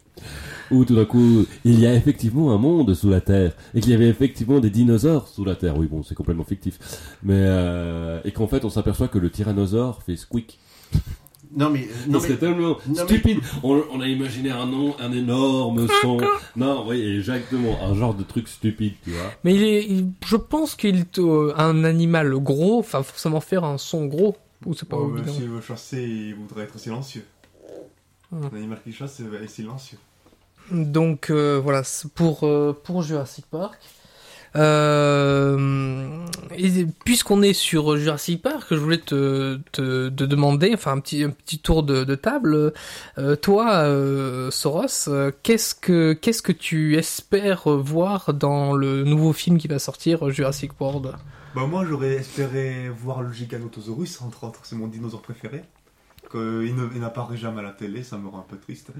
où tout d'un coup il y a effectivement un monde sous la Terre et qu'il y avait effectivement des dinosaures sous la Terre. Oui, bon, c'est complètement fictif, mais euh, et qu'en fait on s'aperçoit que le tyrannosaure fait squeak. Non mais... Ça Non, mais... tellement stupide. On, on a imaginé un nom, un énorme son. Non, oui, exactement, un genre de truc stupide, tu vois. Mais il est, il- je pense qu'il est euh, un animal gros, enfin forcément faire un son gros. Ou c'est pas Oh. S'il veut chasser, il voudrait être silencieux. Hmm. Un animal qui chasse est silencieux. Donc euh, voilà, c'est pour euh, pour Jurassic Park. Euh, puisqu'on est sur Jurassic Park, je voulais te, te, demander, enfin un petit un petit tour de, table. Euh, toi, euh, Soros, qu'est-ce que qu'est-ce que tu espères voir dans le nouveau film qui va sortir, Jurassic World? Bah moi j'aurais espéré voir le Giganotosaurus entre autres, c'est mon dinosaure préféré. Que il ne- il n'apparaît jamais à la télé, ça me rend un peu triste.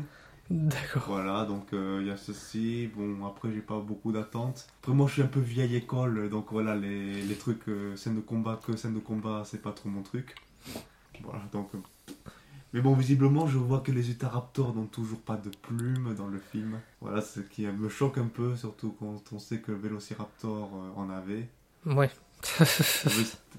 D'accord. Voilà, donc euh, il y a ceci. Bon, après j'ai pas beaucoup d'attentes. Après moi je suis un peu vieille école, donc voilà, les, les trucs, euh, scènes de combat, que scènes de combat, c'est pas trop mon truc. Voilà, donc... euh, Mais bon, visiblement, je vois que les Utahraptors n'ont toujours pas de plumes dans le film. Voilà, ce qui me choque un peu, surtout quand on sait que le Vélociraptor euh, en avait. Ouais.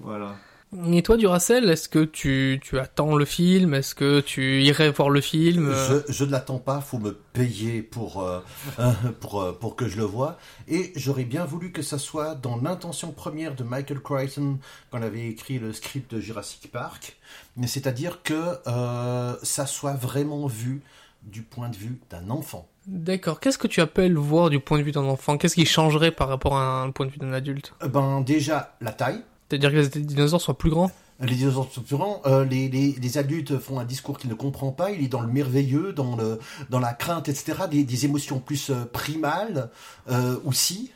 Voilà. Et toi, Duracell, est-ce que tu, tu attends le film? Est-ce que tu irais voir le film? Je, je ne l'attends pas, faut me payer pour, euh, euh, pour, euh, pour que je le voie. Et j'aurais bien voulu que ça soit dans l'intention première de Michael Crichton quand il avait écrit le script de Jurassic Park. Mais c'est-à-dire que euh, ça soit vraiment vu du point de vue d'un enfant. D'accord. Qu'est-ce que tu appelles voir du point de vue d'un enfant? Qu'est-ce qui changerait par rapport à un point de vue d'un adulte? Ben déjà la taille. C'est-à-dire que les dinosaures soient plus grands Les dinosaures sont plus grands, euh, les, les, les adultes font un discours qu'il ne comprend pas, il est dans le merveilleux, dans, le, dans la crainte, etc., des, des émotions plus euh, primales euh, aussi.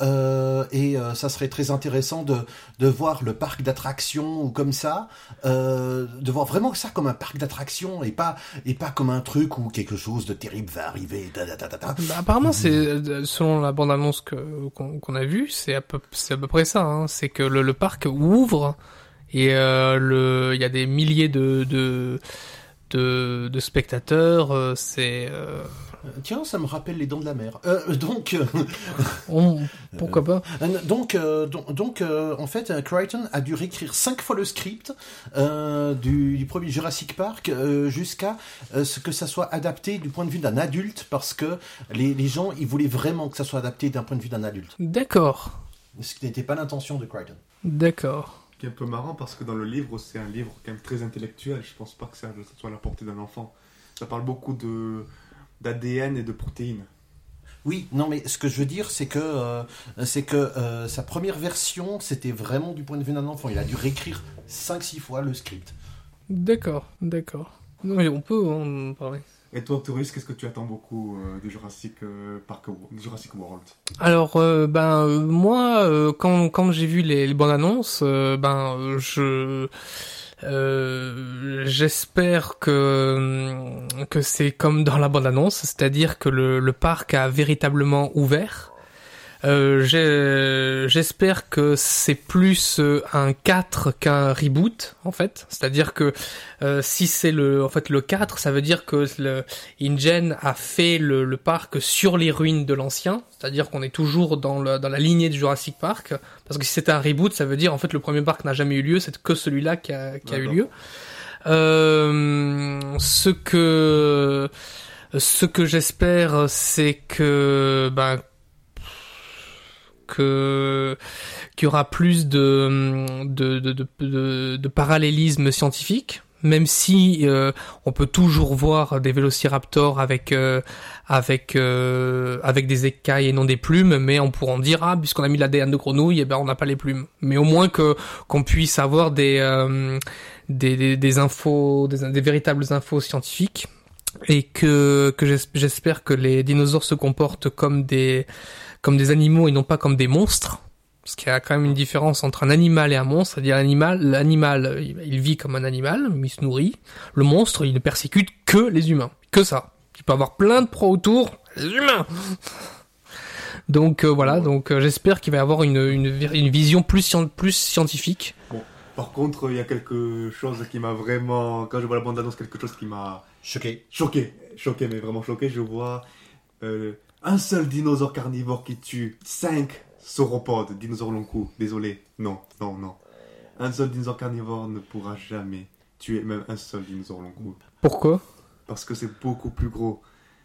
Euh, et euh, ça serait très intéressant de, de voir le parc d'attractions ou comme ça, euh, de voir vraiment ça comme un parc d'attractions et pas, et pas comme un truc où quelque chose de terrible va arriver. da, da, da, da, da. Bah, apparemment, c'est selon la bande-annonce que qu'on a vue, c'est à peu c'est à peu près ça. Hein. C'est que le, le parc ouvre et le il y a des milliers de de de, de spectateurs. c'est Tiens, ça me rappelle les dents de la mer. Euh, donc, euh, on- pourquoi pas Euh, Donc, euh, donc, donc, euh, en fait, euh, Crichton a dû réécrire cinq fois le script euh, du, du premier Jurassic Park euh, jusqu'à euh, ce que ça soit adapté du point de vue d'un adulte, parce que les, les gens, ils voulaient vraiment que ça soit adapté d'un point de vue d'un adulte, D'accord, ce qui n'était pas l'intention de Crichton. d'accord. Ce qui est un peu marrant parce que dans le livre, c'est un livre quand même très intellectuel. Je pense pas que ça, ça soit à la portée d'un enfant. Ça parle beaucoup de d'ADN et de protéines. Oui, non, mais ce que je veux dire, c'est que euh, c'est que euh, sa première version, c'était vraiment du point de vue d'un enfant. Il a dû réécrire 5-6 fois le script. D'accord, d'accord. Non, mais on peut en parler. Et toi, Touriste, qu'est-ce que tu attends beaucoup euh, du Jurassic euh, Park, du Jurassic World? Alors, euh, ben moi, euh, quand quand j'ai vu les, les bandes annonces, euh, ben euh, je euh, j'espère que que c'est comme dans la bande annonce, c'est-à-dire que le parc a véritablement ouvert. Euh, J'espère que c'est plus euh, un 4 qu'un reboot en fait, c'est-à-dire que euh, si c'est le en fait le 4, ça veut dire que le InGen a fait le, le parc sur les ruines de l'ancien, c'est-à-dire qu'on est toujours dans, le, dans la lignée du Jurassic Park, parce que si c'était un reboot, ça veut dire en fait le premier parc n'a jamais eu lieu, c'est que celui-là qui a, qui a eu lieu. Euh, ce que ce que j'espère, c'est que ben que qu'il y aura plus de de, de, de, de, de parallélisme scientifique, même si euh, on peut toujours voir des vélociraptors avec euh, avec euh, avec des écailles et non des plumes, mais on pourra en dire ah puisqu'on a mis l'ADN de grenouille, eh ben on n'a pas les plumes. Mais au moins que qu'on puisse avoir des euh, des, des, des infos, des, des véritables infos scientifiques et que, que j'es- j'espère que les dinosaures se comportent comme des, comme des animaux et non pas comme des monstres. Parce qu'il y a quand même une différence entre un animal et un monstre. C'est-à-dire l'animal, l'animal, il vit comme un animal, il se nourrit. Le monstre, il ne persécute que les humains. Que ça. Il peut avoir plein de pros autour. Les humains! Donc euh, voilà, donc euh, j'espère qu'il va y avoir une, une, une vision plus, scien- plus scientifique. Par contre, il y a quelque chose qui m'a vraiment, quand je vois la bande-annonce, quelque chose qui m'a Choqué. choqué, choqué, mais vraiment choqué. Je vois euh, un seul dinosaure carnivore qui tue 5 sauropodes, dinosaures long cou. Désolé, non, non, non. Un seul dinosaure carnivore ne pourra jamais tuer même un seul dinosaure long cou. Pourquoi? Parce que c'est beaucoup plus gros.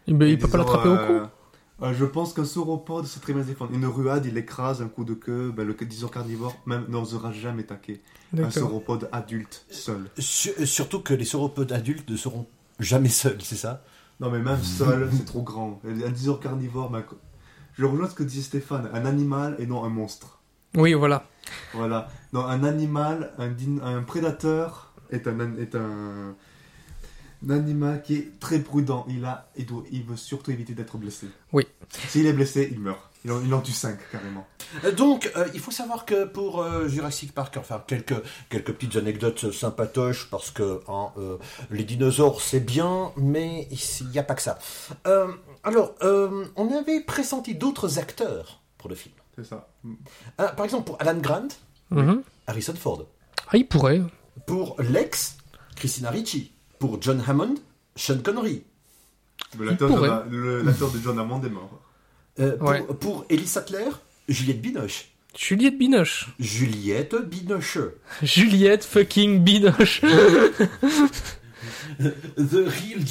Il, il Et peut pas l'attraper au cou euh, euh, Je pense qu'un sauropode, c'est très bien se défendre. Une ruade, il écrase un coup de queue. Ben, le dinosaure carnivore même n'osera jamais attaquer. Un sauropode adulte, seul. Su- surtout que les sauropodes adultes ne seront jamais seuls, c'est ça? Non, mais même seul, c'est trop grand. Un dinosaure carnivore, je rejoins ce que disait Stéphane. Un animal et non un monstre. Oui, voilà. Voilà. Non, un animal, un, din- un prédateur est un, est un, un animal qui est très prudent. Il, a, il, doit, il veut surtout éviter d'être blessé. Oui. S'il est blessé, il meurt. Il en, il en tue 5 carrément. Euh, Donc, euh, il faut savoir que pour euh, Jurassic Park, enfin quelques quelques petites anecdotes sympatoches parce que hein, euh, les dinosaures c'est bien, mais il n'y a pas que ça. Euh, alors, euh, on avait pressenti d'autres acteurs pour le film. C'est ça. Par exemple, pour Alan Grant, Mhm. Harrison Ford. Ah, il pourrait. Pour Lex, Christina Ricci. Pour John Hammond, Sean Connery. L'acteur pourrait. de, de John Hammond est mort. Euh, pour, Ouais. pour Ellie Sattler, Juliette Binoche. Juliette Binoche. Juliette Binoche. Juliette fucking Binoche.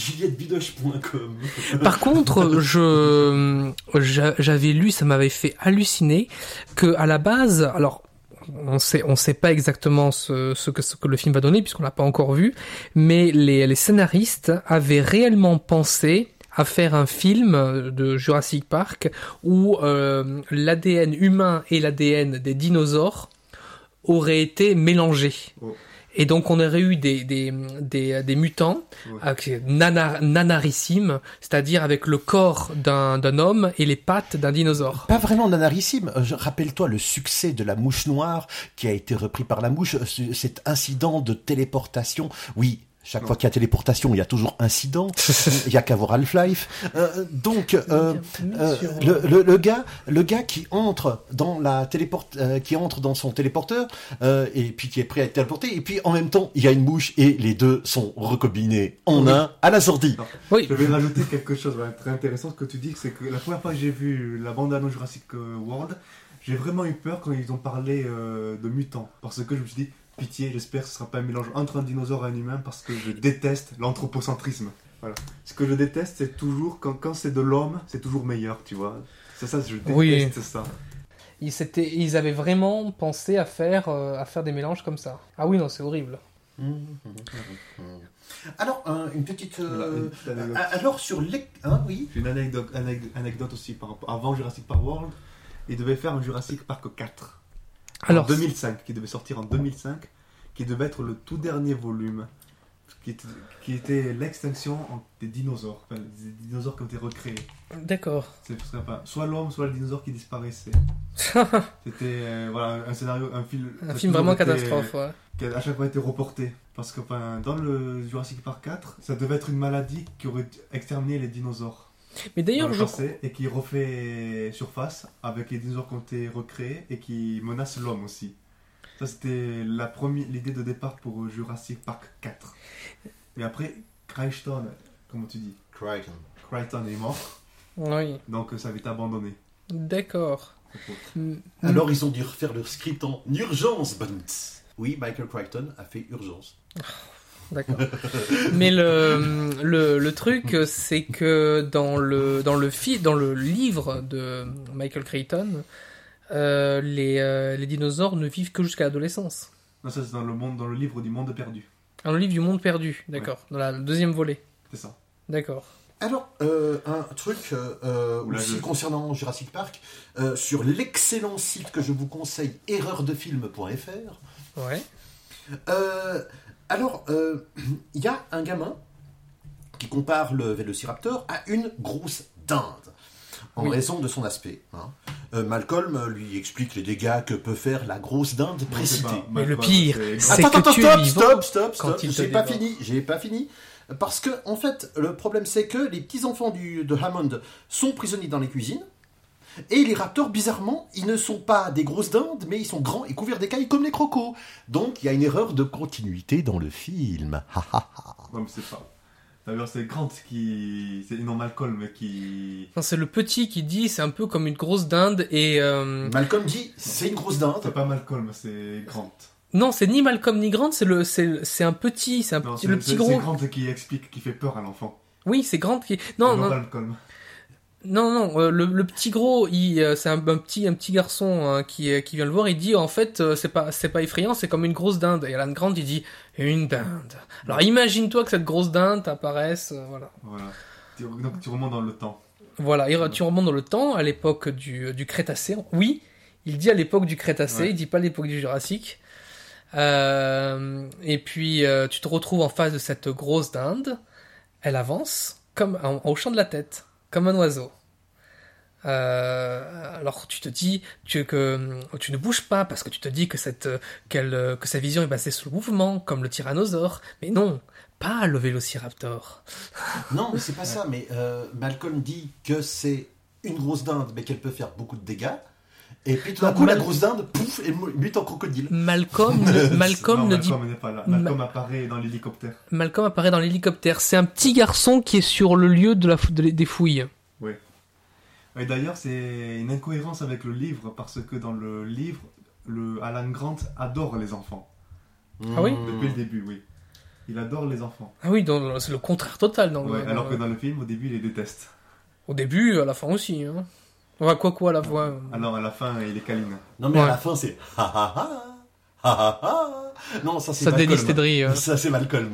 TheRealJulietteBinoche.com. Par contre, je j'a- j'avais lu, ça m'avait fait halluciner que à la base, alors on sait on sait pas exactement ce, ce que ce que le film va donner puisqu'on l'a pas encore vu, mais les les scénaristes avaient réellement pensé à faire un film de Jurassic Park où euh, l'ADN humain et l'ADN des dinosaures auraient été mélangés. Oh. Et donc on aurait eu des, des, des, des mutants Ouais. avec nana, nanarissimes, c'est-à-dire avec le corps d'un d'un homme et les pattes d'un dinosaure. Pas vraiment nanarissime. Euh, Rappelle-toi le succès de la mouche noire qui a été repris par la mouche. Ce- Cet incident de téléportation. Oui. Chaque fois qu'il y a téléportation, il y a toujours incident. Il y a qu'à voir Half-Life. Euh, donc, euh, euh, le, le, le gars, le gars qui entre dans la téléporte, euh, qui entre dans son téléporteur, euh, et puis qui est prêt à être téléporté, et puis en même temps, il y a une mouche et les deux sont recombinés en Oui. un à la sortie. Oui, Je vais rajouter quelque chose très intéressant. Ce que tu dis, c'est que la première fois que j'ai vu la bande annonce Jurassic World, j'ai vraiment eu peur quand ils ont parlé euh, de mutants. Parce que je me suis dit, pitié, j'espère que ce sera pas un mélange entre un dinosaure et un humain, parce que je déteste l'anthropocentrisme. Voilà. Ce que je déteste, c'est toujours, quand, quand c'est de l'homme, c'est toujours meilleur, tu vois. C'est ça, je déteste Oui. ça. ils, ils avaient vraiment pensé à faire, euh, à faire des mélanges comme ça. Ah oui, non, c'est horrible. Alors, un- une petite. euh, une alors sur les, hein, oui. J'ai une anecdote, anecdote, anecdote aussi par rapport avant Jurassic Park World. Ils devaient faire un Jurassic Park 4. Alors, en 2005, qui devait sortir en 2005, qui devait être le tout dernier volume, qui était, qui était l'extinction des dinosaures, enfin, des dinosaures qui ont été recréés. d'accord. C'est pas soit l'homme, soit le dinosaure qui disparaissait. C'était euh, voilà un scénario, un film, Un a film vraiment été- catastrophe. ouais. qui a à chaque fois été reporté. Parce que enfin, dans le Jurassic Park 4, ça devait être une maladie qui aurait exterminé les dinosaures. Mais d'ailleurs, le je passé, et qui refait surface avec les dinosaures qui ont été recréés et qui menacent l'homme aussi. Ça, c'était la première, l'idée de départ pour Jurassic Park 4. Et après, Crichton, comment tu dis? Crichton. Crichton est mort, oui, donc ça avait été abandonné. d'accord. Alors ils ont dû refaire leur script en urgence, Bunts. Oui, Michael Crichton a fait urgence. D'accord. Mais le, le, le truc, c'est que dans le, dans, le fi, dans le livre de Michael Crichton, euh, les, euh, les dinosaures ne vivent que jusqu'à l'adolescence. Non, ça c'est dans le monde, dans le livre du monde perdu. Dans le livre du monde perdu, d'accord. Dans la, le deuxième volet, C'est ça. d'accord. Alors, euh, un truc euh, euh, Oula, aussi je- concernant Jurassic Park, euh, sur l'excellent site que je vous conseille, erreurdefilm.fr, Ouais. Alors, euh, il y a un gamin qui compare le Velociraptor à une grosse dinde. En Oui. raison de son aspect. hein. Euh, Malcolm euh, lui explique les dégâts que peut faire la grosse dinde précitée. Mais le pire, c'est- que attends, tu es stop, stop, stop, stop. il te J'ai pas dévore. fini, j'ai pas fini. Parce que, en fait, le problème c'est que les petits enfants du, de Hammond sont prisonniers dans les cuisines. Et les raptors, bizarrement, ils ne sont pas des grosses dindes, mais ils sont grands et couverts d'écailles comme les crocos. Donc, il y a une erreur de continuité dans le film. Ha, ha, ha. Non, mais c'est pas. D'ailleurs, c'est Grant qui. C'est non Malcolm qui. Non, c'est le petit qui dit c'est un peu comme une grosse dinde et euh, Malcolm dit, c'est une grosse dinde. C'est pas Malcolm, c'est Grant. non c'est ni Malcolm ni Grant c'est le c'est c'est un petit c'est un Non, petit c'est le c'est- petit c'est gros Grant qui explique, qui fait peur à l'enfant. oui c'est Grant qui non non Malcolm. Non, non, euh, le, le petit gros, il, euh, c'est un, un petit, un petit garçon hein, qui, euh, qui vient le voir. Il dit en fait, euh, c'est pas, c'est pas effrayant, c'est comme une grosse dinde. Et Alan Grant, il dit une dinde. Alors imagine-toi que cette grosse dinde apparaisse, euh, voilà. Voilà. Donc tu remontes dans le temps. Voilà, et tu remontes dans le temps, à l'époque du, du Crétacé. Oui, il dit à l'époque du Crétacé, Ouais. il dit pas à l'époque du Jurassique. Euh, et puis euh, tu te retrouves en face de cette grosse dinde. Elle avance comme en, en hochant de la tête, comme un oiseau. Euh, alors tu te dis tu, que tu ne bouges pas parce que tu te dis que cette qu'elle que sa vision est basée sur le mouvement comme le tyrannosaure, mais non, pas le vélociraptor. Non, mais c'est pas ça. Mais euh, Malcolm dit que c'est une grosse dinde, mais qu'elle peut faire beaucoup de dégâts. Et puis tout d'un coup, la Mal- grosse dinde, pouf, et mute en crocodile. Malcolm, ne- Malcolm non, ne dit Malcolm n'est pas là. Malcolm apparaît dans l'hélicoptère. Malcolm apparaît dans l'hélicoptère. C'est un petit garçon qui est sur le lieu de la fou- de- des fouilles. Et d'ailleurs, c'est une incohérence avec le livre parce que dans le livre, le Alan Grant adore les enfants. Ah oui Depuis le début, oui. Il adore les enfants. Ah oui, dans- c'est le contraire total. Dans le- Ouais, dans alors le- que dans le film, au début, il les déteste. Au début, à la fin aussi. Hein. Ouais, quoi quoi la fois. Alors à la fin, il est câline. Non, mais Ouais. à la fin, c'est ha ha ha, ha ha ha. Non, ça c'est Ça Malcolm. Dennis Tedry. euh. Ça c'est Malcolm.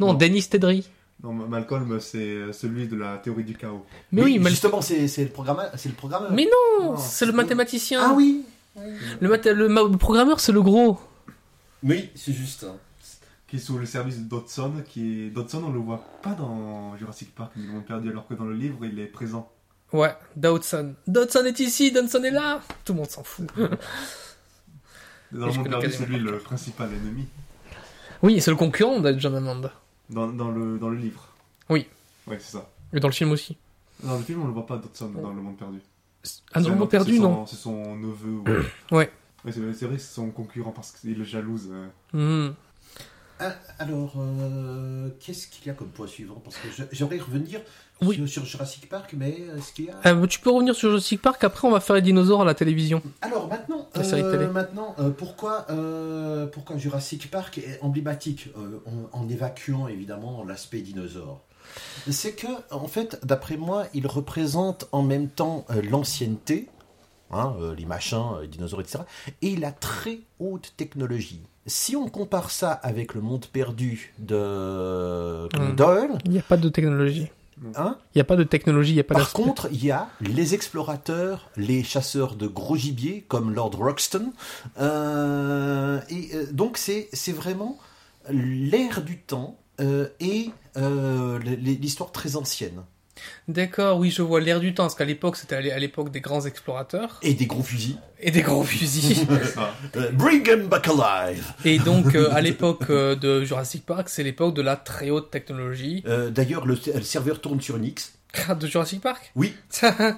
Non, Non. Dennis Tedry. Non, Malcolm, c'est celui de la théorie du chaos. Mais oui, justement, c'est c'est le programme, c'est le programme. Mais non, Non, c'est le mathématicien. Ah oui. Le, math- le ma- le programmeur, c'est le gros. Oui, c'est juste. Qui est sous le service de Dodson. Qui est... Dodson, on le voit pas dans Jurassic Park, le monde perdu, alors que dans le livre, il est présent. Ouais, Dodson. Dodson est ici, Dodson est là. Tout le monde s'en fout. Dans le monde perdu, c'est lui le principal ennemi. Oui, c'est le concurrent de John Hammond. Dans, dans, le, dans le livre. Oui. Ouais, c'est ça. Et dans le film aussi. Dans le film, on ne voit pas Dodson dans le monde perdu. Ah, dans le un- monde perdu, son- non. C'est son neveu. Ouais. Ouais. Ouais, c'est vrai que c'est son concurrent parce qu'il est jalouse. euh. Hmm. Ah, alors, euh, qu'est-ce qu'il y a comme point suivant? Parce que j'aimerais revenir Oui. sur, Jurassic Park, mais est-ce qu'il y a Euh, tu peux revenir sur Jurassic Park, après on va faire les dinosaures à la télévision. Alors maintenant, La série euh, télé. maintenant euh, pourquoi, euh, pourquoi Jurassic Park est emblématique euh, en, en évacuant évidemment l'aspect dinosaure? C'est que, en fait, d'après moi, il représente en même temps euh, l'ancienneté, hein, euh, les machins, euh, les dinosaures, etc., et la très haute technologie. Si on compare ça avec le monde perdu de Hmm. Doyle, Il n'y a pas de technologie. Hein, Il n'y a pas de technologie, il n'y a pas par contre, il y a les explorateurs, les chasseurs de gros gibier, comme Lord Roxton. Euh, et euh, donc, c'est c'est vraiment l'ère du temps euh, et l'histoire très ancienne. D'accord, oui, je vois l'air du temps, parce qu'à l'époque, c'était à l'é- à l'époque des grands explorateurs Et des gros fusils. et des gros fusils. Euh, bring them back alive et donc, euh, à l'époque euh, de Jurassic Park, c'est l'époque de la très haute technologie. Euh, D'ailleurs, le, le serveur tourne sur Unix. De Jurassic Park? Oui.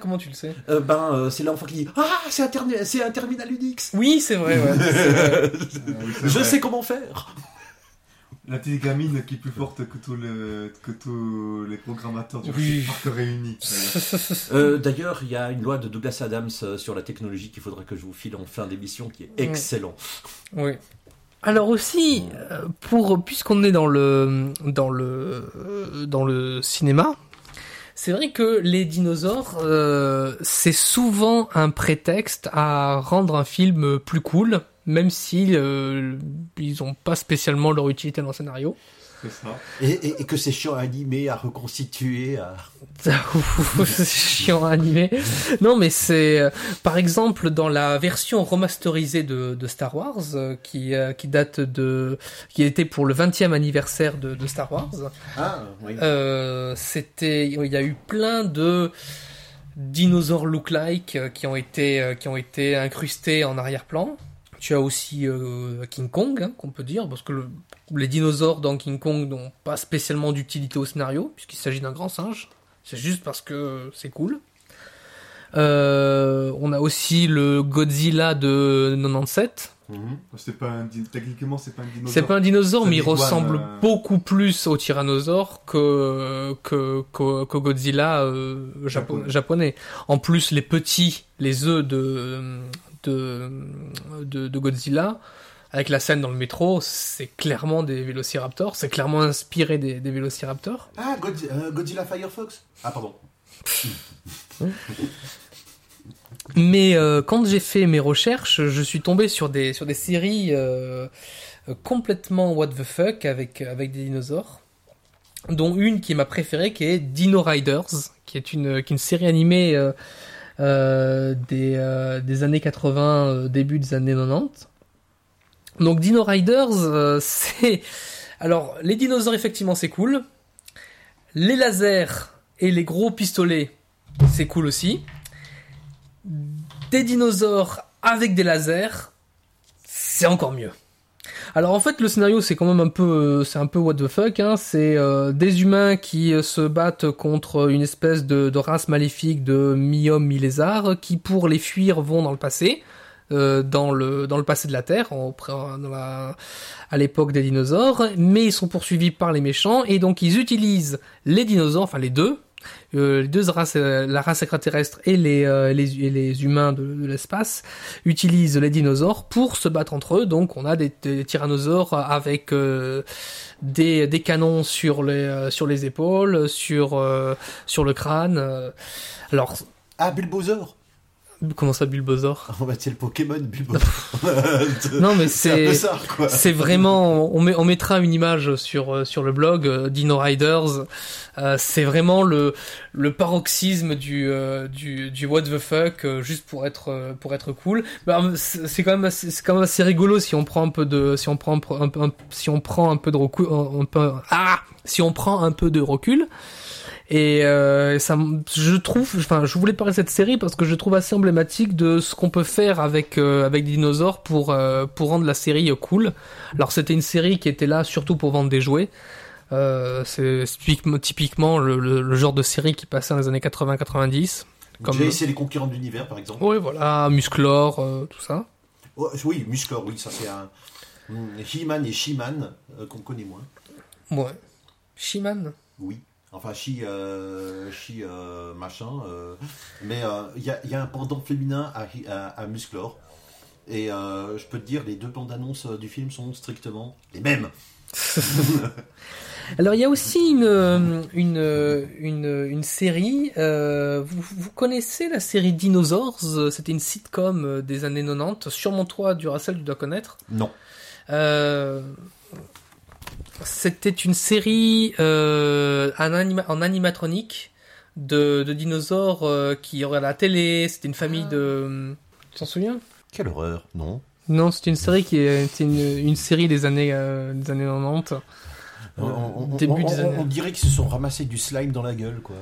Comment tu le sais? Ben, c'est l'enfant qui dit Ah, c'est un, terminal Unix Oui, c'est vrai, ouais. Vrai. Oui, Je sais comment faire La petite gamine qui est plus forte que, tout le, que tous les programmateurs du Oui. Park réunis. d'ailleurs. Euh, D'ailleurs, il y a une loi de Douglas Adams euh, sur la technologie qu'il faudrait que je vous file en fin d'émission qui est excellent. Oui. Alors aussi, euh, pour puisqu'on est dans le dans le dans le cinéma, c'est vrai que les dinosaures, euh, c'est souvent un prétexte à rendre un film plus cool, même si euh, ils ont pas spécialement leur utilité dans le scénario. C'est ça. Et, et- et que c'est chiant à animer, à reconstituer. À... c'est chiant à animer. Non, mais c'est euh, par exemple dans la version remasterisée de, de Star Wars euh, qui euh, qui date de qui était pour le 20e anniversaire de, de Star Wars. Ah, oui. Euh, c'était il y a eu plein de dinosaures look-like qui ont été qui ont été incrustés en arrière-plan. Tu as aussi euh, King Kong, hein, qu'on peut dire, parce que le- les dinosaures dans King Kong n'ont pas spécialement d'utilité au scénario, puisqu'il s'agit d'un grand singe. C'est juste parce que c'est cool. Euh, on a aussi le Godzilla de 97. Mhm. C'est pas un Techniquement, c'est pas un dinosaure. C'est pas un dinosaure, mais il ressemble euh. beaucoup plus au tyrannosaure que que, que, que Godzilla euh, japo- Japonais. japonais. En plus, les petits, les œufs de de, de de Godzilla, avec la scène dans le métro, c'est clairement des vélociraptors. C'est clairement inspiré des, des vélociraptors. Ah, euh, Godzilla Firefox Ah, pardon. Mais euh, quand j'ai fait mes recherches, je suis tombé sur des sur des séries euh, complètement what the fuck avec avec des dinosaures, dont une qui est ma préférée, qui est Dino Riders, qui est une qui est une série animée des euh, des années 80, euh, début des années 90. Donc Dino Riders, euh, c'est... Alors, les dinosaures, effectivement, c'est cool. Les lasers et les gros pistolets, c'est cool aussi. Des dinosaures avec des lasers, c'est encore mieux. Alors en fait le scénario c'est quand même un peu c'est un peu what the fuck hein. c'est euh, des humains qui euh, se battent contre une espèce de, race maléfique de mi-homme mi-lézard qui pour les fuir vont dans le passé euh, dans le dans le passé de la Terre dans la- à l'époque des dinosaures mais ils sont poursuivis par les méchants et donc ils utilisent les dinosaures enfin les deux euh, les deux races, euh, la race extraterrestre et les, euh, les, les humains de, l'espace utilisent les dinosaures pour se battre entre eux. Donc on a des, tyrannosaures avec des, des canons sur les, sur les épaules, sur, sur le crâne. Alors, Ah, Bulbosaur comment ça Bulbosaur On va le Pokémon Bulbosaur. Non mais c'est c'est... vraiment, on, met, on mettra une image sur euh, sur le blog euh, Dino Riders. Euh, c'est vraiment le le paroxysme du euh, du du what the fuck euh, juste pour être pour être cool. Bah, c'est quand même assez, c'est quand même assez rigolo si on prend un peu de si on prend un, peu- un, peu- un- si on prend un peu de recul un peu ah si on prend un peu de recul. Et euh, ça, je trouve, enfin, je voulais parler de cette série parce que je trouve assez emblématique de ce qu'on peut faire avec euh, avec des dinosaures pour euh, pour rendre la série cool. Alors c'était une série qui était là surtout pour vendre des jouets. Euh, c'est typiquement, le, le, le genre de série qui passait dans les années 80-90. Comme... Jay, c'est les conquérants de l'univers, par exemple. Oui, voilà, Musclor, euh, tout ça. Oh, oui, Musclor, oui, ça c'est un. Hmm, He-Man et She-Man, euh, qu'on connaît moins. Ouais. She-Man? Oui. Enfin, She, euh, She euh, machin. euh, mais euh, il y, a, il y a un pendant féminin à, à, à Musclor. Et euh, je peux te dire, les deux bandes annonces euh, du film sont strictement les mêmes. Alors il y a aussi une une une, une série. euh, vous, vous connaissez la série Dinosaurs C'était une sitcom des années 90. Sûrement toi, Duracell, tu dois connaître. Non. Euh, C'était une série euh, en, anima- en animatronique de, de dinosaures euh, qui auraient la télé. C'était une famille de. Tu t'en souviens? Quelle horreur, non Non, c'était une série qui était une, une série des années euh, des années 90. on, on- début on- des années. on dirait qu'ils se sont ramassés du slime dans la gueule, quoi.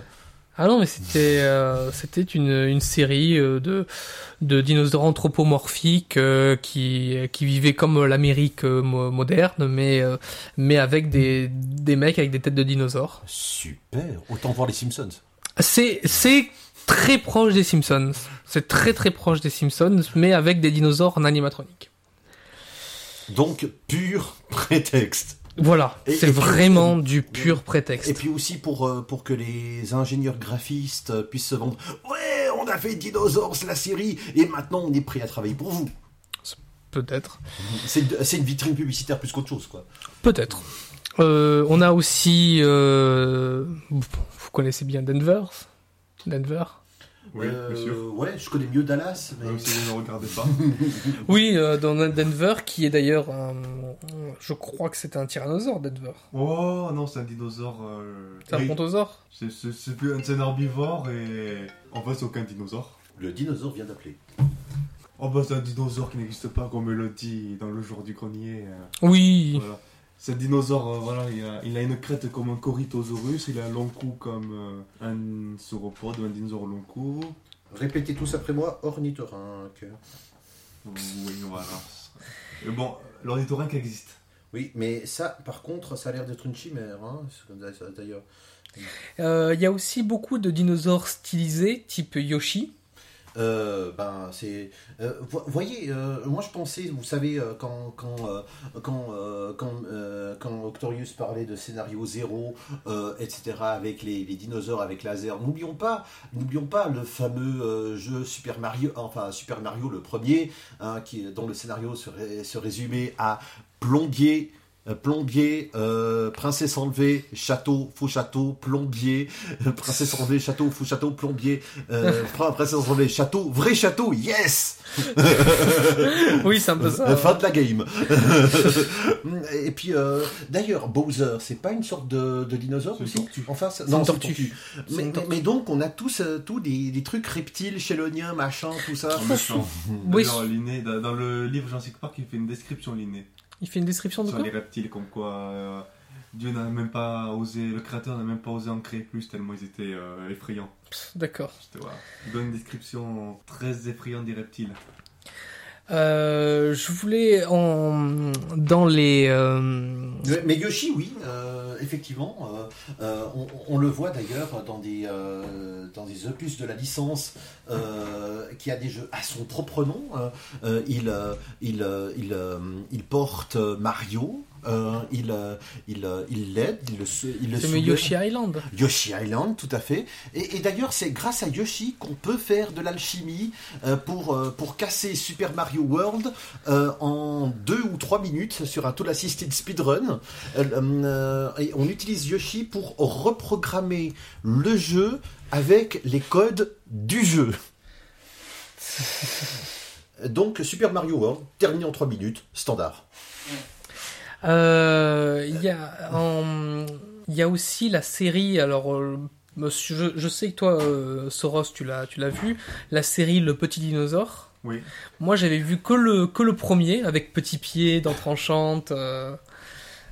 Ah non, mais c'était euh, c'était une, une série euh, de de dinosaures anthropomorphiques euh, qui qui vivaient comme l'Amérique euh, mo- moderne, mais euh, mais avec des des mecs avec des têtes de dinosaures. Super. Autant voir les Simpsons. C'est c'est très proche des Simpsons. C'est très très proche des Simpsons, mais avec des dinosaures en animatronique. Donc, pur prétexte. Voilà, c'est puis- vraiment du pur prétexte. Et puis aussi pour, euh, pour que les ingénieurs graphistes euh, puissent se vendre. Ouais, on a fait Dinosaurs, la série, et maintenant on est prêt à travailler pour vous. Peut-être. C'est une- vitrine publicitaire plus qu'autre chose, quoi. Peut-être. Euh, on a aussi, euh, vous vous connaissez bien Denver, Denver? Oui, Euh, bien sûr. Ouais, je connais mieux Dallas, mais. Même si vous ne regardez pas. Oui, euh, dans Denver, qui est d'ailleurs, un- je crois que c'est un tyrannosaure, Denver. Oh non, c'est un dinosaure. euh, C'est un brontosaure. C'est- un herbivore et. En fait, c'est aucun dinosaure. Le dinosaure vient d'appeler. Oh bah, c'est un dinosaure qui n'existe pas, comme me le dit dans le jour du grenier. euh, Oui. Voilà. Un dinosaure, euh, voilà, il a, il a une crête comme un Corythosaurus, il a un long cou comme euh, un sauropode ou un dinosaure long cou. Répétez tous après moi, ornithorynque. Oui, voilà. Mais bon, l'ornithorynque existe. Oui, mais ça, par contre, ça a l'air d'être une chimère, hein, d'ailleurs. Euh, Il y a aussi beaucoup de dinosaures stylisés, type Yoshi. Euh, ben c'est euh, vo- voyez euh, moi je pensais vous savez euh, quand quand quand quand, quand Octorius parlait de scénario zéro etc avec les, les dinosaures avec laser n'oublions pas n'oublions pas le fameux jeu Super Mario enfin Super Mario le premier hein, qui dont le scénario se, se résumait à plombier plombier, euh, princesse enlevée, château, faux château, plombier, euh, princesse enlevée, château, faux château, plombier, euh, princesse enlevée, château, vrai château, yes Oui, c'est un peu ça. Euh, Fin de la game. Et puis, euh, d'ailleurs, Bowser, c'est pas une sorte de, de dinosaure aussi? tortue. En face une Non, tortue. une tortue. C'est Mais, tortue. donc, on a tous, euh, tous des, des trucs reptiles, chéloniens, machin, tout ça. Oui. Dans dans le livre Jurassic Park, il fait une description, Linné, Il fait une description de sur quoi les reptiles, comme quoi euh, Dieu n'a même pas osé, le créateur n'a même pas osé en créer plus, tellement ils étaient euh, effrayants. D'accord. Voilà. Il donne une description très effrayante des reptiles. Euh, je voulais en dans les euh, Mais- Yoshi, oui, euh, effectivement, euh, on, le voit d'ailleurs dans des dans des opus de la licence qui a des jeux à son propre nom. euh, il il il il porte Mario, euh, il euh, il euh, il l'aide, il le il le c'est le soulève. Yoshi Island. Yoshi Island, tout à fait. Et, et d'ailleurs, c'est grâce à Yoshi qu'on peut faire de l'alchimie euh, pour, euh, pour casser Super Mario World euh, en deux ou trois minutes sur un Tool Assisted Speedrun. Euh, euh, et on utilise Yoshi pour reprogrammer le jeu avec les codes du jeu. Donc, Super Mario World, terminé en trois minutes, standard. Euh, Il y a en- il y a aussi la série. Alors euh, monsieur, je, je sais que toi euh, Soros tu l'as tu l'as vu la série Le Petit Dinosaure. Oui. Moi j'avais vu que le que le premier avec Petit Pied, Dents Tranchantes. euh,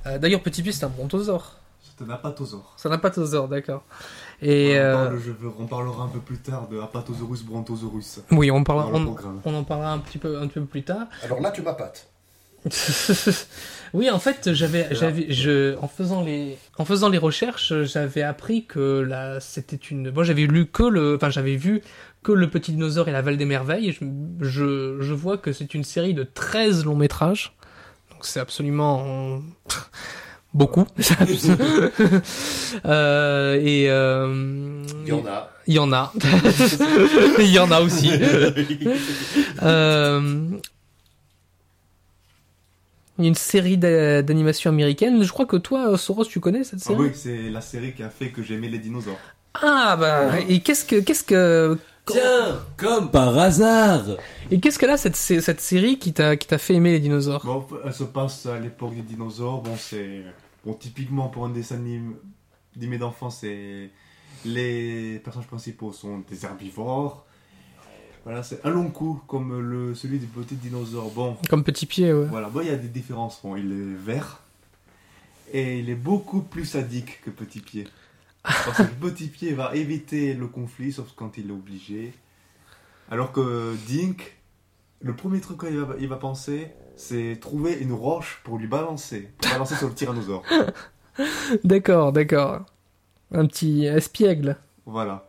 euh, D'ailleurs Petit Pied c'est un brontosaure. C'était un apatosaure. C'est un apatosaure d'accord. Et on, euh, parle- je veux- on parlera un peu plus tard de Apatosaurus brontosaurus. oui on parlera en parlera un petit peu un peu plus tard. Alors là, tu m'appâtes. oui, en fait, j'avais, j'avais, je, en faisant les, en faisant les recherches, j'avais appris que là, c'était une. Moi, j'avais lu que le, enfin, j'avais vu que le Petit Dinosaure et la Val des Merveilles. Et je, je, je vois que c'est une série de 13 longs métrages. Donc, c'est absolument beaucoup. Euh, et euh, Il y en a. il y en a. il y en a aussi. Euh, il y a une série d'a- d'animation américaine. Je crois que toi, Soros, tu connais cette Ah série oui, c'est la série qui a fait que j'aimais les dinosaures. Ah bah et qu'est-ce que qu'est-ce que Tiens, comme par hasard et qu'est-ce qu'elle a cette cette série qui t'a qui t'a fait aimer les dinosaures? Bon, elle se passe à l'époque des dinosaures. Bon, c'est. Bon, typiquement pour un dessin anim- animé d'enfants, c'est. Les personnages principaux sont des herbivores. Voilà, c'est un long coup, comme le, celui du petit dinosaure. Bon, Comme Petit Pied, ouais. voilà, bon, il y a des différences. Bon, il est vert. Et il est beaucoup plus sadique que Petit Pied. Parce que Petit Pied va éviter le conflit, sauf quand il est obligé. Alors que Dink, le premier truc qu'il va, il va penser, c'est trouver une roche pour lui balancer. Pour balancer sur le tyrannosaure. D'accord, d'accord. Un petit espiègle. Voilà.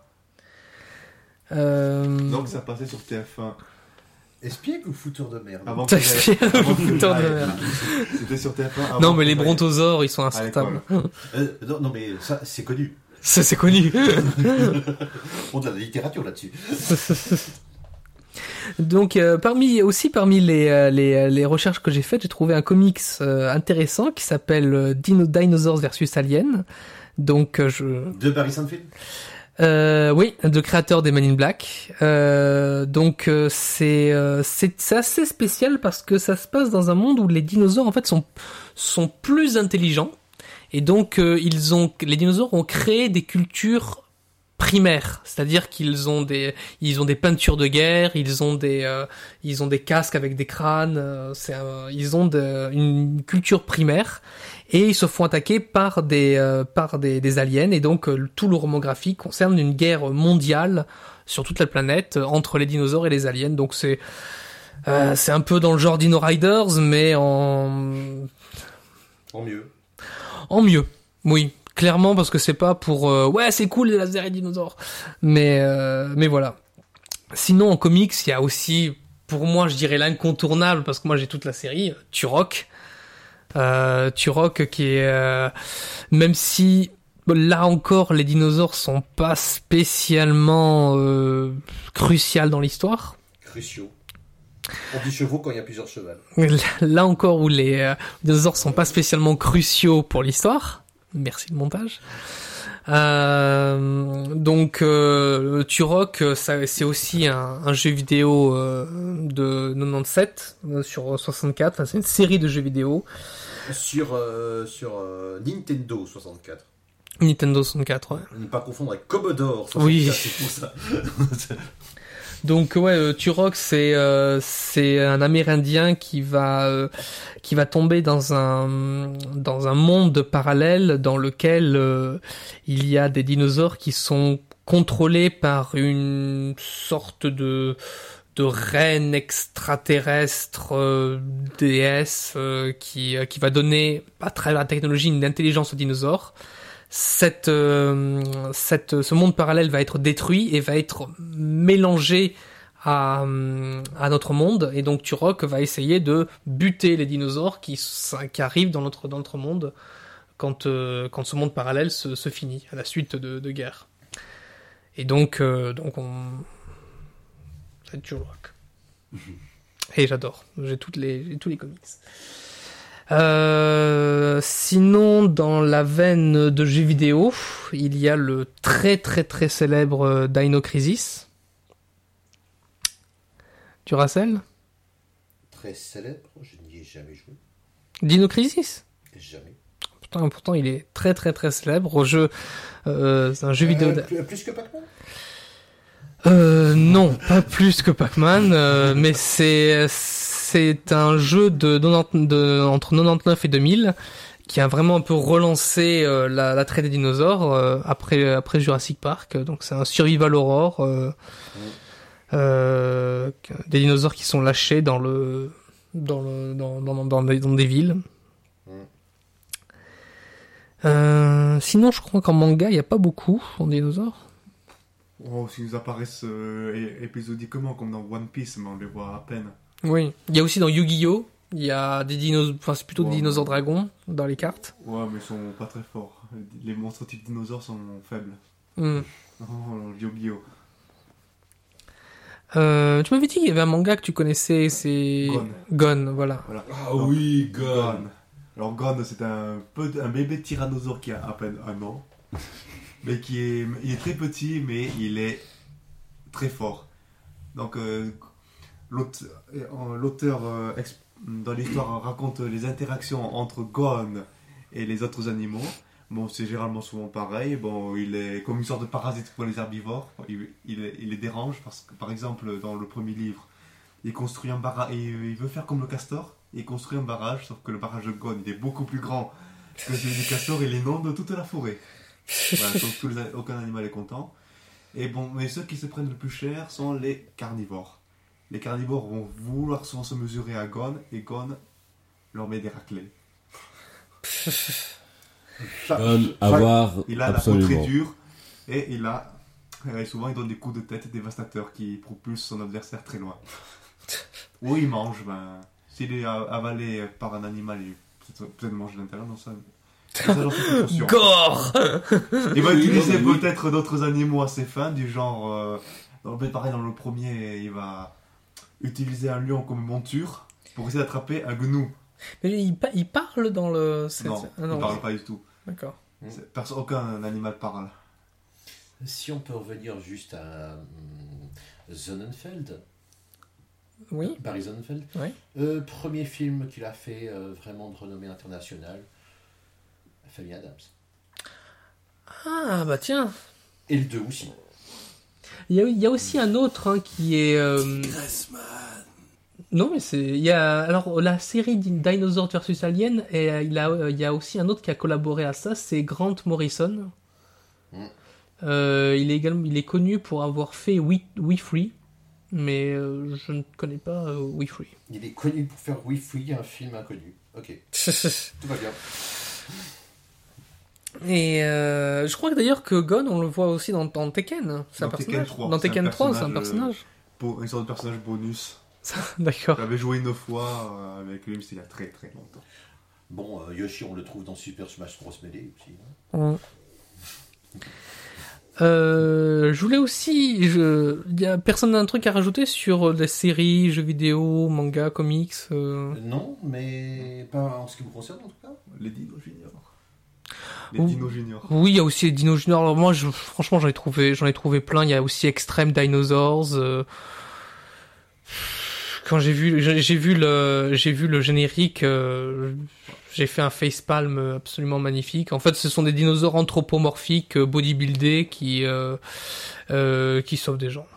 Euh... Donc ça passait sur TF1. Espiègle ou fouteur de merde Avant que avant que putain de merde. C'était sur TF1. avant Non, mais les brontosaures, ils sont incertables. Euh, non, non, mais ça, c'est connu. Ça, c'est connu. On a de la littérature là-dessus. Donc, euh, parmi aussi parmi les, euh, les, les recherches que j'ai faites, j'ai trouvé un comics euh, intéressant qui s'appelle Dino Dinosaurs versus Alien. Donc, euh, je, De Barry Sandfield? Euh, oui, de créateur des Men in Black. Euh, donc, euh, c'est euh, c'est c'est assez spécial parce que ça se passe dans un monde où les dinosaures en fait sont sont plus intelligents. Et donc euh, ils ont les dinosaures ont créé des cultures primaires, c'est-à-dire qu'ils ont des ils ont des peintures de guerre, ils ont des euh, ils ont des casques avec des crânes, c'est ils ont une culture primaire et ils se font attaquer par des euh, par des, des aliens et donc euh, tout le roman graphique concerne une guerre mondiale sur toute la planète euh, entre les dinosaures et les aliens. Donc c'est euh, c'est un peu dans le genre Dino Riders mais en En mieux. en mieux. Oui, clairement parce que c'est pas pour ouais c'est cool les lasers et dinosaures, mais mais voilà. Sinon en comics il y a aussi pour moi je dirais l'incontournable parce que moi j'ai toute la série Turok. Euh, Turok qui est euh, même si là encore les dinosaures sont pas spécialement euh, cruciales dans l'histoire. Cruciaux. On dit chevaux quand il y a plusieurs chevaux. Là encore où les euh, dinosaures sont pas spécialement cruciaux pour l'histoire. Merci le montage. Euh, donc euh, Turok, c'est aussi un, un jeu vidéo euh, de 97 euh, sur 64. Enfin, c'est une série de jeux vidéo Sur, euh, sur euh, Nintendo 64. Nintendo 64. Ouais. Ne pas confondre avec Commodore 64, Oui. c'est pour ça. Donc ouais, euh, Turok c'est euh, c'est un Amérindien qui va euh, qui va tomber dans un dans un monde parallèle dans lequel il y a des dinosaures qui sont contrôlés par une sorte de de reine extraterrestre euh, déesse euh, qui euh, qui va donner à travers la technologie une intelligence aux dinosaures. Cette, euh, cette, ce monde parallèle va être détruit et va être mélangé à, euh, à notre monde. Et donc Turok va essayer de buter les dinosaures qui, qui arrivent dans notre, dans notre monde quand, euh, quand ce monde parallèle se, se finit à la suite de, de guerre. Et donc, donc on... c'est Turok. Et j'adore. J'ai toutes les, j'ai tous les comics. Euh, sinon, dans la veine de jeux vidéo, il y a le très très très célèbre euh, Dino Crisis. Duracell Très célèbre, je n'y ai jamais joué. Dino Crisis? Jamais. Pourtant, pourtant, il est très très très célèbre. Au jeu, euh, c'est un jeu vidéo. Euh, plus, plus que Pac-Man? Euh, non, pas plus que Pac-Man, euh, mais c'est c'est un jeu de, 90 de entre 99 et 2000 qui a vraiment un peu relancé euh, la, la traite des dinosaures euh, après après Jurassic Park. Donc c'est un survival horror, euh, euh, des dinosaures qui sont lâchés dans le dans le dans dans, dans, des, dans des villes. Euh, sinon, je crois qu'en manga, il n'y a pas beaucoup en dinosaures. Oh, s'ils nous apparaissent euh, épisodiquement comme dans One Piece, mais on les voit à peine. Oui. Il y a aussi dans Yu-Gi-Oh! Il y a des dinosaures, enfin c'est plutôt des Ouais. dinosaures dragons dans les cartes. Ouais, mais ils sont pas très forts. Les monstres type dinosaures sont faibles. Hmm. Oh, Yu-Gi-Oh! Euh, tu m'avais dit qu'il y avait un manga que tu connaissais, c'est Gon. Gon, voilà. Voilà. Ah oui, Gon. Gon. Alors Gon, c'est un, peu, un bébé tyrannosaure qui a à peine un an. mais qui est, il est très petit, mais il est très fort. Donc euh, euh, l'auteur euh, dans l'histoire raconte les interactions entre Gon et les autres animaux. Bon, c'est généralement souvent pareil. Bon, il est comme une sorte de parasite pour les herbivores. Il, il, il les dérange parce que, par exemple, dans le premier livre, il construit un barrage. Il veut faire comme le castor. Il construit un barrage, sauf que le barrage de Gon, il est beaucoup plus grand que celui du castor. Il inonde toute la forêt. Voilà, donc tous les- aucun animal est content. Et bon, mais ceux qui se prennent le plus cher sont les carnivores. Les carnivores vont vouloir souvent se mesurer à Gon, et Gon leur met des raclés. Gon, avoir Il a la peau très absolument. dure, et il a. et souvent, il donne des coups de tête dévastateurs qui propulsent son adversaire très loin. Ou il mange, ben. S'il est a- avalé par un animal, il peut-être peut-être manger l'intérieur, non, ça. Gore Il va utiliser peut-être d'autres animaux assez fins, du genre. euh, dans le, pareil, dans le premier, il va utiliser un lion comme monture pour essayer d'attraper un gnou. Mais il, pa- il parle dans le. Non, ah il non, parle pas du tout. D'accord. Aucun animal parle. Si on peut revenir juste à hum, Sonnenfeld, Oui. Barry Sonnenfeld, Oui. Euh, premier film qu'il a fait euh, vraiment de renommée internationale, Famille Adams. Ah bah tiens. Et le 2 aussi. Il y a, il y a aussi un autre hein, qui est. euh, Non mais c'est. Il y a alors la série Din- Dinosaur vs Alien et euh, il a euh, il y a aussi un autre qui a collaboré à ça, c'est Grant Morrison. Mm. Euh, il est également il est connu pour avoir fait We, We Free, mais euh, je ne connais pas euh, We Free. Il est connu pour faire We Free, un film inconnu. Ok, tout va bien. Et euh, je crois que d'ailleurs que Gon, on le voit aussi dans, dans Tekken. C'est un Dans Tekken personnage. 3, Dans c'est un Tekken 3, c'est un personnage, une sorte de personnage bonus. D'accord. J'avais joué une fois euh, avec lui, mais c'était il y a très très longtemps. Bon, euh, Yoshi, on le trouve dans Super Smash Bros. Melee aussi. hein. Ouais. Euh, je voulais aussi, je, y a personne n'a un truc à rajouter sur les séries, jeux vidéo, manga, comics. euh Non, mais pas en ce qui me concerne en tout cas. Les Dino Junior. Les. Dino Junior. Oui, il y a aussi les Dino Junior. Alors moi, je, franchement, j'en ai trouvé, j'en ai trouvé plein. Il y a aussi Extreme Dinosaurs. euh. Quand j'ai vu, j'ai vu le, j'ai vu le générique, euh, j'ai fait un facepalm absolument magnifique. En fait, ce sont des dinosaures anthropomorphiques, euh, bodybuildés, qui, euh, qui sauvent des gens.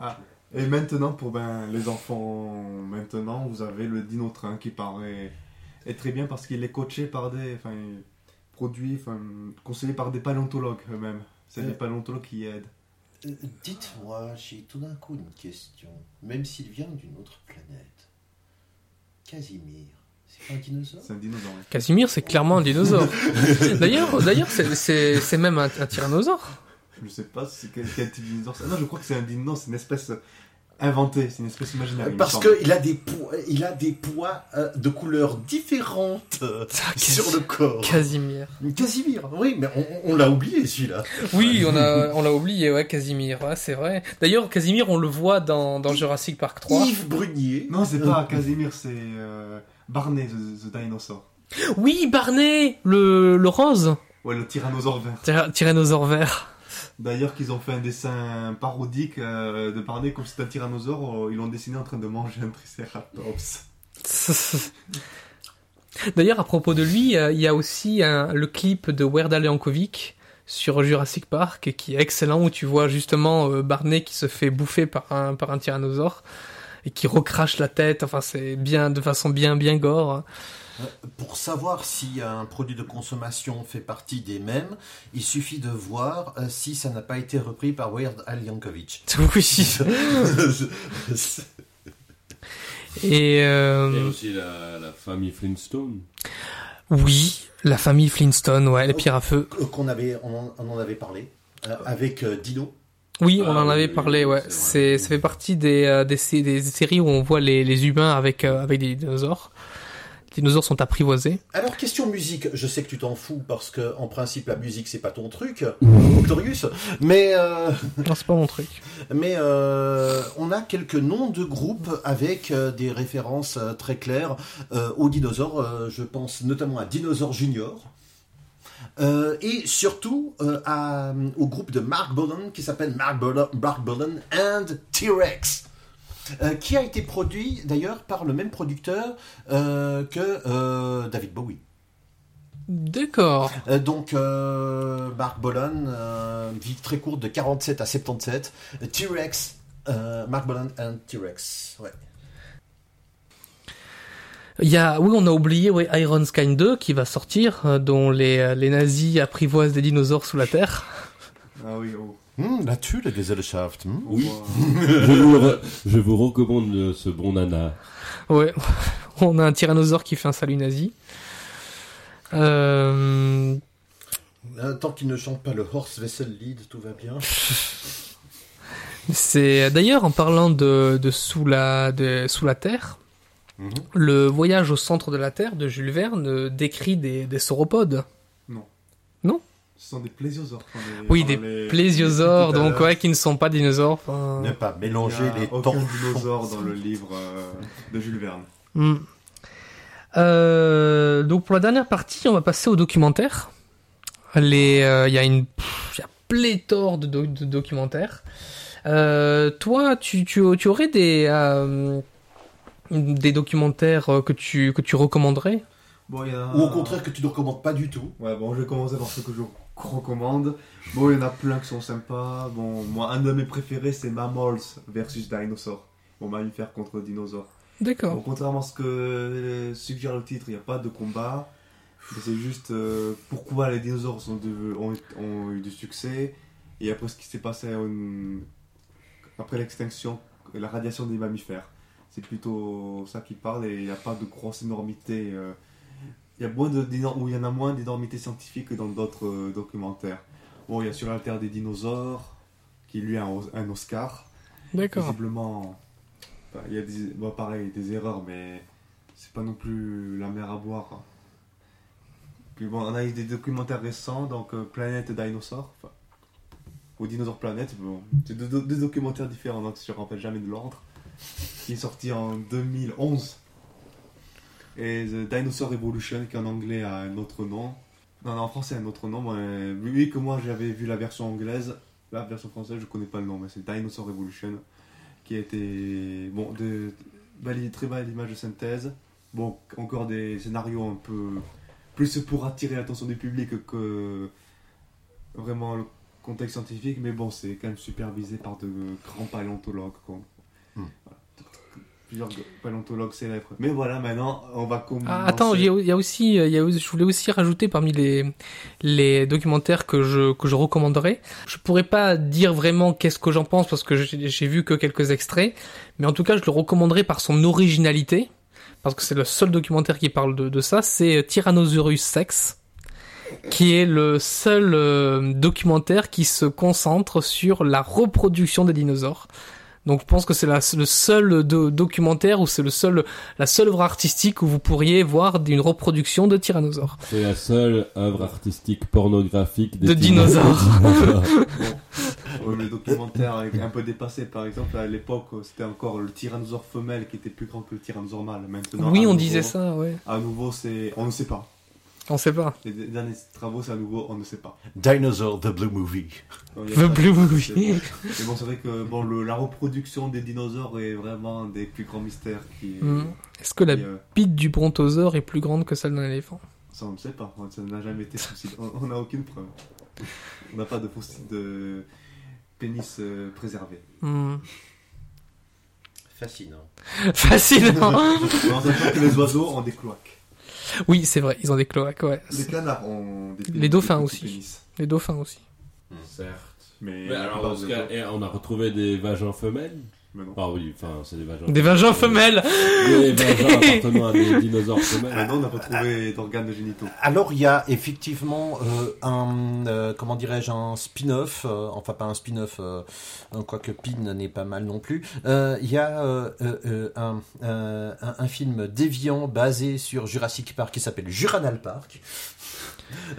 Ah, et maintenant, pour ben, les enfants, maintenant, vous avez le Dino Train qui paraît être très bien parce qu'il est coaché par des. Enfin, produit, enfin, conseillé par des paléontologues eux-mêmes. C'est Euh. des paléontologues qui aident. Euh, Dites-moi, j'ai tout d'un coup une question. Même s'il vient d'une autre planète, Casimir, c'est pas un dinosaure? C'est un dinosaure. oui. Casimir, c'est clairement un dinosaure. d'ailleurs, d'ailleurs, c'est- c'est c'est même un, un tyrannosaure. Je sais pas si c'est quel, quel type de dinosaure. c'est. Non, je crois que c'est un dinosaure, c'est une espèce inventée, c'est une espèce imaginaire. Parce qu'il a des poids, il a des poids euh, de couleurs différentes euh, sur le corps. Casimir. Casimir, oui, mais on, on l'a oublié celui-là. Oui, on a, on l'a oublié, ouais, Casimir, ouais, c'est vrai. D'ailleurs, Casimir, on le voit dans, dans Jurassic Park 3. Yves Brunier. Non, c'est pas Casimir, c'est euh, Barney, the, the dinosaur. Oui, Barney, le, le rose, Ouais, le tyrannosaure vert. Tyra- tyrannosaure vert. D'ailleurs, qu'ils ont fait un dessin parodique euh, de Barney comme c'était un tyrannosaure, euh, ils l'ont dessiné en train de manger un triceratops. D'ailleurs, à propos de lui, euh, il y a aussi un- le clip de Weird Al Yankovic sur Jurassic Park qui est excellent où tu vois justement Barney qui se fait bouffer par un, par un tyrannosaure et qui recrache la tête. Enfin, c'est bien, de façon bien, bien gore. Euh, Pour savoir si un produit de consommation fait partie des mêmes, il suffit de voir euh, si ça n'a pas été repris par Weird Al Yankovic. Oui. Et, euh, Il y a aussi la, la famille Flintstone. oui, la famille Flintstone, ouais, les pierres à feu. Qu'on avait, on en, on en avait parlé euh, avec euh, Dino. Oui, Ah on en oui, avait oui, parlé, ouais. c'est ça fait partie des, euh, des, sé- des séries où on voit les, les humains avec, euh, avec des dinosaures. Les dinosaures sont apprivoisés. Alors question musique, je sais que tu t'en fous parce que en principe la musique c'est pas ton truc, Octorius, mais euh, Non, c'est pas mon truc. mais euh, on a quelques noms de groupes avec euh, des références très claires euh, aux dinosaures. euh, je pense notamment à Dinosaur Junior. Euh, et surtout euh, à, au groupe de Mark Bolan qui s'appelle Mark Mark Bolan and T-Rex. Euh, qui a été produit d'ailleurs par le même producteur euh, que euh, David Bowie. D'accord. Euh, donc, euh, Mark Bolan, euh, vie très courte de 47 à 77. Euh, T-Rex, euh, Mark Bolan and T-Rex. Ouais. Il y a, oui, on a oublié, ouais, Iron Sky 2 qui va sortir, euh, dont les, les nazis apprivoisent des dinosaures sous la terre. Ah oui, oh. Hmm, Là-dessus, la Gesellschaft. hmm. Oui. Wow. je, vous re- je vous recommande ce bon nana. Ouais. On a un tyrannosaure qui fait un salut nazi. Euh, tant qu'il ne chante pas le Horse Vessel Lead, tout va bien. c'est, d'ailleurs, en parlant de, de sous la, de, sous la terre, Mhm. le voyage au centre de la Terre de Jules Verne décrit des, des sauropodes. Ce sont des plésiosaures. Oui, des les- plésiosaures, donc ouais, qui ne sont pas dinosaures. enfin, Ne pas Il y mélanger a les aucun torchons. dinosaure dans le livre euh, de Jules Verne. Hmm. Euh, donc pour la dernière partie, on va passer au documentaire. Les, euh, il y a une, pff, y a pléthore de, do- de documentaires. Euh, toi, tu, tu, tu aurais des, euh, des documentaires que tu, que tu recommanderais? Bon, il y a... Ou au contraire que tu ne recommandes pas du tout. Ouais, bon, je vais commencer par ce que je recommande. Bon, il y en a plein qui sont sympas. Bon, moi, un de mes préférés, c'est Mammals versus Dinosaur. Bon, mammifère contre dinosaure. Bon, D'accord. contrairement à ce que suggère le titre, il n'y a pas de combat. C'est juste euh, pourquoi les dinosaures sont de- ont, ont eu du succès. Et après ce qui s'est passé après l'extinction, la radiation des mammifères. C'est plutôt ça qui parle et il n'y a pas de grosse énormité. euh, il y a moins de, il y en a moins d'énormité scientifique que dans d'autres euh, documentaires. Bon, il y a sur la Terre des dinosaures, qui lui a un, un Oscar. D'accord. Visiblement, enfin, il y a des, bon, pareil, des erreurs, mais c'est pas non plus la mer à boire. Puis bon, on a eu des documentaires récents, donc euh, Planète Dinosaure, enfin, ou Dinosaur Planet. Bon, c'est deux, deux documentaires différents, donc je ne me rappelle jamais de l'ordre. Qui est sorti en 2011. Et The Dinosaur Evolution, qui en anglais a un autre nom. Non, non, en français, un autre nom. Euh, oui, que moi j'avais vu la version anglaise. La version française, je connais pas le nom, mais c'est Dinosaur Evolution. Qui a été. Bon, de, belle- très belle image de synthèse. Bon, encore des scénarios un peu. Plus pour attirer l'attention du public que vraiment le contexte scientifique, mais bon, c'est quand même supervisé par de grands paléontologues. Quoi. Voilà. Plusieurs paléontologues célèbres. Mais voilà, maintenant, on va commencer. Ah, attends, il y, a- il y a aussi, il y a, je voulais aussi rajouter parmi les, les documentaires que je, que je recommanderais. Je pourrais pas dire vraiment qu'est-ce que j'en pense parce que j'ai j'ai vu que quelques extraits, mais en tout cas, je le recommanderais par son originalité, parce que c'est le seul documentaire qui parle de, de ça, c'est Tyrannosaurus Sex, qui est le seul euh, documentaire qui se concentre sur la reproduction des dinosaures. Donc je pense que c'est la- le seul do- documentaire ou c'est le seul la seule œuvre artistique où vous pourriez voir une reproduction de tyrannosaures. C'est la seule œuvre artistique pornographique des De dinosaures. Ouais, le documentaire est un peu dépassé, par exemple, à l'époque, c'était encore le tyrannosaure femelle qui était plus grand que le tyrannosaure mâle. Maintenant, oui, on nouveau- disait ça, ouais. À nouveau, c'est. On ne sait pas. On sait pas. Les derniers travaux, c'est à nouveau, on ne sait pas. Dinosaur, the Blue Movie. A The Blue Movie. Mais bon, c'est vrai que bon, le- la reproduction des dinosaures est vraiment un des plus grands mystères qui. Hmm. Est-ce que la euh, bite du brontosaure est plus grande que celle d'un éléphant? Ça, on ne sait pas. Ça n'a jamais été fossile. On- On n'a aucune preuve. On n'a pas de fossile de pénis euh, préservé. Hmm. Fascinant. Fascinant. Sachant que les oiseaux ont des cloaques. Oui, c'est vrai, ils ont des cloaques, ouais. Les canards ont des Les dauphins des aussi. pénis. Les dauphins aussi. Certes. Mais, Mais alors, dans ce cas, eh, on a retrouvé des vagins femelles Non. Ah oui, enfin, c'est des vagins. Des vagins femelles Des vagins appartenant à des dinosaures femelles. Maintenant, on n'a pas trouvé d'organes génitaux. Alors il y a effectivement euh, un euh, comment dirais-je un spin-off, euh, enfin pas un spin-off, euh, quoique Pin n'est pas mal non plus. Euh, Il y a euh, un, euh, un, un film déviant basé sur Jurassic Park qui s'appelle Juranal Park.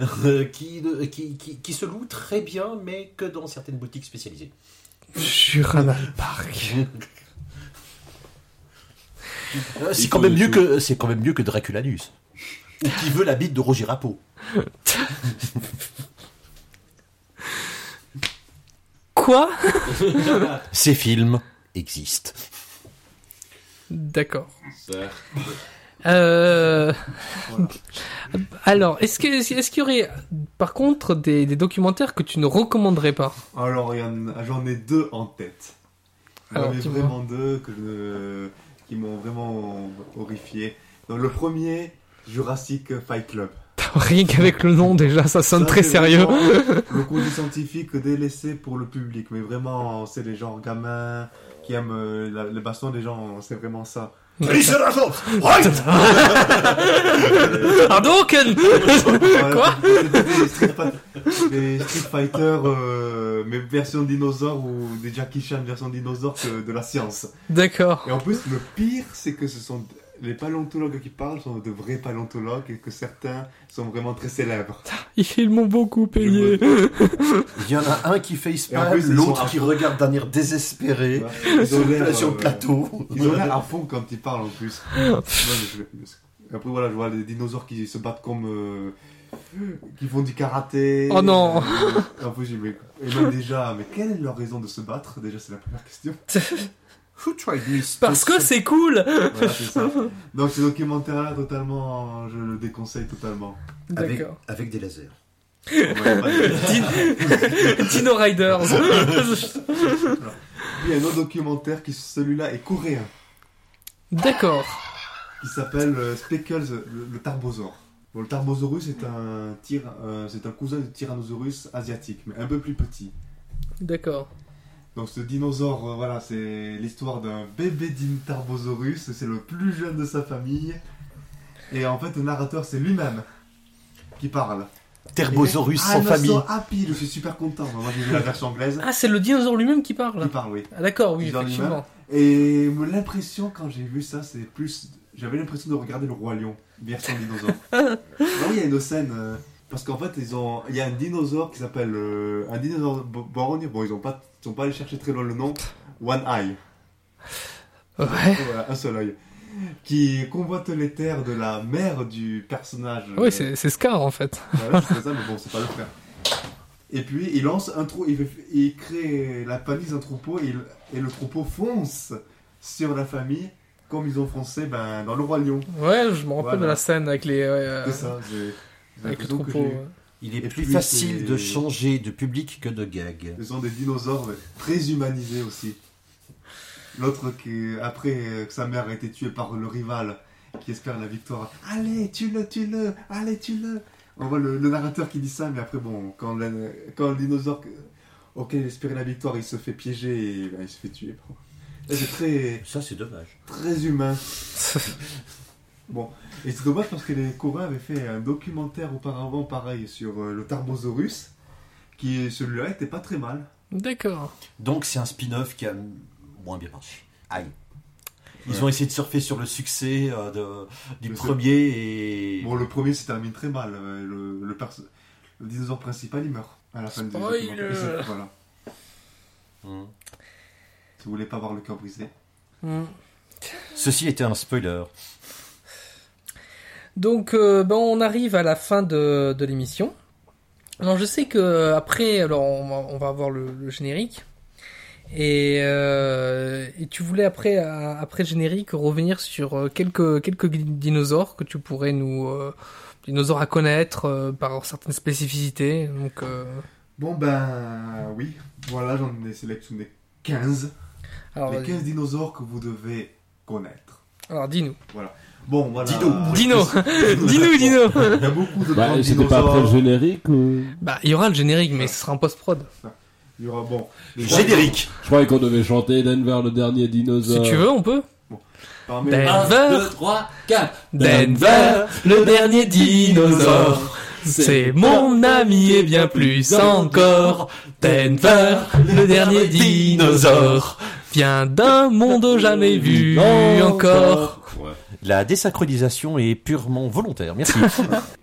euh, qui, qui, qui, qui se loue très bien, mais que dans certaines boutiques spécialisées. Juranal Park. Euh, c'est quand même mieux que c'est quand même mieux que Draculanus. Ou qui veut la bite de Roger Rapeau. Quoi? Ces films existent. D'accord. Euh... Voilà. Alors, est-ce que est-ce qu'il y aurait par contre des, des documentaires que tu ne recommanderais pas Alors, j'en ai deux en tête. J'en ai vraiment deux que je- qui m'ont vraiment horrifié. Donc, le premier, Jurassic Fight Club. Rien qu'avec le nom déjà, ça sonne Ça, très sérieux. Le côté scientifique délaissé pour le public, mais vraiment, c'est les gens gamins qui aiment euh, la- le baston des gens, c'est vraiment ça. Triceratops Right Hadouken Quoi des Street, Fight- des Street Fighter, euh, mais version dinosaure ou des Jackie Chan version dinosaure que de la science. D'accord. Et en plus, le pire, c'est que ce sont les paléontologues qui parlent sont de vrais paléontologues et que certains sont vraiment très célèbres. Ils m'ont beaucoup payé. Il y en a un qui plus, ils l'autre qui fond. regarde d'un air désespéré Ils ont l'air, sur le euh, plateau. Ils ont l'air à fond quand ils parlent en plus. Ouais, Après voilà, je vois les dinosaures qui se battent comme... euh, qui font du karaté. Oh non. Euh, En plus, j'ai- mais- et même déjà, mais quelle est leur raison de se battre? Déjà, c'est la première question. Who tried this? Parce que c'est cool Voilà, c'est ça. Donc ce documentaire-là, totalement, je le déconseille totalement. avec, D'accord. avec des lasers. Dino Riders. Il y a un autre documentaire qui, celui-là, est coréen, D'accord. qui s'appelle euh, Speckles, le, le Tarbosaure. Bon, le Tarbosaurus est un, euh, c'est un cousin du Tyrannosaurus asiatique, mais un peu plus petit. D'accord. Donc ce dinosaure, euh, voilà, c'est l'histoire d'un bébé din Tarbosaurus, c'est le plus jeune de sa famille. Et en fait, le narrateur, c'est lui-même qui parle. Terbosaurus ah, sans I'm famille. so happy, je suis super content. Moi, j'ai vu la version anglaise. Ah, c'est le dinosaure lui-même qui Qui parle. parle, oui. Ah, d'accord, oui, effectivement. Et l'impression, quand j'ai vu ça, c'est plus. J'avais l'impression de regarder le Roi Lion, version dinosaure. ah oui, il y a une scène. euh, Parce qu'en fait, ils ont, il y a un dinosaure qui s'appelle euh, un dinosaure bo- borgne. Bon, ils ont pas, sont pas allés chercher très loin le nom. One Eye. Ouais. Voilà, un seul œil. Qui convoite les terres de la mère du personnage. Oui, c'est c'est Scar en fait. Voilà, c'est ça, mais bon, c'est pas le frère. Et puis il lance un trou, il, crée la panique d'un troupeau et, il- et le troupeau fonce sur la famille comme ils ont foncé ben, dans le roi lion. Ouais, je me rappelle Voilà. de la scène avec les. euh, C'est ça. j'ai- l'impression que. Il est plus facile de changer de public que de gag. Ce sont des dinosaures mais très humanisés aussi. L'autre qui, après que sa mère a été tuée par le rival qui espère la victoire. Allez, tue-le, tue-le, allez, tue-le. On voit le, le narrateur qui dit ça, mais après, bon, quand, le- quand le dinosaure que- auquel il espérait la victoire, il se fait piéger et ben, il se fait tuer. C'est très, Ça, c'est dommage. très humain. Bon, et c'est dommage parce que les Coréens avaient fait un documentaire auparavant, pareil, sur euh, le Tarbosaurus, qui celui-là était pas très mal. D'accord. Donc, c'est un spin-off qui a moins bien marché. Aïe. Ils ont essayé de surfer sur le succès euh, de- du premier et... Bon, le premier se termine très mal. euh, Le, le, perso- le dinosaure principal, il meurt à la fin du documentaire. Voilà. Hmm. Si vous voulez pas voir le cœur brisé. Hmm. Ceci était un spoiler. Donc, euh, ben, on arrive à la fin de, de l'émission. Alors, je sais que après, alors on va, on va avoir le, le générique. Et, euh, et tu voulais après, après le générique, revenir sur euh, quelques quelques dinosaures que tu pourrais nous euh, dinosaures à connaître euh, par certaines spécificités. Donc, euh, Bon, ben oui. Voilà, j'en ai sélectionné 15. alors, les 15 dinosaures que vous devez connaître. alors dis-nous. Bon, voilà. Dino. Dino, dis-nous, Dino. Il y a beaucoup de Bah, grands c'était pas après le générique ou... Bah, il y aura le générique, mais ce sera en post-prod. Il y aura, bon. les Générique. Je croyais qu'on devait chanter Denver, le dernier dinosaure. Si tu veux, on peut. Parmi- Denver. 3, 4. Denver, le dernier dinosaure. C'est mon ami et bien plus encore. Denver, le dernier dinosaure. Vient d'un monde jamais vu encore. La désynchronisation est purement volontaire. Merci.